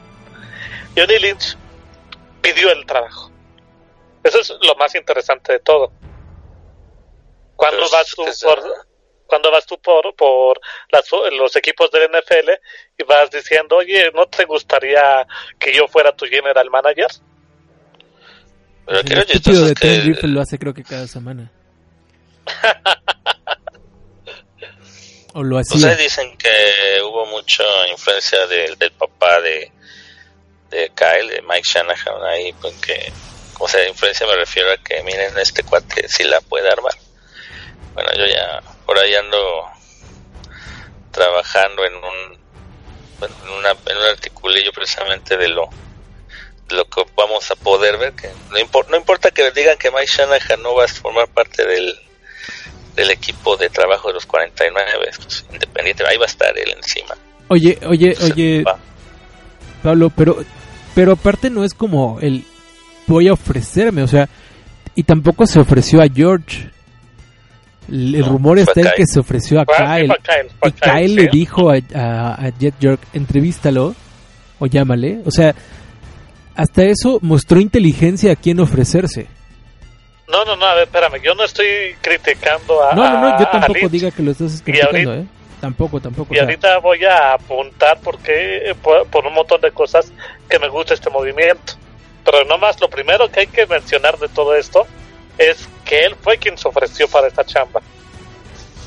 [SPEAKER 2] Johnny Lynch pidió el trabajo. Eso es lo más interesante de todo. Cuando
[SPEAKER 3] Pero
[SPEAKER 2] vas tú por, cuando vas tú por, por las- los equipos del NFL y vas diciendo, oye, ¿no te gustaría que yo fuera tu general manager?
[SPEAKER 3] Pero
[SPEAKER 1] el de
[SPEAKER 3] que
[SPEAKER 1] lo hace creo que cada semana. *laughs* o lo hacía.
[SPEAKER 3] ustedes dicen que hubo mucha influencia del, del papá de, de Kyle, de Mike Shanahan, ahí, porque, o sea, influencia me refiero a que miren, este cuate si la puede armar. Bueno, yo ya por ahí ando trabajando en un en, una, en un articulillo precisamente de lo de lo que vamos a poder ver que no, impor- no importa que digan que Mike Shanahan no va a formar parte del del equipo de trabajo de los 49 pues, independiente ahí va a estar él encima
[SPEAKER 1] Oye, oye, oye,
[SPEAKER 3] va.
[SPEAKER 1] Pablo, pero pero aparte no es como el voy a ofrecerme, o sea, y tampoco se ofreció a George. El,
[SPEAKER 3] No,
[SPEAKER 1] rumor está en
[SPEAKER 3] Kyle.
[SPEAKER 1] que se ofreció a Kyle. Y Kyle
[SPEAKER 2] sí.
[SPEAKER 1] le dijo a, a, a Jet York, entrevístalo o llámale. O sea, hasta eso mostró inteligencia a quien ofrecerse.
[SPEAKER 2] No, no, no, a ver, espérame, yo no estoy criticando a...
[SPEAKER 1] No, no, no, yo tampoco diga que lo estás criticando,
[SPEAKER 2] ahorita-
[SPEAKER 1] ¿eh? Tampoco, tampoco. o
[SPEAKER 2] Y
[SPEAKER 1] sea,
[SPEAKER 2] ahorita voy a apuntar porque eh, por, por un montón de cosas que me gusta este movimiento. Pero nomás lo primero que hay que mencionar de todo esto es que él fue quien se ofreció para esta chamba.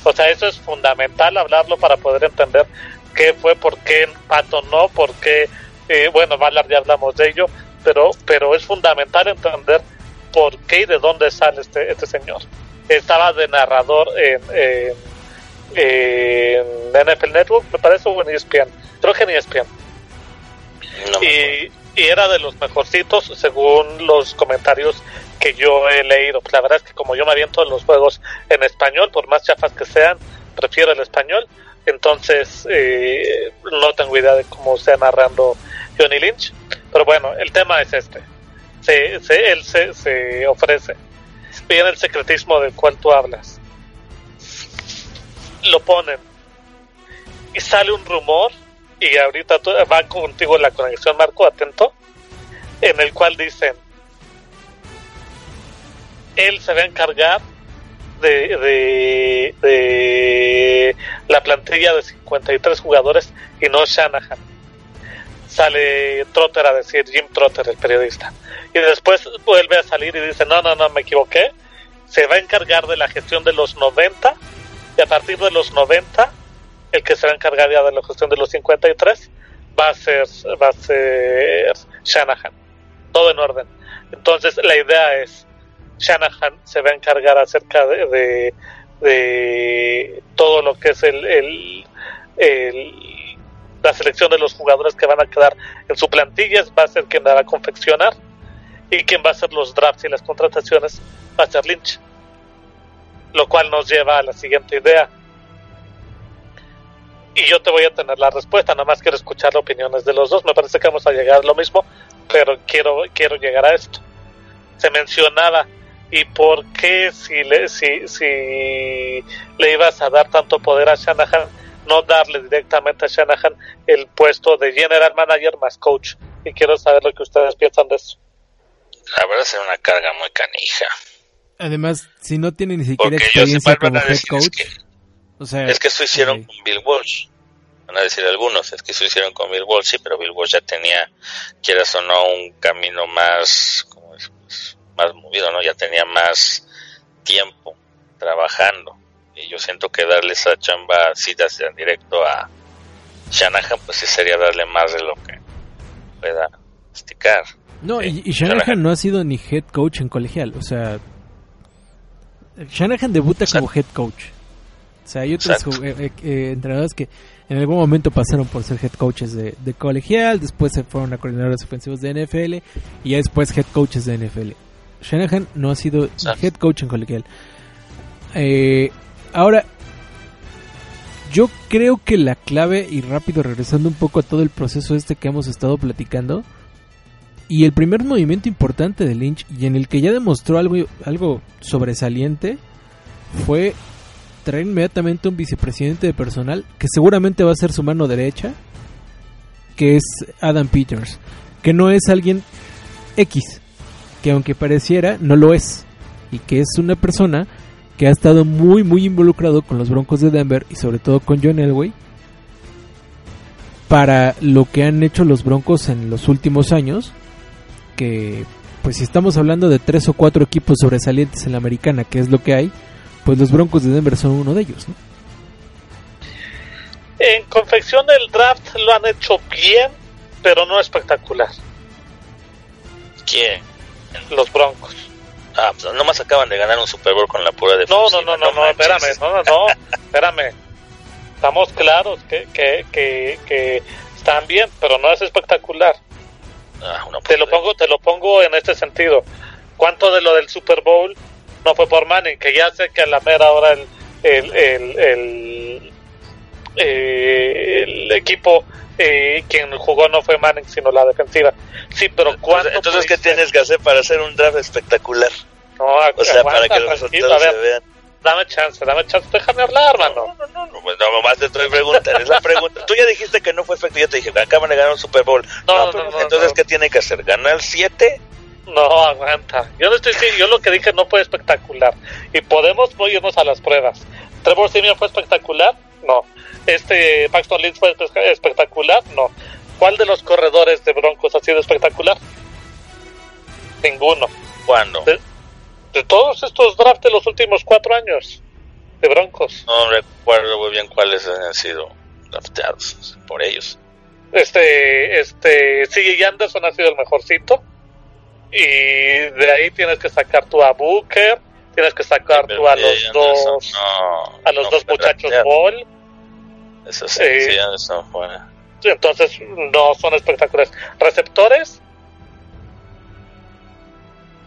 [SPEAKER 2] O sea, eso es fundamental hablarlo para poder entender qué fue, por qué Pato no, por qué, eh, bueno, Ballard ya hablamos de ello, pero, pero es fundamental entender por qué y de dónde sale este, este señor. Estaba de narrador en, en en NFL Network, me parece, o en ESPN. Creo que en ESPN.
[SPEAKER 3] No
[SPEAKER 2] Y, y era de los mejorcitos según los comentarios que yo he leído. Pues la verdad es que como yo me aviento en los juegos en español, por más chafas que sean, prefiero el español. Entonces, eh, no tengo idea de cómo sea narrando Johnny Lynch. Pero bueno, el tema es este. Se, se- él se, se ofrece. Viene el secretismo del cual tú hablas. Lo ponen. Y sale un rumor y ahorita va contigo la conexión, Marco, atento, en el cual dicen, él se va a encargar de, de, de la plantilla de 53 jugadores y no Shanahan. Sale Trotter a decir, Jim Trotter, el periodista. Y después vuelve a salir y dice, no, no, no, me equivoqué. Se va a encargar de la gestión de los 90 y a partir de los 90 el que se va a encargar ya de la gestión de los 53 va a ser va a ser Shanahan todo en orden entonces la idea es Shanahan se va a encargar acerca de, de, de todo lo que es el, el, el- la selección de los jugadores que van a quedar en su plantilla va a ser quien la va a confeccionar y quien va a hacer los drafts y las contrataciones va a ser Lynch lo cual nos lleva a la siguiente idea y yo te voy a tener la respuesta, nada más quiero escuchar las opiniones de los dos. Me parece que vamos a llegar a lo mismo, pero quiero quiero llegar a esto. Se mencionaba y por qué si le si si le ibas a dar tanto poder a Shanahan, no darle directamente a Shanahan el puesto de general manager más coach. Y quiero saber lo que ustedes piensan de eso.
[SPEAKER 3] la verdad es una carga muy canija
[SPEAKER 1] Además, si no tiene ni siquiera
[SPEAKER 3] porque
[SPEAKER 1] experiencia como head
[SPEAKER 3] decir es
[SPEAKER 1] coach,
[SPEAKER 3] que
[SPEAKER 1] o sea,
[SPEAKER 3] Es que eso hicieron
[SPEAKER 1] ok.
[SPEAKER 3] con Bill Walsh. Van a decir algunos, es que eso hicieron con Bill Walsh, sí, pero Bill Walsh ya tenía, quieras o no, un camino más, como es, más movido, ¿no? Ya tenía más tiempo trabajando. Y yo siento que darle esa chamba así en directo a Shanahan, pues sí sería darle más de lo que pueda esticar.
[SPEAKER 1] No,
[SPEAKER 3] Sí,
[SPEAKER 1] y, y Shanahan
[SPEAKER 3] Shanahan.
[SPEAKER 1] no ha sido ni head coach en colegial. O sea, Shanahan debuta como head coach. O sea, hay otros ju- eh, eh, entrenadores que en algún momento pasaron por ser head coaches de, de colegial, después se fueron a coordinadores ofensivos de NFL y ya después head coaches de NFL. Shanahan no ha sido
[SPEAKER 3] Exacto.
[SPEAKER 1] head coach en colegial. Eh, ahora, yo creo que la clave, y rápido regresando un poco a todo el proceso este que hemos estado platicando, y el primer movimiento importante de Lynch, y en el que ya demostró algo, algo sobresaliente, fue traer inmediatamente un vicepresidente de personal que seguramente va a ser su mano derecha, que es Adam Peters, que no es alguien X, que aunque pareciera, no lo es, y que es una persona que ha estado muy, muy involucrado con los Broncos de Denver y sobre todo con John Elway para lo que han hecho los Broncos en los últimos años, que pues si estamos hablando de tres o cuatro equipos sobresalientes en la americana, que es lo que hay, pues los Broncos de Denver son uno de ellos, ¿no?
[SPEAKER 2] En confección del draft lo han hecho bien, pero no espectacular.
[SPEAKER 3] ¿Quién?
[SPEAKER 2] Los Broncos.
[SPEAKER 3] Ah, pues nomás acaban de ganar un Super Bowl con la pura
[SPEAKER 2] No,
[SPEAKER 3] defensiva.
[SPEAKER 2] no, no, no, no,
[SPEAKER 3] manches.
[SPEAKER 2] espérame, no, no, no, espérame. Estamos claros que, que, que, que están bien, pero no es espectacular.
[SPEAKER 3] Ah,
[SPEAKER 2] Te lo pongo, te lo pongo en este sentido. ¿Cuánto de lo del Super Bowl no fue por Manning? Que ya sé que a la mera hora el, el, el, el, eh, el equipo eh, quien jugó no fue Manning, sino la defensiva. Sí, pero ¿cuánto?
[SPEAKER 3] Entonces, entonces, ¿qué tienes que hacer para hacer un draft espectacular?
[SPEAKER 2] No,
[SPEAKER 3] O sea, para que los resultados se vean.
[SPEAKER 2] Dame chance, dame chance, déjame hablar, hermano.
[SPEAKER 3] No, no, no, pues no, nomás te estoy preguntando, es la pregunta. Tú ya dijiste que no fue efecto, yo te dije, acaban de ganar un Super Bowl.
[SPEAKER 2] No, no, no,
[SPEAKER 3] entonces,
[SPEAKER 2] no.
[SPEAKER 3] ¿qué tiene que hacer? ¿Ganar 7?
[SPEAKER 2] No, aguanta. Yo no estoy diciendo- yo lo que dije no fue espectacular. Y podemos no irnos a las pruebas. Trevor Simeon fue espectacular, no. Este Paxton Lynch fue espe- espectacular, no. ¿Cuál de los corredores de Broncos ha sido espectacular? Ninguno.
[SPEAKER 3] ¿Cuándo?
[SPEAKER 2] De, de todos estos drafts de los últimos cuatro años de Broncos.
[SPEAKER 3] No recuerdo muy bien cuáles han sido drafteados por ellos.
[SPEAKER 2] Este, este, CJ Anderson ha sido el mejorcito. Y de ahí tienes que sacar tú a Booker, tienes que sacar tú a
[SPEAKER 3] Sí,
[SPEAKER 2] los dos,
[SPEAKER 3] no,
[SPEAKER 2] a los
[SPEAKER 3] no
[SPEAKER 2] dos muchachos. Ball.
[SPEAKER 3] Eso sí, sí, Anderson fue.
[SPEAKER 2] Entonces no son espectaculares. Receptores,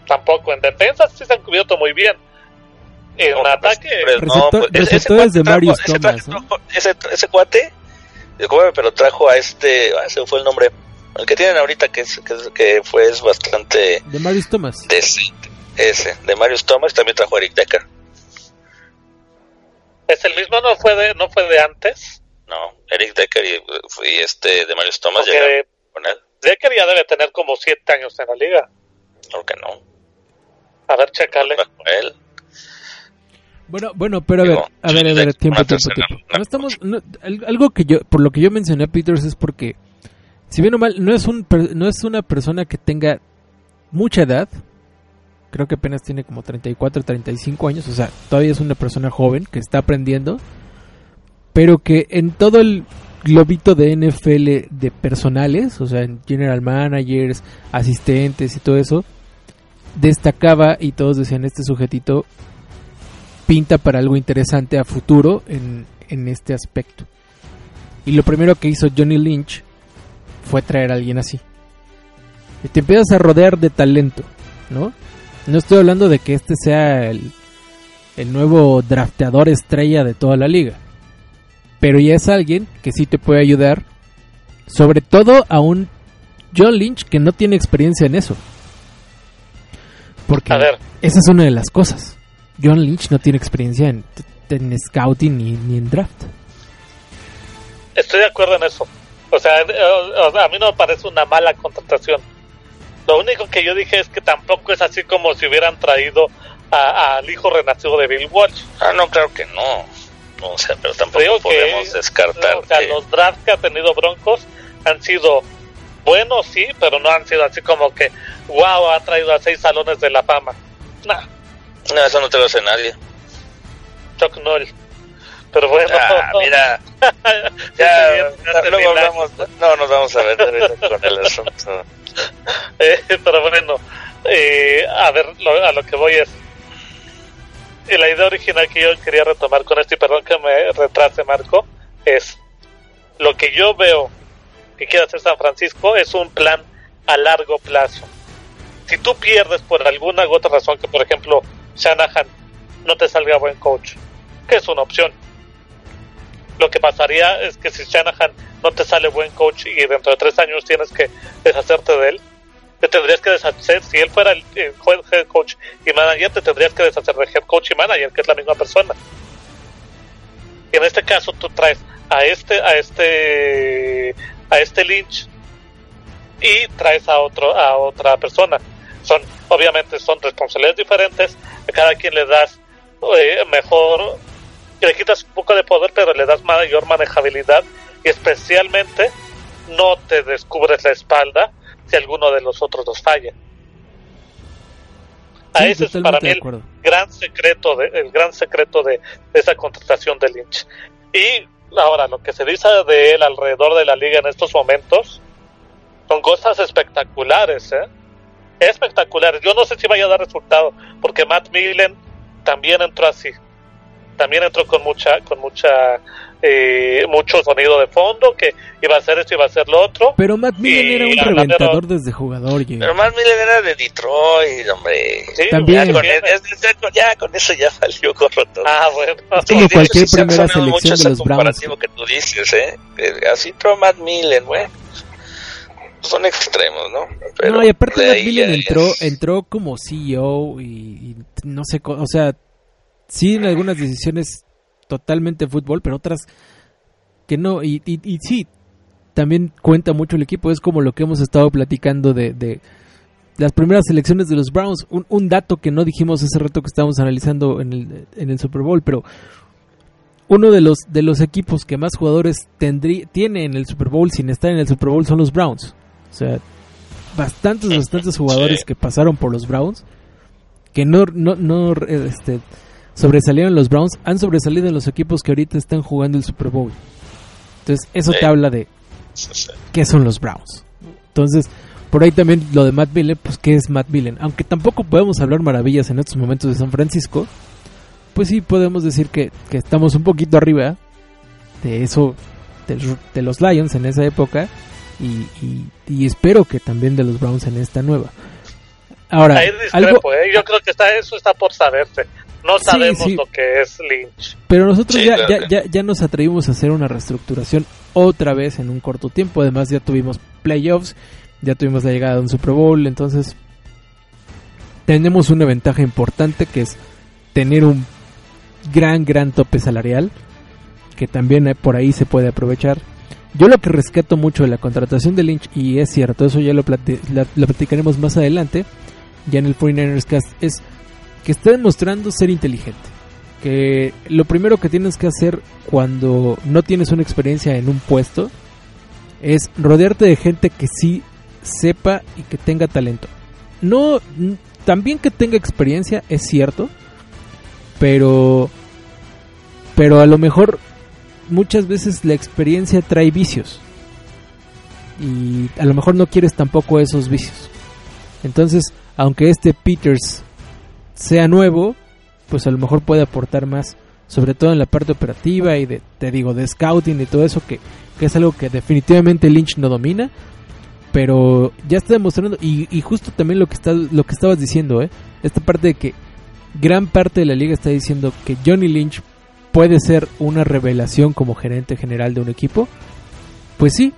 [SPEAKER 2] tampoco. En defensa sí se han cubierto muy bien. En
[SPEAKER 3] No,
[SPEAKER 2] ataque,
[SPEAKER 3] pues, pues, ese- ese
[SPEAKER 1] receptores de Marius
[SPEAKER 3] ese. Ese, ese cuate, pero trajo a este, ah, ese fue el nombre, el que tienen ahorita que, es, que, es- que fue es bastante
[SPEAKER 1] De Marius Thomas.
[SPEAKER 3] decente. Ese, de Marius Thomas, también trajo a Eric Decker.
[SPEAKER 2] es el mismo, no fue de, no fue de antes.
[SPEAKER 3] No, Eric Decker y, y este de Marius Thomas
[SPEAKER 2] Porque
[SPEAKER 3] llegaron con él.
[SPEAKER 2] Decker ya debe tener como siete años en la liga.
[SPEAKER 3] Creo que no.
[SPEAKER 2] A ver,
[SPEAKER 3] a él.
[SPEAKER 1] Bueno, bueno, pero a ver, a ver, a ver, tiempo, tiempo, No estamos, no, algo que yo, por lo que yo mencioné a Peters es porque, si bien o mal, no es un, per- no es una persona que tenga mucha edad. Creo que apenas tiene como 34, 35 años, o sea, todavía es una persona joven que está aprendiendo, pero que en todo el globito de NFL de personales, o sea, en general managers, asistentes y todo eso, destacaba y todos decían este sujetito pinta para algo interesante a futuro en, en este aspecto. Y lo primero que hizo Johnny Lynch fue traer a alguien así. Y te empiezas a rodear de talento, ¿no? No estoy hablando de que este sea el, el nuevo drafteador estrella de toda la liga. Pero ya es alguien que sí te puede ayudar. Sobre todo a un John Lynch que no tiene experiencia en eso. Porque
[SPEAKER 2] A ver.
[SPEAKER 1] esa es una de las cosas. John Lynch no tiene experiencia en, en scouting ni, ni en draft.
[SPEAKER 2] Estoy de acuerdo en eso. O sea, eh, a mí no me parece una mala contratación. Lo único que yo dije es que tampoco es así como si hubieran traído al hijo renacido de Bill Walsh.
[SPEAKER 3] Ah, no, claro que no. No, o sea, pero tampoco
[SPEAKER 2] Creo que-
[SPEAKER 3] podemos descartar
[SPEAKER 2] O sea,
[SPEAKER 3] que...
[SPEAKER 2] los drafts que ha tenido Broncos han sido buenos, sí, pero no han sido así como que, wow, ha traído a seis salones de la fama. Nah,
[SPEAKER 3] No, eso no te lo hace nadie.
[SPEAKER 2] Chuck Noll. Pero bueno,
[SPEAKER 3] Ah, mira, *laughs* ya, luego hablamos, no nos vamos a ver con el asunto. *laughs*
[SPEAKER 2] Eh, pero bueno, eh, a ver, lo- a lo que voy es. eh, La idea original que yo quería retomar con esto, y perdón que me retrase, Marco, es lo que yo veo que quiere hacer San Francisco es un plan a largo plazo. Si tú pierdes por alguna u otra razón, que por ejemplo Shanahan no te salga buen coach, que es una opción. Lo que pasaría es que si Shanahan no te sale buen coach y dentro de tres años tienes que deshacerte de él, te tendrías que deshacer, si él fuera el, head coach y manager, te tendrías que deshacer de head coach y manager, que es la misma persona. en este caso tú traes a este, a este, a este Lynch y traes a otro, a otra persona. Son, obviamente son responsabilidades diferentes, a cada quien le das eh, mejor, le quitas un poco de poder, pero le das mayor manejabilidad y especialmente no te descubres la espalda si alguno de los otros dos falla. A
[SPEAKER 1] Sí,
[SPEAKER 2] ese es para mí el gran secreto de, el gran secreto de, de esa contratación de Lynch. Y ahora lo que se dice de él alrededor de la liga en estos momentos son cosas espectaculares, ¿eh? Espectaculares. Yo no sé si vaya a dar resultado, porque Matt Millen también entró así. También entró con mucha, con mucha, eh, mucho sonido de fondo, que iba a hacer esto, iba a hacer lo otro.
[SPEAKER 1] Pero Matt Millen
[SPEAKER 2] Y
[SPEAKER 1] era un reventador desde jugador. Jay.
[SPEAKER 3] Pero más Miller era de Detroit, hombre.
[SPEAKER 2] Sí,
[SPEAKER 1] También.
[SPEAKER 3] Ya con,
[SPEAKER 2] también.
[SPEAKER 3] ya- ya con- ya con eso ya salió gorro todo.
[SPEAKER 2] Ah, bueno.
[SPEAKER 1] como
[SPEAKER 3] hecho,
[SPEAKER 1] cualquier
[SPEAKER 3] sí se ha
[SPEAKER 1] primera
[SPEAKER 3] sonado mucho
[SPEAKER 1] selección de
[SPEAKER 3] ese
[SPEAKER 1] los Browns.
[SPEAKER 3] comparativo que tú dices, ¿eh? Eh, Así entró Matt Millen, güey. Son extremos, ¿no? Pero
[SPEAKER 1] no, y aparte Matt Millen entró,
[SPEAKER 3] es-
[SPEAKER 1] entró como CEO y, y no sé, o sea, sí en algunas decisiones totalmente fútbol, pero otras que no, y, y, y sí, también cuenta mucho el equipo, es como lo que hemos estado platicando de, de las primeras selecciones de los Browns, un, un dato que no dijimos ese rato que estábamos analizando en el, en el Super Bowl, pero uno de los, de los equipos que más jugadores tendrí, tiene en el Super Bowl sin estar en el Super Bowl son los Browns. O sea, bastantes, bastantes jugadores
[SPEAKER 3] Sí.
[SPEAKER 1] que pasaron por los Browns, que no, no, no eh, este, sobresalieron los Browns, han sobresalido los equipos que ahorita están jugando el Super Bowl. Entonces, eso
[SPEAKER 3] Sí.
[SPEAKER 1] te habla de qué son los Browns. Entonces, por ahí también lo de Matt Millen, pues qué es Matt Millen. Aunque tampoco podemos hablar maravillas en estos momentos de San Francisco, pues sí podemos decir que, que estamos un poquito arriba de eso, de, de los Lions en esa época, y, y- y espero que también de los Browns en esta nueva. Ahora, algo,
[SPEAKER 2] ¿eh? Yo creo que está, eso está por saberse. No sabemos
[SPEAKER 1] sí.
[SPEAKER 2] lo que es Lynch.
[SPEAKER 1] Pero nosotros
[SPEAKER 3] Sí,
[SPEAKER 1] ya,
[SPEAKER 3] claro
[SPEAKER 1] ya, ya, ya nos atrevimos a hacer una reestructuración otra vez en un corto tiempo. Además ya tuvimos playoffs, ya tuvimos la llegada de un Super Bowl, entonces tenemos una ventaja importante que es tener un gran, gran tope salarial que también por ahí se puede aprovechar. Yo lo que rescato mucho de la contratación de Lynch, y es cierto, eso ya lo, plati- lo platicaremos más adelante, ya en el 49ers Cast, es que está demostrando ser inteligente que lo primero que tienes que hacer cuando no tienes una experiencia en un puesto es rodearte de gente que sí sepa y que tenga talento. No, también que tenga experiencia es cierto, pero pero a lo mejor muchas veces la experiencia trae vicios y a lo mejor no quieres tampoco esos vicios. Entonces, aunque este Peters sea nuevo, pues a lo mejor puede aportar más, sobre todo en la parte operativa y de, te digo, de scouting y todo eso, que, que es algo que definitivamente Lynch no domina, pero ya está demostrando, y, y justo también lo que, está, lo que estabas diciendo, ¿eh? esta parte de que gran parte de la liga está diciendo que Johnny Lynch puede ser una revelación como gerente general de un equipo, pues sí,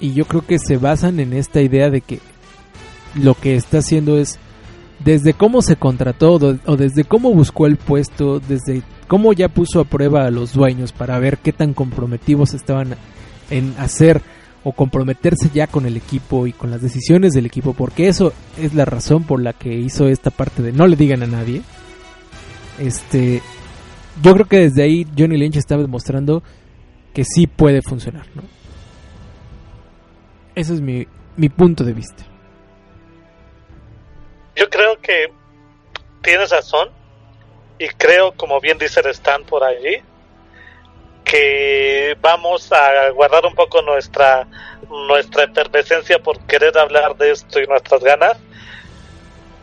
[SPEAKER 1] y yo creo que se basan en esta idea de que lo que está haciendo es desde cómo se contrató o desde cómo buscó el puesto, desde cómo ya puso a prueba a los dueños para ver qué tan comprometidos estaban en hacer o comprometerse ya con el equipo y con las decisiones del equipo, porque eso es la razón por la que hizo esta parte de no le digan a nadie. Este, yo creo que desde ahí Johnny Lynch está demostrando que sí puede funcionar, ¿no? Ese es mi, mi punto de vista.
[SPEAKER 2] Yo creo que tienes razón y creo, como bien dice el Stan por allí, que vamos a guardar un poco nuestra nuestra efervescencia por querer hablar de esto y nuestras ganas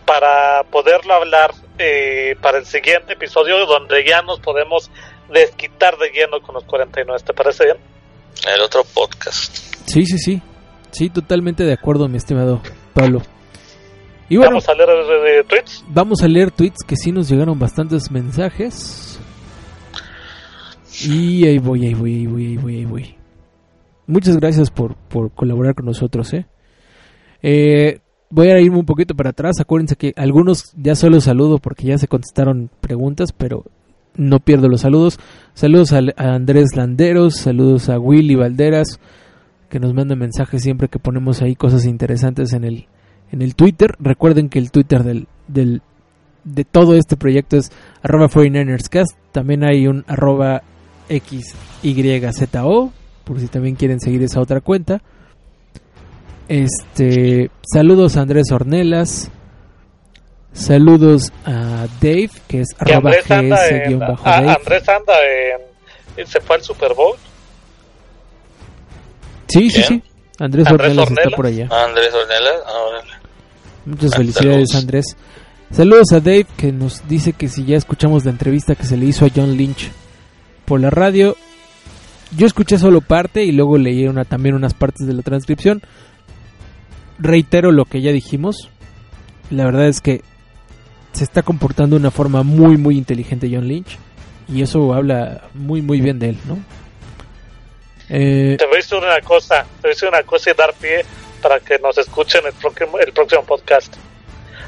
[SPEAKER 2] para poderlo hablar eh, para el siguiente episodio donde ya nos podemos desquitar de lleno con los 49. ¿Te parece bien?
[SPEAKER 3] El otro podcast.
[SPEAKER 1] Sí, sí, sí. Sí, totalmente de acuerdo, mi estimado Pablo. Y bueno,
[SPEAKER 2] Vamos a leer eh, tweets.
[SPEAKER 1] vamos a leer tweets que sí nos llegaron bastantes mensajes. Y ahí voy, ahí voy, ahí voy, ahí voy, ahí voy. Muchas gracias por, por colaborar con nosotros, ¿eh? Eh, Voy a irme un poquito para atrás. Acuérdense que algunos ya solo saludo porque ya se contestaron preguntas, pero no pierdo los saludos. Saludos a, a Andrés Landeros, saludos a Willy Valderas, que nos manda mensajes siempre que ponemos ahí cosas interesantes en el, en el Twitter. Recuerden que el Twitter del, del, de todo este proyecto es arroba 49erscast. También hay un arroba XYZO, por si también quieren seguir esa otra cuenta. Este, saludos a Andrés Ornelas. Saludos a Dave, que es arroba
[SPEAKER 2] Andrés anda en,
[SPEAKER 1] gs-dave.
[SPEAKER 2] a- Andrés anda en, se fue al Super Bowl.
[SPEAKER 1] Sí, sí, sí. Andrés,
[SPEAKER 2] Andrés
[SPEAKER 1] Ornelas está por allá.
[SPEAKER 3] Andrés Ornelas, ah.
[SPEAKER 1] Muchas
[SPEAKER 3] Ah,
[SPEAKER 1] felicidades,
[SPEAKER 3] saludos.
[SPEAKER 1] Andrés. Saludos a Dave, que nos dice que si ya escuchamos la entrevista que se le hizo a John Lynch por la radio. Yo escuché solo parte y luego leí una, también unas partes de la transcripción. Reitero lo que ya dijimos. La verdad es que se está comportando de una forma muy, muy inteligente John Lynch. Y eso habla muy, muy bien de él, ¿no? Eh,
[SPEAKER 2] Te voy a decir una cosa, te voy a decir una cosa y dar pie para que nos escuchen el próximo, el próximo podcast.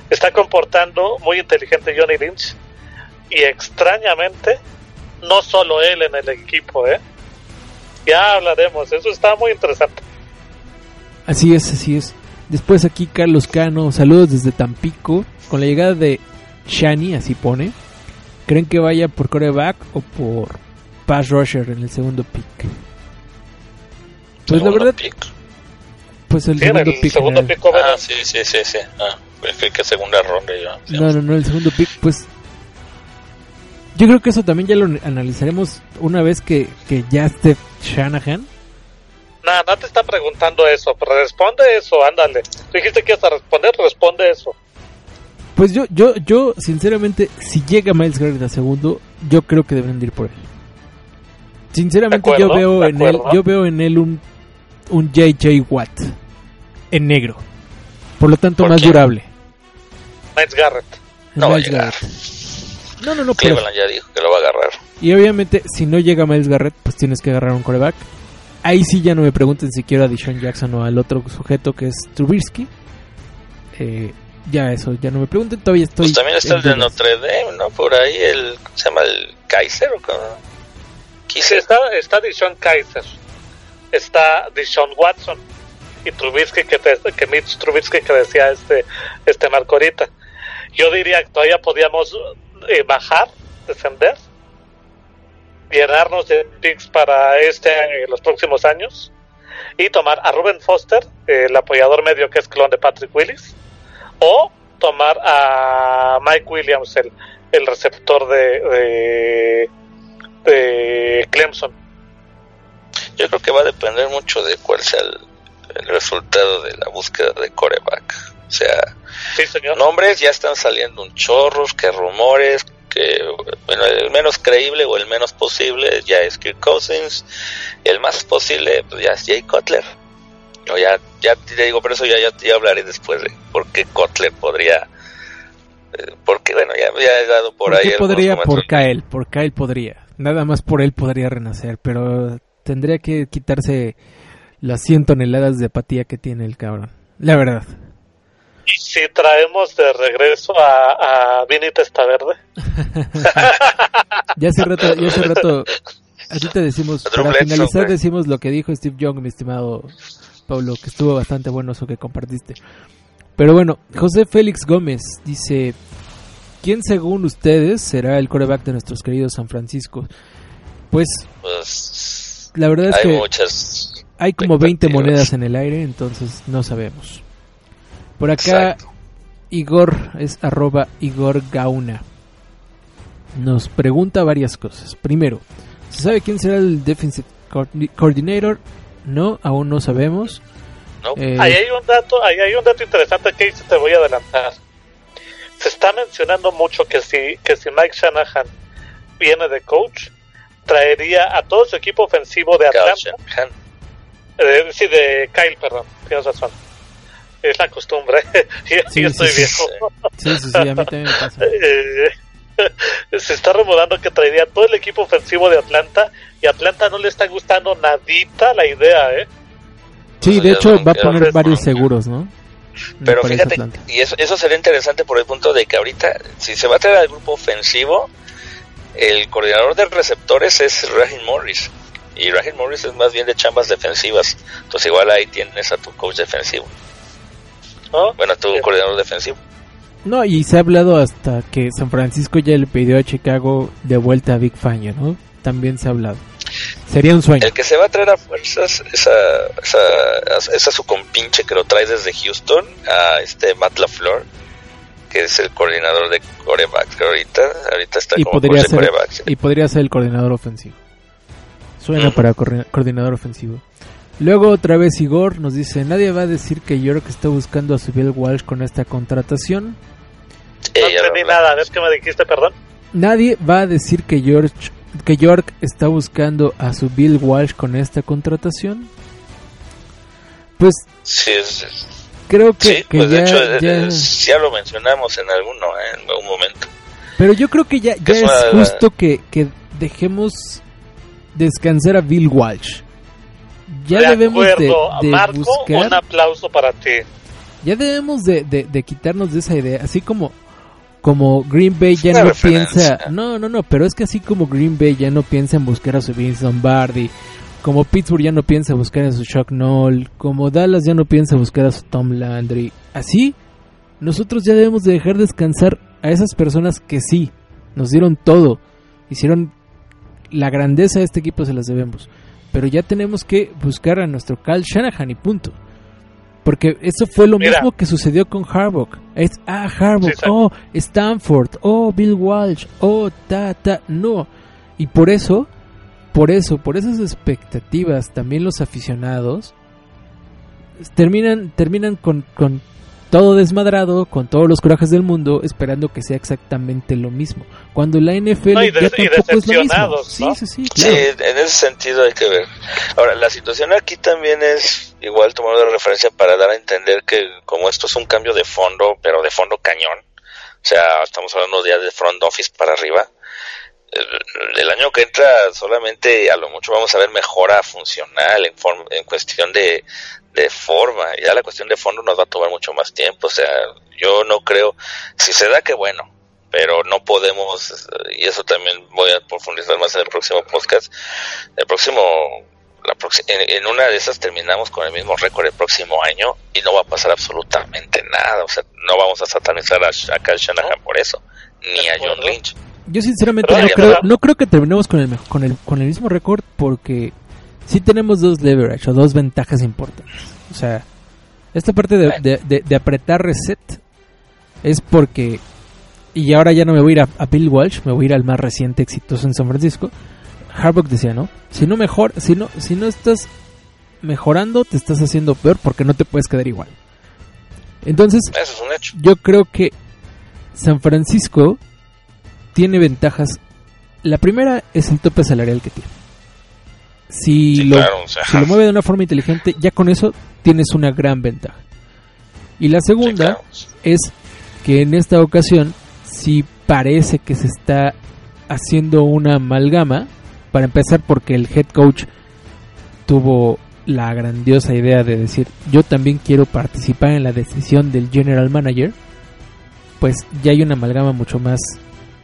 [SPEAKER 2] Está comportando muy inteligente Johnny Lynch y extrañamente no solo él en el equipo, ¿eh? Ya hablaremos, eso está muy interesante.
[SPEAKER 1] Así es, así es. Después aquí Carlos Cano, saludos desde Tampico. Con la llegada de Shani, así pone. ¿Creen que vaya por coreback o por pass rusher en el segundo pick? Pues la
[SPEAKER 3] Segundo
[SPEAKER 1] verdad,
[SPEAKER 3] pick.
[SPEAKER 1] pues el
[SPEAKER 2] Sí,
[SPEAKER 1] segundo
[SPEAKER 2] el
[SPEAKER 1] pick.
[SPEAKER 2] segundo pico,
[SPEAKER 3] Ah, sí, sí, sí, sí. Ah, pues que segunda ronda yo.
[SPEAKER 1] No, no, no, el segundo pick, pues. Yo creo que eso también ya lo analizaremos una vez que, que ya esté Shanahan.
[SPEAKER 2] No, no te está preguntando eso, pero responde eso, ándale. Tú dijiste que ibas a responder, responde eso.
[SPEAKER 1] Pues yo, yo, yo, sinceramente, si llega Miles Garrett a segundo, yo creo que deben de ir por él. Sinceramente, yo veo en él, yo veo en él un, un JJ Watt en negro. Por lo tanto,
[SPEAKER 3] ¿Por
[SPEAKER 1] más
[SPEAKER 3] quién?
[SPEAKER 1] durable.
[SPEAKER 2] Miles Garrett.
[SPEAKER 3] No va a
[SPEAKER 1] Miles. Garrett. No, no, no, pero,
[SPEAKER 3] Cleveland ya dijo que lo va a agarrar.
[SPEAKER 1] y obviamente, si no llega Miles Garrett, pues tienes que agarrar un coreback. Ahí sí ya no me pregunten si quiero a Deshaun Jackson o al otro sujeto que es Trubisky. Eh, ya eso, ya no me pregunten, todavía estoy.
[SPEAKER 3] Pues también está el de. Notre Dame, ¿no? Por ahí el. ¿cómo se llama? ¿El Kaiser o cómo?
[SPEAKER 2] Está, está Deshaun Kaiser, está Deshaun Watson y Trubisky que, que Mitch Trubisky que decía este, este Marco ahorita. Yo diría que todavía podíamos eh, bajar, descender, llenarnos de picks para este año los próximos años y tomar a Ruben Foster, el apoyador medio que es clon de Patrick Willis, o tomar a Mike Williams, el, el receptor de, de Clemson.
[SPEAKER 3] Yo creo que va a depender mucho de cuál sea el, el resultado de la búsqueda de coreback. O sea,
[SPEAKER 2] Sí, señor.
[SPEAKER 3] nombres ya están saliendo un chorros, que rumores, que bueno, el menos creíble o el menos posible ya es Kirk Cousins, y el más posible pues ya es Jay Cutler. Yo ya, ya te digo, pero eso ya, ya, ya hablaré después de por qué Cutler podría, eh, porque bueno, ya, ya he dado por,
[SPEAKER 1] ¿Por
[SPEAKER 3] ahí.
[SPEAKER 1] podría? Por. Kyle, por Kyle podría. Nada más por él podría renacer, pero tendría que quitarse las 100 toneladas de apatía que tiene el cabrón. La verdad.
[SPEAKER 2] Y si traemos de regreso a, a Vini Testaverde, *laughs*
[SPEAKER 1] Ya hace rato, ya hace rato, a ti te decimos, para finalizar decimos lo que dijo Steve Young, mi estimado Pablo, que estuvo bastante bueno eso que compartiste. Pero bueno, José Félix Gómez dice, ¿quién según ustedes será el coreback de nuestros queridos San Francisco? Pues
[SPEAKER 3] Pues
[SPEAKER 1] la verdad es
[SPEAKER 3] hay
[SPEAKER 1] que
[SPEAKER 3] muchas.
[SPEAKER 1] hay como 20
[SPEAKER 3] expectativas.
[SPEAKER 1] monedas en el aire, entonces no sabemos. Por acá
[SPEAKER 3] Exacto.
[SPEAKER 1] Igor es arroba Igor Gauna. Nos pregunta varias cosas. Primero, ¿se sabe quién será el defensive coordi- coordinator? No, aún no sabemos.
[SPEAKER 3] ¿no?
[SPEAKER 1] Eh,
[SPEAKER 2] ahí hay un dato, ahí hay un dato interesante que te voy a adelantar. Se está mencionando mucho que si, que si Mike Shanahan viene de coach, traería a todo su equipo ofensivo de Atlanta, eh, sí, de Kyle, perdón, tienes razón. Es la costumbre, *laughs* yo,
[SPEAKER 1] Sí,
[SPEAKER 2] yo
[SPEAKER 1] sí,
[SPEAKER 2] estoy
[SPEAKER 1] sí.
[SPEAKER 2] viejo.
[SPEAKER 1] Sí, sí, sí, a mí también me pasa. *laughs*
[SPEAKER 2] Eh, se está rumorando que traería todo el equipo ofensivo de Atlanta y a Atlanta no le está gustando nadita la idea, ¿eh?
[SPEAKER 1] Sí, de hecho va a poner varios seguros, ¿no?
[SPEAKER 3] Pero fíjate,
[SPEAKER 1] Atlanta.
[SPEAKER 3] y eso, eso sería interesante por el punto de que ahorita, si se va a traer al grupo ofensivo, el coordinador de receptores es Raheem Morris. Y Raheem Morris es más bien de chambas defensivas. Entonces igual ahí tienes a tu coach defensivo.
[SPEAKER 2] ¿no?
[SPEAKER 3] Bueno, a tu
[SPEAKER 2] Sí.
[SPEAKER 3] coordinador defensivo.
[SPEAKER 1] No, y se ha hablado hasta que San Francisco ya le pidió a Chicago de vuelta a Big Fangio, ¿no? También se ha hablado. Sería un sueño.
[SPEAKER 3] El que se va a traer a fuerzas es a, es a- es a su compinche que lo trae desde Houston, a este Matt LaFleur, que es el coordinador de corebacks, que ahorita, ahorita está
[SPEAKER 1] Y
[SPEAKER 3] como
[SPEAKER 1] podría, ser,
[SPEAKER 3] corebacks.
[SPEAKER 1] y podría ser el coordinador ofensivo. Suena para coordinador ofensivo. Luego otra vez Igor nos dice, nadie va a decir que York está buscando a su Bill Walsh con esta contratación.
[SPEAKER 3] Eh,
[SPEAKER 2] No entendí nada, es que me dijiste, perdón.
[SPEAKER 1] Nadie va a decir que York, que York está buscando a su Bill Walsh con esta contratación. Pues
[SPEAKER 3] Sí, es- es-
[SPEAKER 1] creo que,
[SPEAKER 3] sí,
[SPEAKER 1] que
[SPEAKER 3] pues
[SPEAKER 1] ya,
[SPEAKER 3] de hecho eh,
[SPEAKER 1] ya-
[SPEAKER 3] ya lo mencionamos en alguno, eh, en algún momento.
[SPEAKER 1] Pero yo creo que ya, ya
[SPEAKER 3] es una
[SPEAKER 1] justo que, que dejemos descansar a Bill Walsh. Ya
[SPEAKER 2] de
[SPEAKER 1] debemos de,
[SPEAKER 2] acuerdo,
[SPEAKER 1] de
[SPEAKER 2] Marco,
[SPEAKER 1] buscar,
[SPEAKER 2] un aplauso para ti.
[SPEAKER 1] ya debemos de, de- de quitarnos de esa idea, así como como Green Bay ya
[SPEAKER 3] Una
[SPEAKER 1] no
[SPEAKER 3] referencia.
[SPEAKER 1] piensa, no, no, no, pero es que así como Green Bay ya no piensa en buscar a su Vince Lombardi, como Pittsburgh ya no piensa buscar a su Chuck Noll, como Dallas ya no piensa buscar a su Tom Landry, así nosotros ya debemos de dejar descansar a esas personas que sí nos dieron todo, hicieron la grandeza de este equipo se las debemos, pero ya tenemos que buscar a nuestro Cal Shanahan y punto. Porque eso fue lo
[SPEAKER 2] Mira.
[SPEAKER 1] mismo que sucedió con Harbaugh. Es, ah, Harbaugh,
[SPEAKER 2] Sí,
[SPEAKER 1] oh, Stanford, oh, Bill Walsh, oh, ta, ta, no. Y por eso, por eso, por esas expectativas, también los aficionados terminan, terminan con, con todo desmadrado, con todos los corajes del mundo, esperando que sea exactamente lo mismo. Cuando la NFL
[SPEAKER 2] No, y
[SPEAKER 1] ya
[SPEAKER 2] des- y
[SPEAKER 1] tampoco es lo mismo. Sí,
[SPEAKER 2] ¿no?
[SPEAKER 1] sí, sí,
[SPEAKER 3] Sí,
[SPEAKER 1] claro.
[SPEAKER 3] en ese sentido hay que ver. Ahora, la situación aquí también es igual tomar de referencia para dar a entender que como esto es un cambio de fondo, pero de fondo cañón, o sea, estamos hablando ya de front office para arriba, el, el año que entra solamente a lo mucho vamos a ver mejora funcional en, form- en cuestión de, de forma, ya la cuestión de fondo nos va a tomar mucho más tiempo, o sea, yo no creo, si se da que bueno, pero no podemos, y eso también voy a profundizar más en el próximo podcast, el próximo, la en, en una de esas terminamos con el mismo récord el próximo año y no va a pasar absolutamente nada, o sea, no vamos a satanizar a, a Kyle Shanahan por eso, ni a John. Lynch.
[SPEAKER 1] Yo sinceramente no creo, no creo que terminemos con el, con el con el mismo récord porque sí tenemos dos leverage o dos ventajas importantes. O sea, esta parte de, de- de- de apretar reset es porque y ahora ya no me voy a ir a, a Bill Walsh, me voy a ir al más reciente exitoso en San Francisco. Harbaugh decía, ¿no? Si no mejor, si no si no estás mejorando, te estás haciendo peor porque no te puedes quedar igual. Entonces,
[SPEAKER 3] Eso es un hecho.
[SPEAKER 1] yo creo que San Francisco tiene ventajas. La primera es el tope salarial que tiene. Si,
[SPEAKER 3] Sí,
[SPEAKER 1] lo,
[SPEAKER 3] claro, o sea,
[SPEAKER 1] si lo *laughs* mueve de una forma inteligente, ya con eso tienes una gran ventaja. Y la
[SPEAKER 3] sí,
[SPEAKER 1] segunda
[SPEAKER 3] claro.
[SPEAKER 1] es que en esta ocasión sí parece que se está haciendo una amalgama. Para empezar, porque el head coach tuvo la grandiosa idea de decir yo también quiero participar en la decisión del general manager. Pues ya hay una amalgama mucho más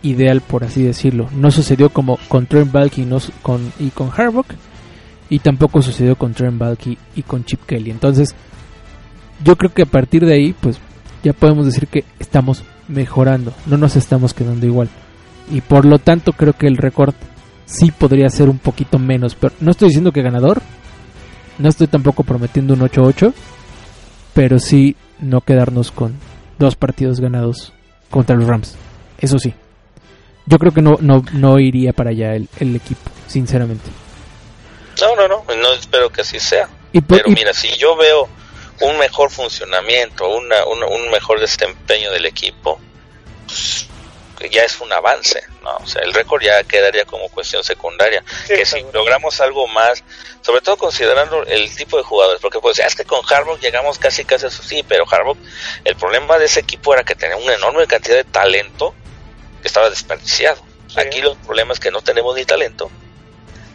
[SPEAKER 1] ideal, por así decirlo. No sucedió como con Trent Balky y, no con, y con Harbaugh. Y tampoco sucedió con Trent Balky y con Chip Kelly. Entonces, yo creo que a partir de ahí, pues ya podemos decir que estamos mejorando, no nos estamos quedando igual. Y por lo tanto creo que el récord sí podría ser un poquito menos, pero no estoy diciendo que ganador, no estoy tampoco prometiendo un 8-8, pero sí no quedarnos con dos partidos ganados contra los Rams. Eso sí. Yo creo que no, no, no iría para allá el, el equipo, sinceramente.
[SPEAKER 3] No, no, no, no espero que así sea.
[SPEAKER 1] Y, por-
[SPEAKER 3] Pero
[SPEAKER 1] y-
[SPEAKER 3] mira, si yo veo un mejor funcionamiento, una, una- un mejor desempeño del equipo, pues, ya es un avance, ¿no? O sea, el récord ya quedaría como cuestión secundaria.
[SPEAKER 2] Sí,
[SPEAKER 3] que si logramos algo más, sobre todo considerando el tipo de jugadores, porque pues es que con Harbaugh llegamos casi casi a eso, sí, pero Harbaugh, el problema de ese equipo era que tenía una enorme cantidad de talento que estaba desperdiciado.
[SPEAKER 2] Sí.
[SPEAKER 3] Aquí los problemas es que no tenemos ni talento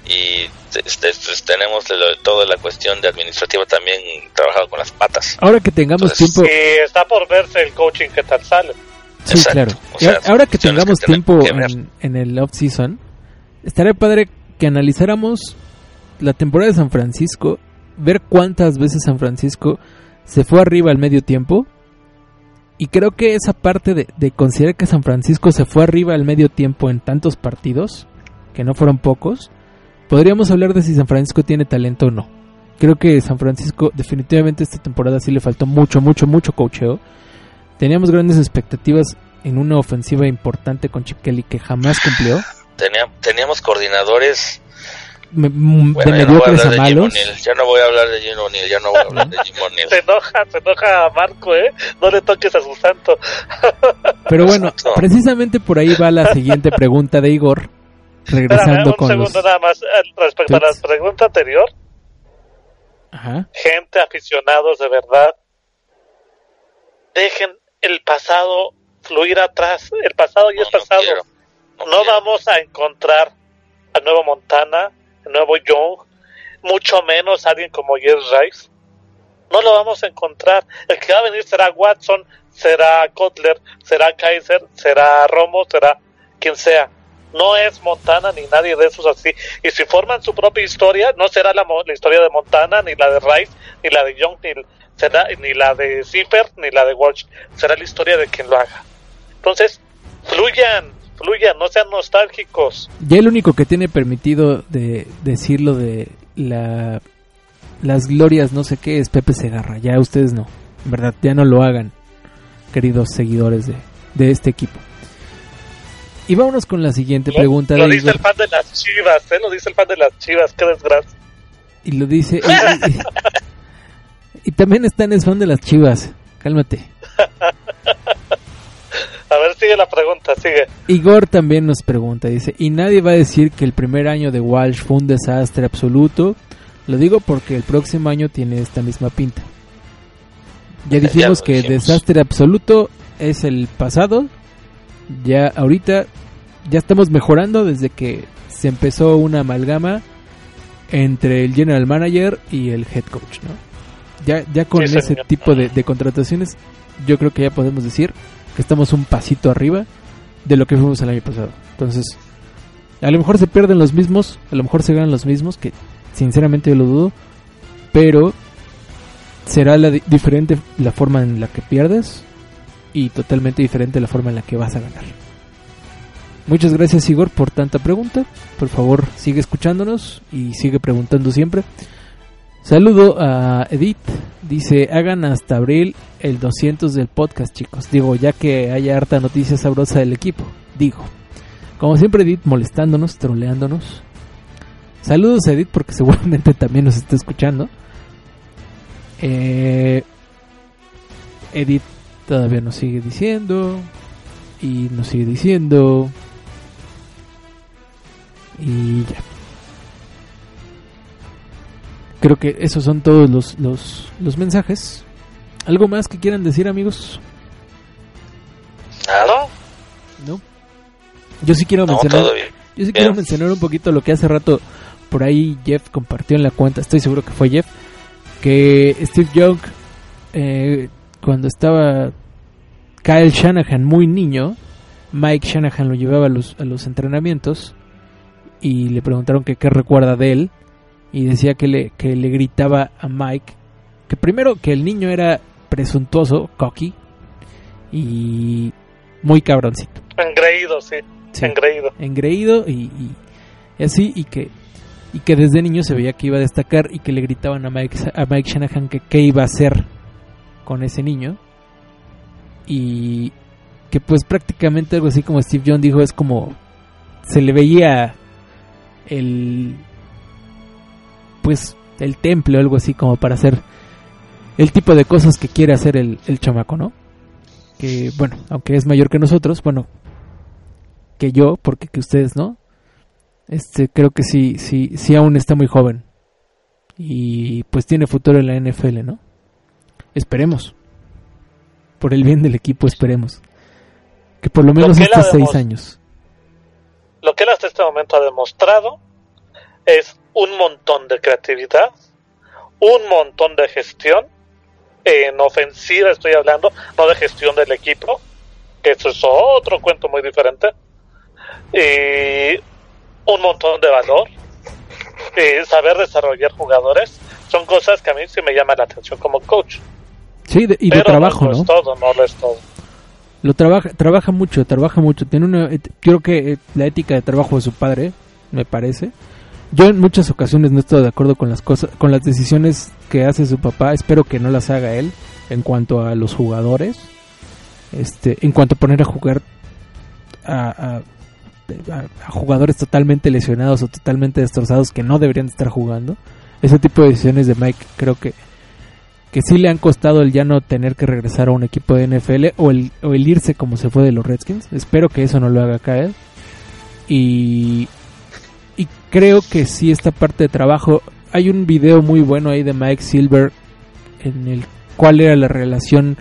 [SPEAKER 3] y pues, tenemos lo- toda la cuestión de administrativa también trabajado con las patas.
[SPEAKER 1] ahora que tengamos
[SPEAKER 3] Entonces,
[SPEAKER 1] tiempo,
[SPEAKER 2] Y está por verse el coaching que tal sale.
[SPEAKER 1] Sí,
[SPEAKER 3] Exacto.
[SPEAKER 1] claro.
[SPEAKER 3] O sea,
[SPEAKER 1] ahora que tengamos tiempo
[SPEAKER 3] que
[SPEAKER 1] en, en el off-season, estaría padre que analizáramos la temporada de San Francisco, ver cuántas veces San Francisco se fue arriba al medio tiempo. Y creo que esa parte de, de considerar que San Francisco se fue arriba al medio tiempo en tantos partidos, que no fueron pocos, podríamos hablar de si San Francisco tiene talento o no. Creo que San Francisco definitivamente esta temporada sí le faltó mucho, mucho, mucho cocheo. Teníamos grandes expectativas en una ofensiva importante con Chip que jamás cumplió.
[SPEAKER 3] Tenía- teníamos coordinadores
[SPEAKER 1] Me-
[SPEAKER 3] Bueno,
[SPEAKER 1] de
[SPEAKER 3] ya no voy a
[SPEAKER 1] mediocres
[SPEAKER 3] hablar
[SPEAKER 1] a
[SPEAKER 3] de Jim
[SPEAKER 1] malos.
[SPEAKER 3] Ya no voy a hablar de Jim O'Neill. Ya no voy a hablar de Jim *laughs* O'Neill.
[SPEAKER 2] Se enoja, se enoja a Marco, ¿eh? No le toques a su santo. *laughs*
[SPEAKER 1] Pero bueno, precisamente por ahí va la siguiente pregunta de Igor.
[SPEAKER 2] Espérame,
[SPEAKER 1] Regresando
[SPEAKER 2] un
[SPEAKER 1] con los...
[SPEAKER 2] segundo nada más. eh, Respecto a la pregunta anterior,
[SPEAKER 1] Ajá.
[SPEAKER 2] gente, aficionados de verdad, dejen el pasado fluir atrás. El pasado ya
[SPEAKER 3] No,
[SPEAKER 2] es
[SPEAKER 3] no
[SPEAKER 2] pasado.
[SPEAKER 3] quiero.
[SPEAKER 2] No,
[SPEAKER 3] quiero.
[SPEAKER 2] vamos a encontrar al nuevo Montana, nuevo Young, mucho menos alguien como Jerry Rice. No lo vamos a encontrar. El que va a venir será Watson, será Kotler, será Kaiser, será Romo, será quien sea. No es Montana ni nadie de esos así. Y si forman su propia historia, no será la, la historia de Montana, ni la de Rice, ni la de Young, ni, será, ni la de Zipper, ni la de Walsh. Será la historia de quien lo haga. Entonces, fluyan, fluyan, no sean nostálgicos.
[SPEAKER 1] Ya el único que tiene permitido de decirlo de la las glorias no sé qué es Pepe Segarra. Ya ustedes no. En verdad, ya no lo hagan, queridos seguidores de, de este equipo. Y vámonos con la siguiente pregunta
[SPEAKER 2] lo
[SPEAKER 1] de
[SPEAKER 2] dice
[SPEAKER 1] Igor.
[SPEAKER 2] el fan de las chivas, ¿eh? Lo dice el fan de las chivas, qué desgracia.
[SPEAKER 1] Y lo dice. Y, y- y también Stan es fan de las chivas. Cálmate. *laughs*
[SPEAKER 2] A ver, sigue la pregunta, sigue.
[SPEAKER 1] Igor también nos pregunta, dice, y nadie va a decir que el primer año de Walsh fue un desastre absoluto. Lo digo porque el próximo año tiene esta misma pinta. Ya dijimos que
[SPEAKER 3] dijimos.
[SPEAKER 1] desastre absoluto es el pasado. Ya ahorita ya estamos mejorando desde que se empezó una amalgama entre el general manager y el head coach, ¿no? Ya, ya con
[SPEAKER 2] Sí,
[SPEAKER 1] ese
[SPEAKER 2] señor.
[SPEAKER 1] tipo de, de contrataciones, yo creo que ya podemos decir estamos un pasito arriba de lo que fuimos el año pasado. Entonces, a lo mejor se pierden los mismos, a lo mejor se ganan los mismos, que sinceramente yo lo dudo, pero será la di- diferente la forma en la que pierdes y totalmente diferente la forma en la que vas a ganar. Muchas gracias Igor por tanta pregunta. Por favor, sigue escuchándonos y sigue preguntando siempre. Saludo a Edith. Dice, hagan hasta abril el 200 del podcast, chicos. Digo, ya que haya harta noticia sabrosa del equipo. Digo. Como siempre, Edith molestándonos, troleándonos. Saludos a Edith porque *laughs* seguramente también nos está escuchando. Eh, Edith todavía nos sigue diciendo. Y nos sigue diciendo. Y ya. Creo que esos son todos los, los, los mensajes. ¿Algo más que quieran decir, amigos?
[SPEAKER 3] Nada.
[SPEAKER 2] ¿No?
[SPEAKER 1] Yo sí quiero
[SPEAKER 3] No,
[SPEAKER 1] mencionar. Yo sí
[SPEAKER 3] Bien.
[SPEAKER 1] quiero mencionar un poquito lo que hace rato por ahí Jeff compartió en la cuenta, estoy seguro que fue Jeff, que Steve Young, eh, cuando estaba Kyle Shanahan muy niño, Mike Shanahan lo llevaba a los, a los entrenamientos y le preguntaron que qué recuerda de él y decía que le, que le gritaba a Mike que primero que el niño era presuntuoso, cocky y muy cabroncito.
[SPEAKER 2] Engreído, sí,
[SPEAKER 1] Sí
[SPEAKER 2] engreído.
[SPEAKER 1] engreído y, y- y así y que y que desde niño se veía que iba a destacar y que le gritaban a Mike, a Mike Shanahan que qué iba a hacer con ese niño y que pues prácticamente algo así como Steve John dijo es como se le veía el pues el temple o algo así como para hacer el tipo de cosas que quiere hacer el, el chamaco, ¿no? Que bueno, aunque es mayor que nosotros, bueno, que yo, porque que ustedes no. Este, creo que sí, sí, sí aún está muy joven. Y pues tiene futuro en la NFL, ¿no? Esperemos. Por el bien del equipo, esperemos. Que por lo menos
[SPEAKER 2] él
[SPEAKER 1] hasta
[SPEAKER 2] ha
[SPEAKER 1] seis años.
[SPEAKER 2] Lo que él hasta este momento ha demostrado es un montón de creatividad, un montón de gestión, en ofensiva estoy hablando, no de gestión del equipo, que eso es otro cuento muy diferente. Y un montón de valor. Y saber desarrollar jugadores son cosas que a mí sí me llaman la atención como coach.
[SPEAKER 1] Sí, de- y de
[SPEAKER 2] Pero
[SPEAKER 1] trabajo,
[SPEAKER 2] no,
[SPEAKER 1] ¿no?
[SPEAKER 2] es todo, no lo es todo.
[SPEAKER 1] Lo trabaja, trabaja mucho, trabaja mucho. Tiene una, eh, creo que eh, la ética de trabajo de su padre, me parece. Yo en muchas ocasiones no estoy de acuerdo con las cosas, con las decisiones que hace su papá. Espero que no las haga él en cuanto a los jugadores. Este, en cuanto a poner a jugar a, a- jugadores totalmente lesionados o totalmente destrozados que no deberían estar jugando. Ese tipo de decisiones de Mike creo que que sí le han costado el ya no tener que regresar a un equipo de NFL o el, o el irse como se fue de los Redskins. Espero que eso no lo haga caer. Y creo que sí esta parte de trabajo. Hay un video muy bueno ahí de Mike Silver en el cual era la relación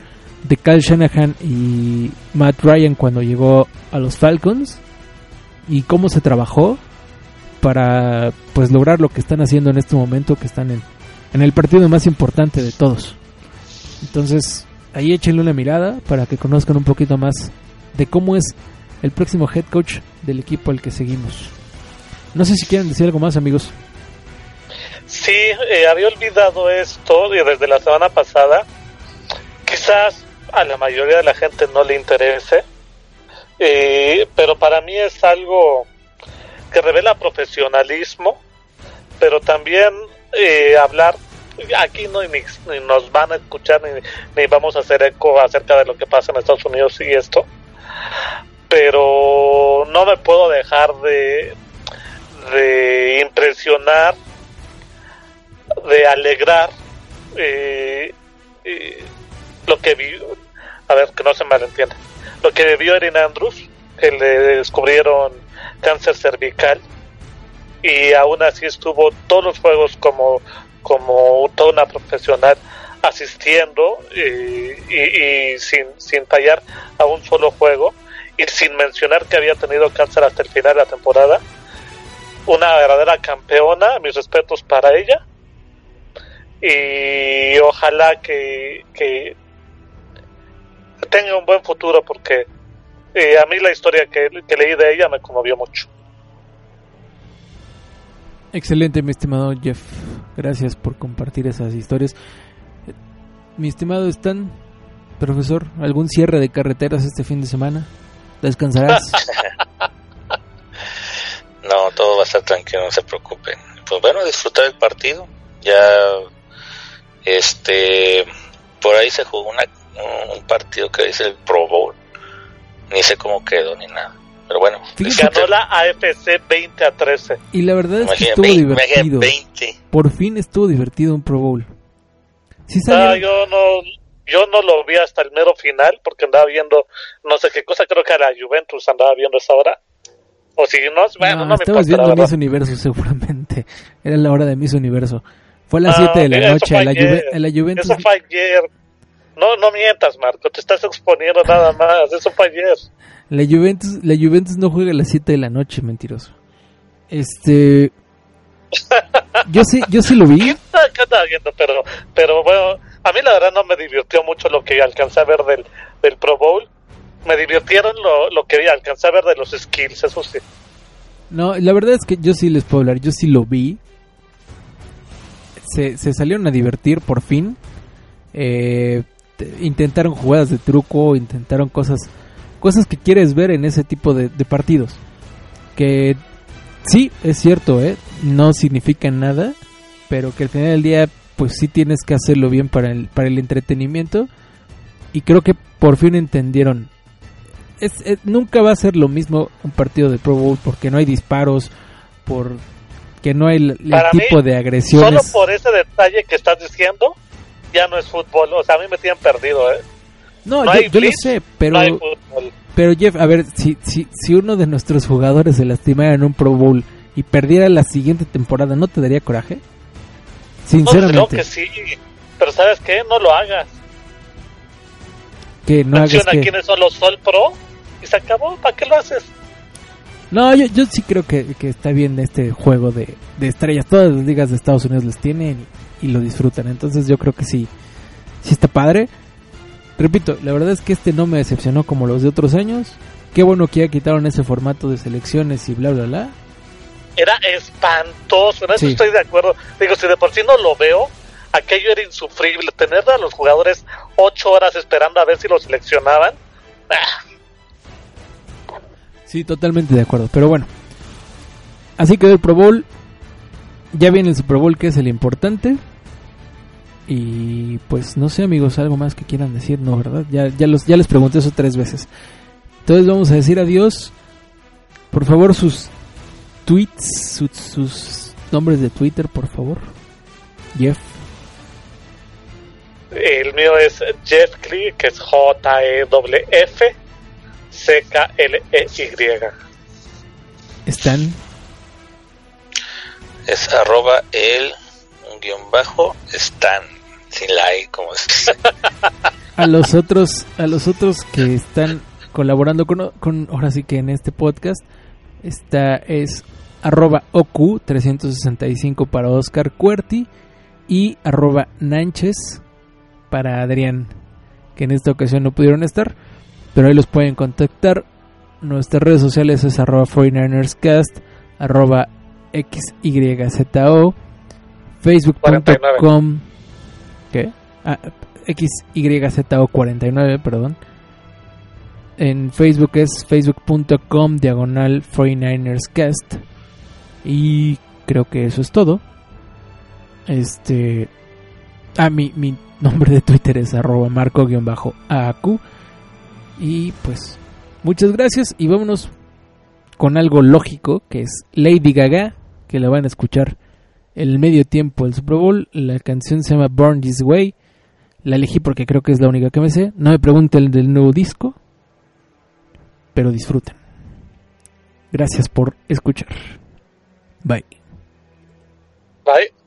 [SPEAKER 1] de Kyle Shanahan y Matt Ryan cuando llegó a los Falcons y cómo se trabajó para pues lograr lo que están haciendo en este momento que están en, en el partido más importante de todos. Entonces, ahí échenle una mirada para que conozcan un poquito más de cómo es el próximo head coach del equipo al que seguimos. No sé si quieren decir algo más, amigos.
[SPEAKER 2] Sí, eh, había olvidado esto y desde la semana pasada. Quizás a la mayoría de la gente no le interese, eh, pero para mí es algo que revela profesionalismo, pero también eh, hablar. Aquí no ni, ni nos van a escuchar ni, ni vamos a hacer eco acerca de lo que pasa en Estados Unidos y esto, pero no me puedo dejar de, de impresionar de alegrar eh, eh, lo que vi a ver que no se malentienda lo que vio Erin Andrews que le descubrieron cáncer cervical y aún así estuvo todos los juegos como como toda una profesional asistiendo eh, y, y sin, sin fallar a un solo juego y sin mencionar que había tenido cáncer hasta el final de la temporada una verdadera campeona mis respetos para ella y ojalá que, que tenga un buen futuro porque eh, a mí la historia que, que leí de ella me conmovió mucho.
[SPEAKER 1] Excelente, mi estimado Jeff. Gracias por compartir esas historias. Mi estimado Stan, profesor, ¿algún cierre de carreteras este fin de semana? ¿Descansarás? *laughs*
[SPEAKER 3] No, todo va a estar tranquilo, no se preocupen. Pues bueno, disfrutar el partido. Ya, este, por ahí se jugó una, un partido que dice el Pro Bowl. Ni sé cómo quedó ni nada. Pero bueno,
[SPEAKER 1] Fíjate
[SPEAKER 2] Ganó la AFC 20 a 13.
[SPEAKER 1] y la verdad es que
[SPEAKER 3] imagínate,
[SPEAKER 1] estuvo
[SPEAKER 3] 20, imagínate,
[SPEAKER 1] divertido.
[SPEAKER 3] 20.
[SPEAKER 1] Por fin estuvo divertido un Pro Bowl. Sí
[SPEAKER 2] Ah,
[SPEAKER 1] salieron-
[SPEAKER 2] yo no yo no lo vi hasta el mero final porque andaba viendo no sé qué cosa, creo que a la Juventus andaba viendo esa hora. O si no, bueno, no,
[SPEAKER 1] No,
[SPEAKER 2] me
[SPEAKER 1] estabas
[SPEAKER 2] importa,
[SPEAKER 1] viendo. Miss Universo *laughs* seguramente. Era la hora de Miss Universo. Fue a las
[SPEAKER 2] Ah,
[SPEAKER 1] 7 de la
[SPEAKER 2] eso
[SPEAKER 1] noche. la. Juve- la Juventus.
[SPEAKER 2] Eso fue ayer. No, no mientas, Marco, te estás exponiendo nada más. Eso fue ayer.
[SPEAKER 1] La Juventus, la Juventus no juega a las 7 de la noche, mentiroso. Este. Yo sí, yo sí lo vi.
[SPEAKER 2] ¿Qué *laughs* está- qué estaba viendo? Pero, pero bueno, a mí la verdad no me divirtió mucho lo que alcancé a ver del, del Pro Bowl. Me divirtieron lo, lo que alcancé a ver de los skills, eso sí.
[SPEAKER 1] No, la verdad es que yo sí les puedo hablar. Yo sí lo vi. Se, se salieron a divertir por fin. Eh, te- intentaron jugadas de truco, intentaron cosas, cosas que quieres ver en ese tipo de, partidos. Que sí, es cierto, ¿eh? no significan nada, pero que al final del día, pues sí tienes que hacerlo bien para el, para el entretenimiento. Y creo que por fin entendieron. Es, es- nunca va a ser lo mismo un partido de Pro Bowl porque no hay disparos, porque no hay el, el
[SPEAKER 2] Para mí,
[SPEAKER 1] tipo de
[SPEAKER 2] Solo
[SPEAKER 1] agresiones.
[SPEAKER 2] por ese detalle que estás diciendo, ya no es fútbol. O sea, a mí me tienen perdido, ¿eh?
[SPEAKER 1] No,
[SPEAKER 2] no
[SPEAKER 1] yo, yo lo sé, pero,
[SPEAKER 2] No
[SPEAKER 1] pero Jeff, a ver, si, si, si uno de nuestros jugadores se lastimara en un Pro Bowl y perdiera la siguiente temporada, ¿no te daría coraje?
[SPEAKER 2] No, desde luego
[SPEAKER 1] Sinceramente,
[SPEAKER 2] que sí. Pero ¿sabes qué? No lo hagas.
[SPEAKER 1] que no hagas que...
[SPEAKER 2] quiénes son los Sol Pro y se acabó. ¿Para qué lo haces?
[SPEAKER 1] No, yo, yo sí creo que, que está bien este juego de, de estrellas. Todas las ligas de Estados Unidos los tienen y, y lo disfrutan. Entonces yo creo que sí, sí está padre. repito, la verdad es que este no me decepcionó como los de otros años. Qué bueno que ya quitaron ese formato de selecciones y bla, bla, bla.
[SPEAKER 2] Era espantoso, en eso
[SPEAKER 1] Sí.
[SPEAKER 2] estoy de acuerdo. Digo, si de por sí no lo veo, aquello era insufrible. Tener a los jugadores ocho horas esperando a ver si lo seleccionaban. ah,
[SPEAKER 1] Sí, totalmente de acuerdo. Pero bueno, así quedó el Pro Bowl. Ya viene el Super Bowl, que es el importante. Y pues no sé, amigos, algo más que quieran decir, ¿no? ¿Verdad? Ya, ya, los, ya les pregunté eso tres veces. Entonces vamos a decir adiós. Por favor, sus tweets, sus, nombres de Twitter, por favor. Jeff.
[SPEAKER 2] El mío es Jeff Clee, que es J-E-F C-K-L-E-Y.
[SPEAKER 1] Están.
[SPEAKER 3] Es arroba el un guion bajo Stan. Sin la I, como es.
[SPEAKER 1] a los otros a los otros que están colaborando con, con ahora sí que en este podcast esta es arroba oku 365 para Oscar Cuerti y arroba Nanches para Adrián que en esta ocasión no pudieron estar pero ahí los pueden contactar nuestras redes sociales es arroba 49erscast arroba xyzo facebook.com ¿Qué? Ah, XYZO49, perdón. En Facebook es facebook.com diagonal 49erscast. Y creo que eso es todo. Este. Ah, mi, mi nombre de Twitter es arroba marco-aq. Y pues, muchas gracias. Y vámonos con algo lógico que es Lady Gaga, que la van a escuchar el medio tiempo del Super Bowl. La canción se llama Born This Way. La elegí porque creo que es la única que me sé. No me pregunten del nuevo disco, pero disfruten. Gracias por escuchar. Bye.
[SPEAKER 2] Bye.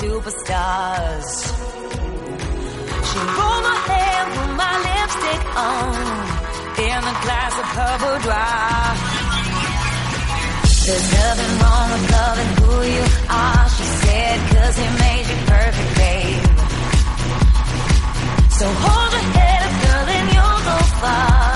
[SPEAKER 5] superstars. She rolled my hair, put my lipstick on, in a glass of her boudoir. There's nothing wrong with loving who you are, she said, cause he made you perfect, babe. So hold your head up, girl, and you'll go far.